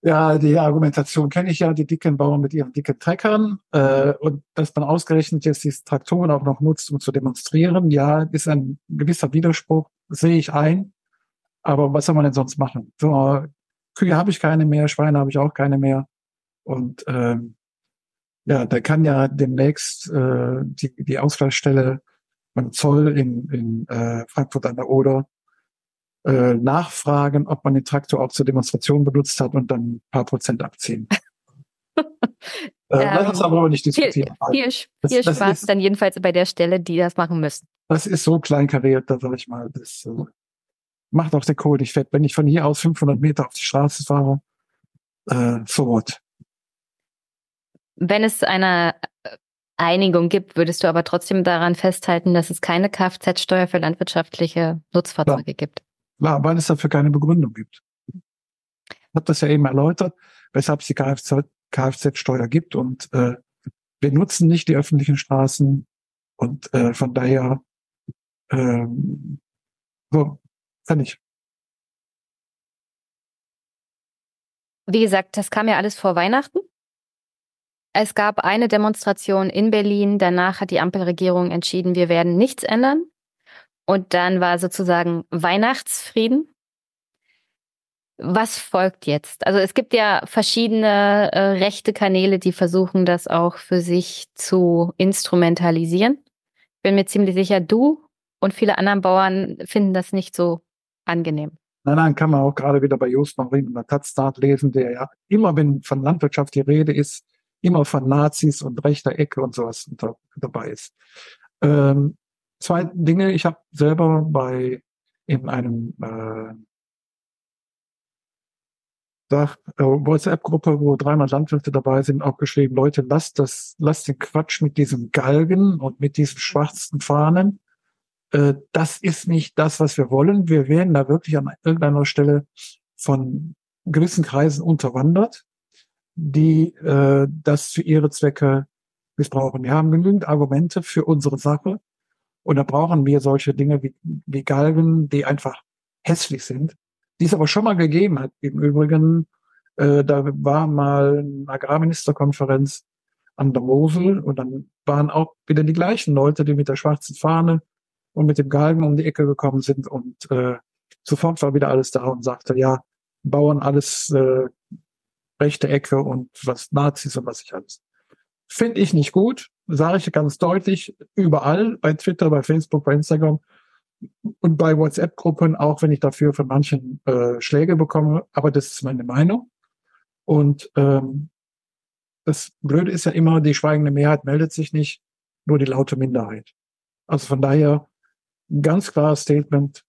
Ja, die Argumentation kenne ich ja, die dicken Bauern mit ihren dicken Treckern äh, und dass man ausgerechnet jetzt diese Traktoren auch noch nutzt, um zu demonstrieren, ja, ist ein gewisser Widerspruch, sehe ich ein. Aber was soll man denn sonst machen? So, Kühe habe ich keine mehr, Schweine habe ich auch keine mehr. Und ähm, ja, da kann ja demnächst äh, die, die Ausgleichsstelle beim Zoll in, in äh, Frankfurt an der Oder äh, nachfragen, ob man den Traktor auch zur Demonstration benutzt hat und dann ein paar Prozent abziehen. äh, lass uns aber nicht diskutieren. Viel, viel, viel das, Spaß ist, dann jedenfalls bei der Stelle, die das machen müssen. Das ist so kleinkariert, da sag ich mal, das äh, macht auch der Kohl nicht fett. Wenn ich von hier aus 500 Meter auf die Straße fahre, äh, so what. Wenn es eine äh, Einigung gibt, würdest du aber trotzdem daran festhalten, dass es keine Kfz-Steuer für landwirtschaftliche Nutzfahrzeuge ja. gibt? Klar, weil es dafür keine Begründung gibt. Ich habe das ja eben erläutert, weshalb es die Kfz-Steuer gibt und äh, wir nutzen nicht die öffentlichen Straßen und äh, von daher ähm, so, fertig. Wie gesagt, das kam ja alles vor Weihnachten. Es gab eine Demonstration in Berlin. Danach hat die Ampelregierung entschieden, wir werden nichts ändern. Und dann war sozusagen Weihnachtsfrieden. Was folgt jetzt? Also es gibt ja verschiedene äh, rechte Kanäle, die versuchen, das auch für sich zu instrumentalisieren. Ich bin mir ziemlich sicher, du und viele anderen Bauern finden das nicht so angenehm. Nein, nein, kann man auch gerade wieder bei Just Marin und der Taz lesen, der ja immer, wenn von Landwirtschaft die Rede ist, immer von Nazis und rechter Ecke und sowas da, dabei ist. Ähm, zwei Dinge, ich habe selber bei in einem äh, äh, WhatsApp-Gruppe, wo 300 Landwirte dabei sind, auch geschrieben, Leute, lasst das, lasst den Quatsch mit diesem Galgen und mit diesen schwarzen Fahnen. Äh, das ist nicht das, was wir wollen. Wir werden da wirklich an irgendeiner Stelle von gewissen Kreisen unterwandert die äh, das für ihre Zwecke missbrauchen. Wir haben genügend Argumente für unsere Sache und da brauchen wir solche Dinge wie, wie Galgen, die einfach hässlich sind, die es aber schon mal gegeben hat. Im Übrigen, äh, da war mal eine Agrarministerkonferenz an der Mosel und dann waren auch wieder die gleichen Leute, die mit der schwarzen Fahne und mit dem Galgen um die Ecke gekommen sind und äh, sofort war wieder alles da und sagte, ja, Bauern alles äh, rechte Ecke und was Nazis und was ich alles. Finde ich nicht gut, sage ich ganz deutlich, überall, bei Twitter, bei Facebook, bei Instagram und bei WhatsApp-Gruppen, auch wenn ich dafür von manchen äh, Schläge bekomme, aber das ist meine Meinung. Und ähm, das Blöde ist ja immer, die schweigende Mehrheit meldet sich nicht, nur die laute Minderheit. Also von daher ganz klares Statement.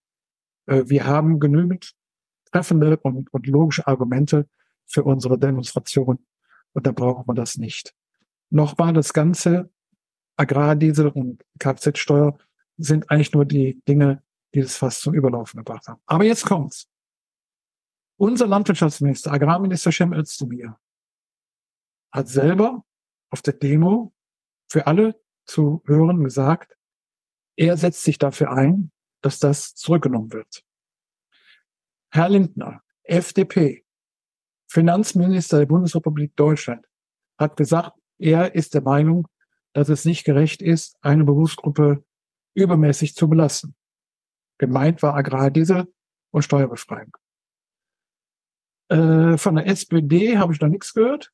Äh, wir haben genügend treffende und, und logische Argumente für unsere Demonstration und da brauchen wir das nicht. Nochmal, das ganze Agrardiesel und Kfz-Steuer sind eigentlich nur die Dinge, die das fast zum Überlaufen gebracht haben. Aber jetzt kommt's. Unser Landwirtschaftsminister, Agrarminister Cem Özdemir, hat selber auf der Demo für alle zu hören gesagt, er setzt sich dafür ein, dass das zurückgenommen wird. Herr Lindner, FDP, Finanzminister der Bundesrepublik Deutschland, hat gesagt, er ist der Meinung, dass es nicht gerecht ist, eine Berufsgruppe übermäßig zu belasten. Gemeint war Agrardiesel und Steuerbefreiung. Äh, von der SPD habe ich noch nichts gehört.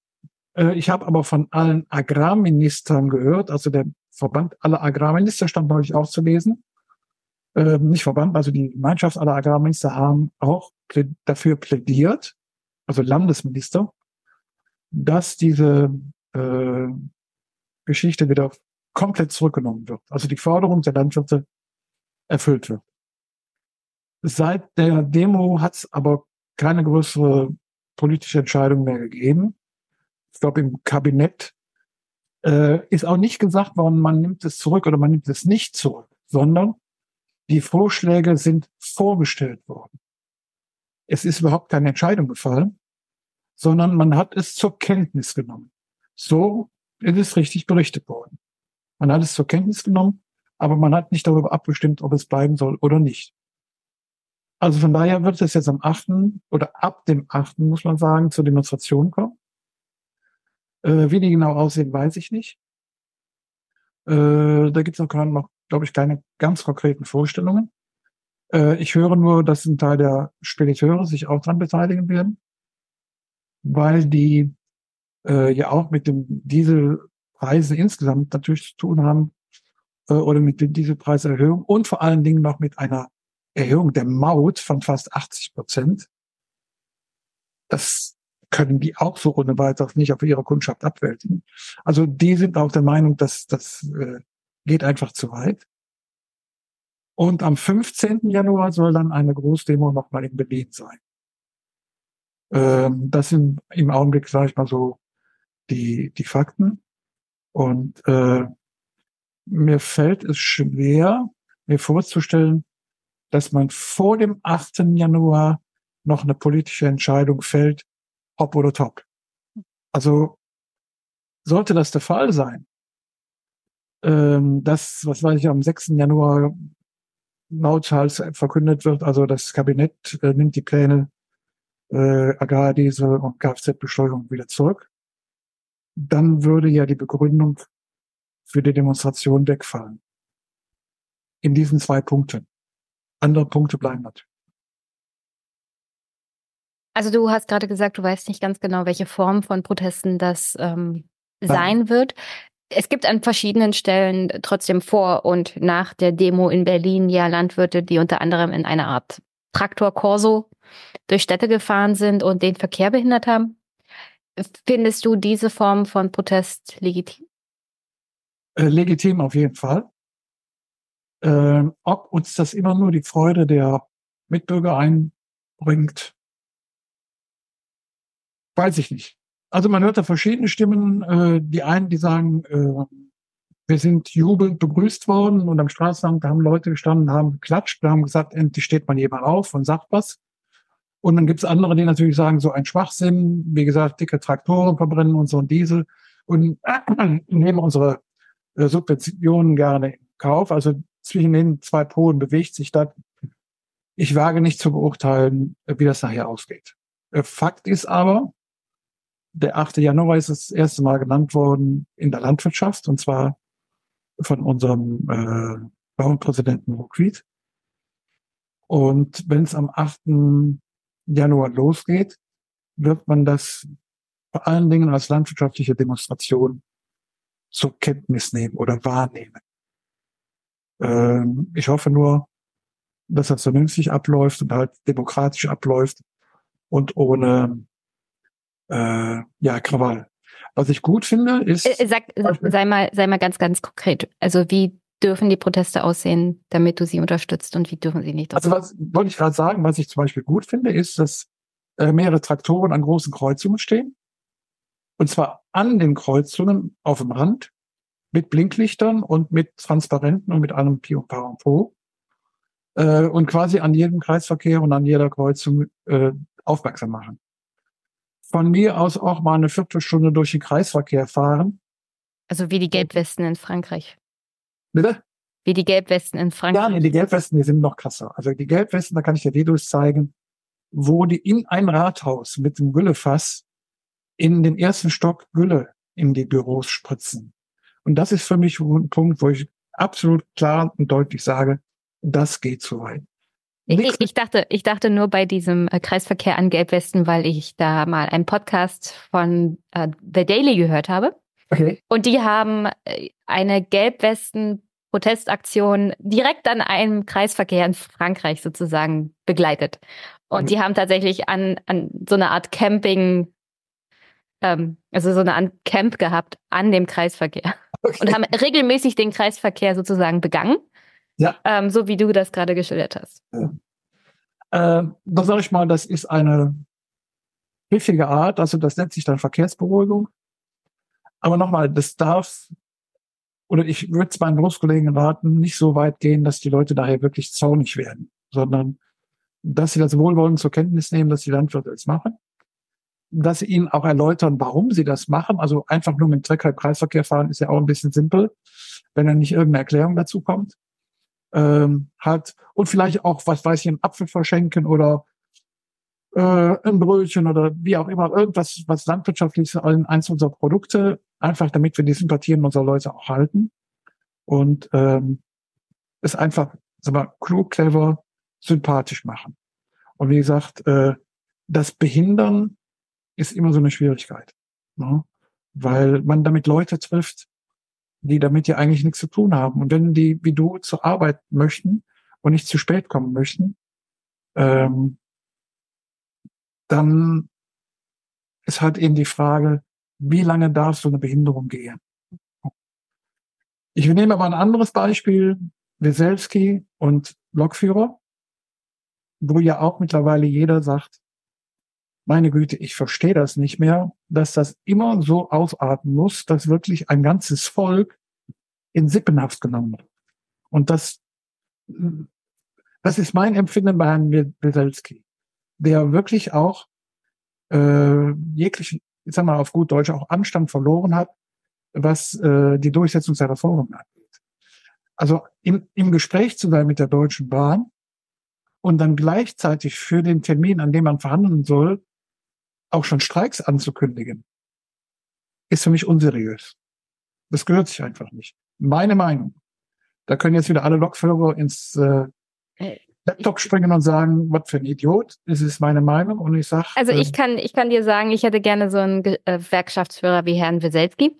Äh, ich habe aber von allen Agrarministern gehört, also der Verband aller Agrarminister stand neulich auch zu lesen. Äh, nicht Verband, also die Gemeinschaft aller Agrarminister haben auch plä dafür plädiert, also Landesminister, dass diese äh, Geschichte wieder komplett zurückgenommen wird. Also die Forderung der Landwirte erfüllt wird. Seit der Demo hat es aber keine größere politische Entscheidung mehr gegeben. Ich glaube, im Kabinett äh, ist auch nicht gesagt worden, man nimmt es zurück oder man nimmt es nicht zurück, sondern die Vorschläge sind vorgestellt worden. Es ist überhaupt keine Entscheidung gefallen, sondern man hat es zur Kenntnis genommen. So ist es richtig berichtet worden. Man hat es zur Kenntnis genommen, aber man hat nicht darüber abgestimmt, ob es bleiben soll oder nicht. Also von daher wird es jetzt am 8. oder ab dem 8. muss man sagen, zur Demonstration kommen. Äh, wie die genau aussehen, weiß ich nicht. Äh, da gibt es noch, noch glaube ich, keine ganz konkreten Vorstellungen. Äh, ich höre nur, dass ein Teil der Spediteure sich auch dran beteiligen werden, weil die äh, ja auch mit dem Dieselpreisen insgesamt natürlich zu tun haben äh, oder mit den Dieselpreiserhöhungen und vor allen Dingen noch mit einer Erhöhung der Maut von fast 80 Prozent. Das können die auch so ohne weiteres nicht auf ihre Kundschaft abwältigen. Also die sind auch der Meinung, dass das äh, geht einfach zu weit. Und am 15. Januar soll dann eine Großdemo nochmal in Berlin sein. Ähm, das sind im Augenblick, sage ich mal so, die, die Fakten. Und äh, mir fällt es schwer, mir vorzustellen, dass man vor dem 8. Januar noch eine politische Entscheidung fällt, ob oder top. Also sollte das der Fall sein, ähm, das, was weiß ich, am 6. Januar lauthals verkündet wird, also das Kabinett äh, nimmt die Pläne äh, Agrardiesel und Kfz-Besteuerung wieder zurück, dann würde ja die Begründung für die Demonstration wegfallen. In diesen zwei Punkten. Andere Punkte bleiben natürlich. Also du hast gerade gesagt, du weißt nicht ganz genau, welche Form von Protesten das ähm, sein wird. Es gibt an verschiedenen Stellen trotzdem vor und nach der Demo in Berlin ja Landwirte, die unter anderem in einer Art Traktor-Corso durch Städte gefahren sind und den Verkehr behindert haben. Findest du diese Form von Protest legitim? Äh, legitim auf jeden Fall. Ähm, ob uns das immer nur die Freude der Mitbürger einbringt, weiß ich nicht. Also man hört da verschiedene Stimmen. Äh, die einen, die sagen, äh, wir sind jubelnd begrüßt worden und am Straßenrand haben Leute gestanden, haben geklatscht, haben gesagt, endlich steht man jemand auf und sagt was. Und dann gibt es andere, die natürlich sagen, so ein Schwachsinn, wie gesagt, dicke Traktoren verbrennen ein Diesel und äh, nehmen unsere äh, Subventionen gerne in Kauf. Also zwischen den zwei Polen bewegt sich das. Ich wage nicht zu beurteilen, wie das nachher ausgeht. Äh, Fakt ist aber, der 8. Januar ist das erste Mal genannt worden in der Landwirtschaft und zwar von unserem äh, Bauernpräsidenten Ruckried. Und wenn es am 8. Januar losgeht, wird man das vor allen Dingen als landwirtschaftliche Demonstration zur Kenntnis nehmen oder wahrnehmen. Ähm, ich hoffe nur, dass das vernünftig abläuft und halt demokratisch abläuft und ohne äh, ja Krawall. Was ich gut finde, ist. Äh, sag, sei mal, sei mal ganz, ganz konkret. Also wie dürfen die Proteste aussehen, damit du sie unterstützt und wie dürfen sie nicht? Also was wollte ich gerade sagen, was ich zum Beispiel gut finde, ist, dass äh, mehrere Traktoren an großen Kreuzungen stehen. Und zwar an den Kreuzungen auf dem Rand mit Blinklichtern und mit Transparenten und mit allem Pi und Par und Po. Äh, und quasi an jedem Kreisverkehr und an jeder Kreuzung äh, aufmerksam machen. Von mir aus auch mal eine Viertelstunde durch den Kreisverkehr fahren. Also wie die Gelbwesten in Frankreich. Bitte? Wie die Gelbwesten in Frankreich. Ja, nee, die Gelbwesten, die sind noch krasser. Also die Gelbwesten, da kann ich dir Videos zeigen, wo die in ein Rathaus mit dem Güllefass in den ersten Stock Gülle in die Büros spritzen. Und das ist für mich ein Punkt, wo ich absolut klar und deutlich sage, das geht zu weit. Ich, ich, dachte, ich dachte nur bei diesem äh, Kreisverkehr an Gelbwesten, weil ich da mal einen Podcast von äh, The Daily gehört habe. Okay. Und die haben äh, eine Gelbwesten-Protestaktion direkt an einem Kreisverkehr in Frankreich sozusagen begleitet. Und mhm. die haben tatsächlich an, an so eine Art Camping, ähm, also so eine Art Camp gehabt an dem Kreisverkehr. Okay. Und haben regelmäßig den Kreisverkehr sozusagen begangen. Ja. Ähm, so wie du das gerade geschildert hast. Ja. Äh, da sage ich mal, das ist eine pfiffige Art, also das nennt sich dann Verkehrsberuhigung. Aber nochmal, das darf, oder ich würde es meinen Berufskollegen raten, nicht so weit gehen, dass die Leute daher wirklich zornig werden, sondern dass sie das wohlwollend zur Kenntnis nehmen, dass die Landwirte es machen, dass sie ihnen auch erläutern, warum sie das machen. Also einfach nur mit dem Trecker im Kreisverkehr fahren ist ja auch ein bisschen simpel, wenn dann nicht irgendeine Erklärung dazu kommt ähm, hat und vielleicht auch, was weiß ich, einen Apfel verschenken oder äh, ein Brötchen oder wie auch immer, irgendwas, was landwirtschaftlich ist, eins unserer Produkte, einfach damit wir die Sympathien unserer Leute auch halten und ähm, es einfach sag mal, klug, clever, sympathisch machen. Und wie gesagt, äh, das Behindern ist immer so eine Schwierigkeit, ne? weil man damit Leute trifft, die damit ja eigentlich nichts zu tun haben. Und wenn die wie du zur Arbeit möchten und nicht zu spät kommen möchten, ähm, dann ist halt eben die Frage, wie lange darf so eine Behinderung gehen? Ich nehme aber ein anderes Beispiel, Weselski und Lokführer, wo ja auch mittlerweile jeder sagt, meine Güte, ich verstehe das nicht mehr, dass das immer so ausarten muss, dass wirklich ein ganzes Volk in Sippenhaft genommen wird. Und das, das ist mein Empfinden bei Herrn Weselski, der wirklich auch äh, jeglichen, ich sag mal auf gut Deutsch, auch Anstand verloren hat, was äh, die Durchsetzung seiner Forderungen angeht. Also im, im Gespräch zu sein mit der Deutschen Bahn und dann gleichzeitig für den Termin, an dem man verhandeln soll, auch schon Streiks anzukündigen, ist für mich unseriös. Das gehört sich einfach nicht. Meine Meinung. Da können jetzt wieder alle Lokführer ins äh, äh Laptop springen und sagen, was für ein Idiot. Das ist meine Meinung und ich sag. Also ich äh, kann, ich kann dir sagen, ich hätte gerne so einen äh, Gewerkschaftsführer wie Herrn Weselski,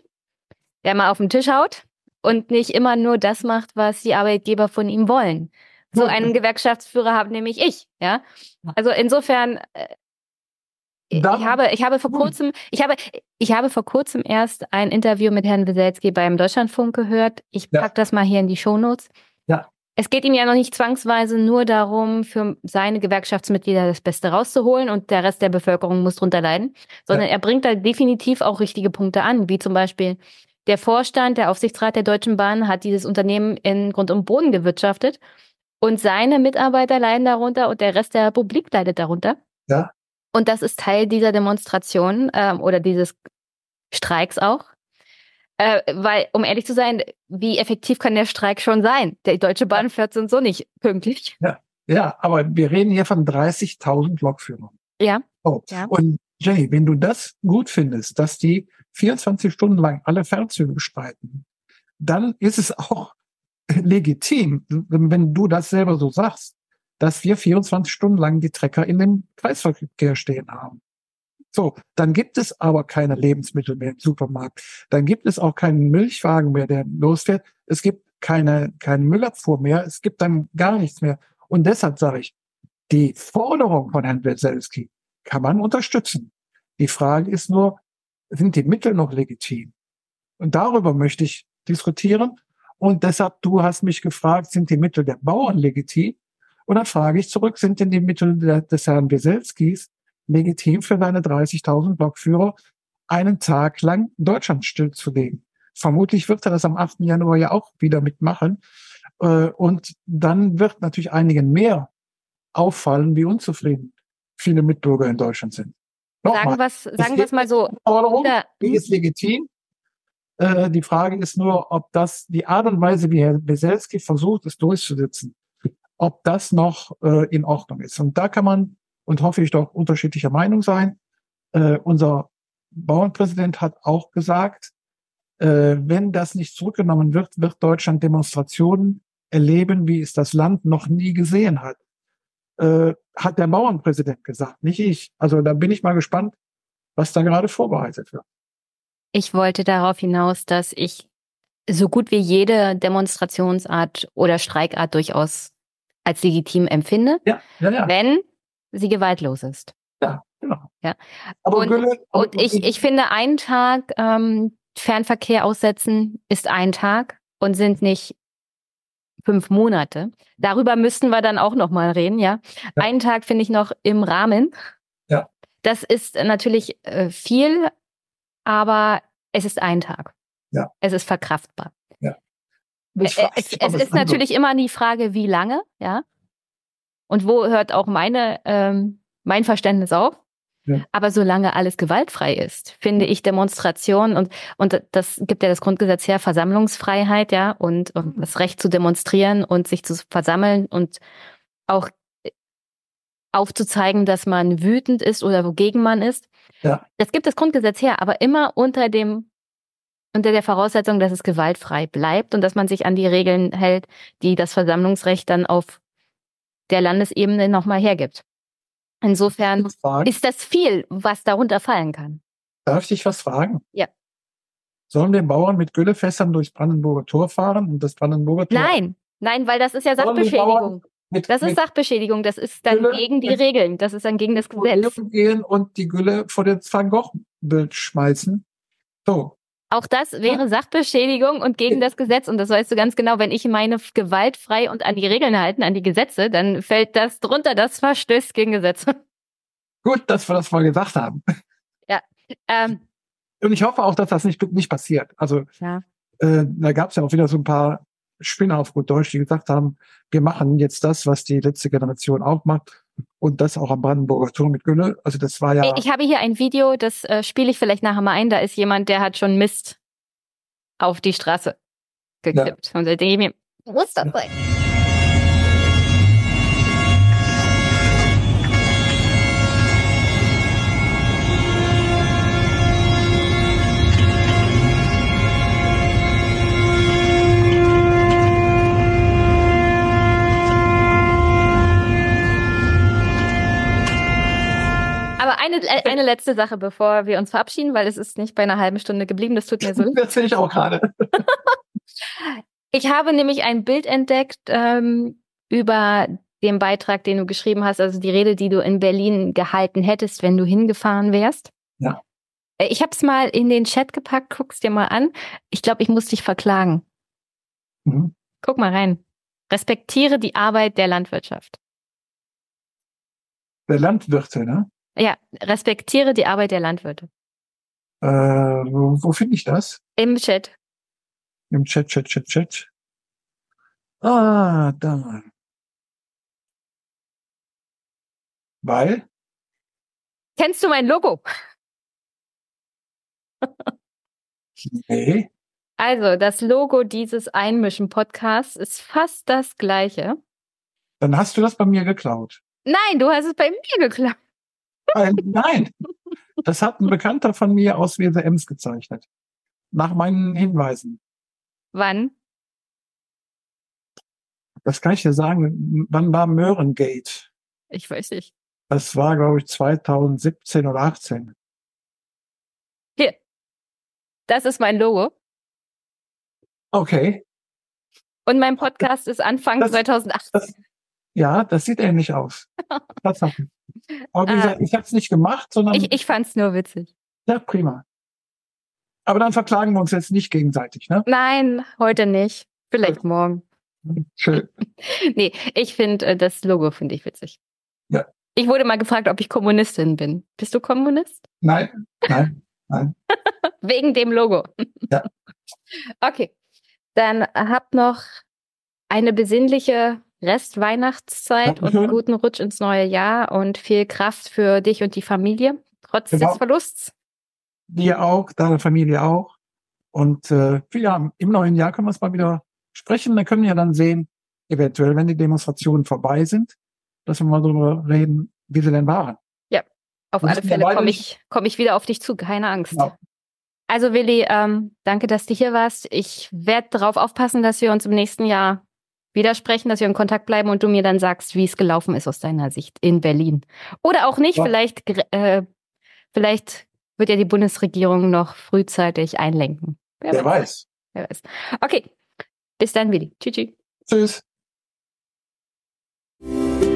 der mal auf den Tisch haut und nicht immer nur das macht, was die Arbeitgeber von ihm wollen. So einen Gewerkschaftsführer habe nämlich ich, ja. Also insofern äh, ich habe, ich habe vor kurzem, ich habe, ich habe vor kurzem erst ein Interview mit Herrn Weselski beim Deutschlandfunk gehört. Ich ja. das mal hier in die Shownotes. Ja. Es geht ihm ja noch nicht zwangsweise nur darum, für seine Gewerkschaftsmitglieder das Beste rauszuholen und der Rest der Bevölkerung muss drunter leiden, sondern ja. er bringt da definitiv auch richtige Punkte an, wie zum Beispiel der Vorstand, der Aufsichtsrat der Deutschen Bahn hat dieses Unternehmen in Grund und Boden gewirtschaftet und seine Mitarbeiter leiden darunter und der Rest der Republik leidet darunter. Ja. Und das ist Teil dieser Demonstration ähm, oder dieses Streiks auch. Äh, weil, um ehrlich zu sein, wie effektiv kann der Streik schon sein? Der Deutsche Bahn fährt sind so nicht pünktlich. Ja, ja, aber wir reden hier von 30.000 Lokführern. Ja. Oh. ja. Und Jay, wenn du das gut findest, dass die 24 Stunden lang alle Fahrzeuge bestreiten, dann ist es auch legitim, wenn du das selber so sagst, dass wir 24 Stunden lang die Trecker in dem Kreisverkehr stehen haben. So, dann gibt es aber keine Lebensmittel mehr im Supermarkt. Dann gibt es auch keinen Milchwagen mehr, der losfährt. Es gibt keine, keine Müllabfuhr mehr. Es gibt dann gar nichts mehr. Und deshalb sage ich, die Forderung von Herrn Weselski kann man unterstützen. Die Frage ist nur, sind die Mittel noch legitim? Und darüber möchte ich diskutieren. Und deshalb, du hast mich gefragt, sind die Mittel der Bauern legitim? Und dann frage ich zurück, sind denn die Mittel des Herrn Weselskis legitim für seine 30.000 Blockführer, einen Tag lang Deutschland stillzulegen? Vermutlich wird er das am 8. Januar ja auch wieder mitmachen. Äh, und dann wird natürlich einigen mehr auffallen, wie unzufrieden viele Mitbürger in Deutschland sind. Nochmal, sagen was, sagen wir es mal so. Forderung, die ist legitim. Äh, die Frage ist nur, ob das die Art und Weise, wie Herr Beselski versucht, es durchzusetzen, ob das noch äh, in Ordnung ist. Und da kann man und hoffe ich doch unterschiedlicher Meinung sein. Äh, unser Bauernpräsident hat auch gesagt, äh, wenn das nicht zurückgenommen wird, wird Deutschland Demonstrationen erleben, wie es das Land noch nie gesehen hat. Äh, hat der Bauernpräsident gesagt, nicht ich. Also da bin ich mal gespannt, was da gerade vorbereitet wird. Ich wollte darauf hinaus, dass ich so gut wie jede Demonstrationsart oder Streikart durchaus als legitim empfinde, ja, ja, ja. wenn sie gewaltlos ist. Ja, genau. Ja. Aber und, Gülle, aber und ich, ich finde, einen Tag ähm, Fernverkehr aussetzen ist ein Tag und sind nicht fünf Monate. Darüber müssten wir dann auch noch mal reden, ja. ja. Einen Tag finde ich noch im Rahmen. Ja. Das ist natürlich äh, viel, aber es ist ein Tag. Ja. Es ist verkraftbar. Ja. Es, es, es ist natürlich immer die Frage, wie lange, ja. Und wo hört auch meine, ähm, mein Verständnis auf? Ja. Aber solange alles gewaltfrei ist, finde ich Demonstration und, und das gibt ja das Grundgesetz her, Versammlungsfreiheit, ja, und, und das Recht zu demonstrieren und sich zu versammeln und auch aufzuzeigen, dass man wütend ist oder wogegen man ist. Ja. Das gibt das Grundgesetz her, aber immer unter dem, unter der Voraussetzung, dass es gewaltfrei bleibt und dass man sich an die Regeln hält, die das Versammlungsrecht dann auf der Landesebene nochmal hergibt. Insofern ist das viel, was darunter fallen kann. Darf ich dich was fragen? Ja. Sollen wir Bauern mit Güllefässern durchs Brandenburger Tor fahren und das Brandenburger Tor? Nein, nein, weil das ist ja Sachbeschädigung. Mit, das ist Sachbeschädigung, das ist dann Gülle, gegen die Regeln, das ist dann gegen das Gesetz. gehen und die Gülle vor das Van Gogh-Bild schmeißen. So. Auch das wäre Sachbeschädigung und gegen das Gesetz. Und das weißt du ganz genau, wenn ich meine gewaltfrei und an die Regeln halten, an die Gesetze, dann fällt das drunter, das verstößt gegen Gesetze. Gut, dass wir das mal gesagt haben. Ja. Ähm, und ich hoffe auch, dass das nicht, nicht passiert. Also ja. äh, da gab es ja auch wieder so ein paar Spinner auf gut Deutsch, die gesagt haben, wir machen jetzt das, was die letzte Generation auch macht. Und das auch am Brandenburger Tor mit Gülle. Also das war ja. Ich habe hier ein Video, das äh, spiele ich vielleicht nachher mal ein. Da ist jemand, der hat schon Mist auf die Straße gekippt. Ja. Und da denke ich mir, muss das sein? Eine, äh, eine letzte Sache, bevor wir uns verabschieden, weil es ist nicht bei einer halben Stunde geblieben. Das tut mir so Das sehe ich auch gerade. ich habe nämlich ein Bild entdeckt ähm, über den Beitrag, den du geschrieben hast, also die Rede, die du in Berlin gehalten hättest, wenn du hingefahren wärst. Ja. Äh, ich habe es mal in den Chat gepackt, guck's dir mal an. Ich glaube, ich muss dich verklagen. Mhm. Guck mal rein. Respektiere die Arbeit der Landwirtschaft. Der Landwirte, ne? Ja, respektiere die Arbeit der Landwirte. Äh, wo, wo finde ich das? Im Chat. Im Chat, Chat, Chat, Chat. Ah, da. Weil? Kennst du mein Logo? nee. Also, das Logo dieses Einmischen-Podcasts ist fast das gleiche. Dann hast du das bei mir geklaut. Nein, du hast es bei mir geklaut. Nein. Das hat ein Bekannter von mir aus Weser Ems gezeichnet. Nach meinen Hinweisen. Wann? Das kann ich dir sagen. Wann war Möhrengate? Ich weiß nicht. Das war, glaube ich, 2017 oder 18. Hier. Das ist mein Logo. Okay. Und mein Podcast ist Anfang Das- 2018. Das, ja, das sieht ähnlich aus. Tatsache. Aber wie Ah. gesagt, ich habe es nicht gemacht, sondern Ich, ich fand's nur witzig. ja, prima. Aber dann verklagen wir uns jetzt nicht gegenseitig, ne? Nein, heute nicht. Vielleicht morgen. Schön. Nee, ich finde äh, das Logo finde ich witzig. Ja. Ich wurde mal gefragt, ob ich Kommunistin bin. Bist du Kommunist? Nein, nein, nein. Wegen dem Logo. Ja. Okay. Dann habt noch eine besinnliche Restweihnachtszeit und Dankeschön. einen guten Rutsch ins neue Jahr und viel Kraft für dich und die Familie, trotz Genau. des Verlusts. Dir auch, deine Familie auch. Und äh, ja, im neuen Jahr können wir es mal wieder sprechen. Dann können wir dann sehen, eventuell, wenn die Demonstrationen vorbei sind, dass wir mal darüber reden, wie sie denn waren. Ja, auf Wir alle Fälle komme ich, komm ich wieder auf dich zu, keine Angst. Genau. Also Willi, ähm, danke, dass du hier warst. Ich werde darauf aufpassen, dass wir uns im nächsten Jahr widersprechen, dass wir in Kontakt bleiben und du mir dann sagst, wie es gelaufen ist aus deiner Sicht in Berlin. Oder auch nicht, Ja. vielleicht, äh, vielleicht wird ja die Bundesregierung noch frühzeitig einlenken. Wer weiß. Wer weiß. Okay, bis dann, Willi. Tschüss. tschüss. Tschüss.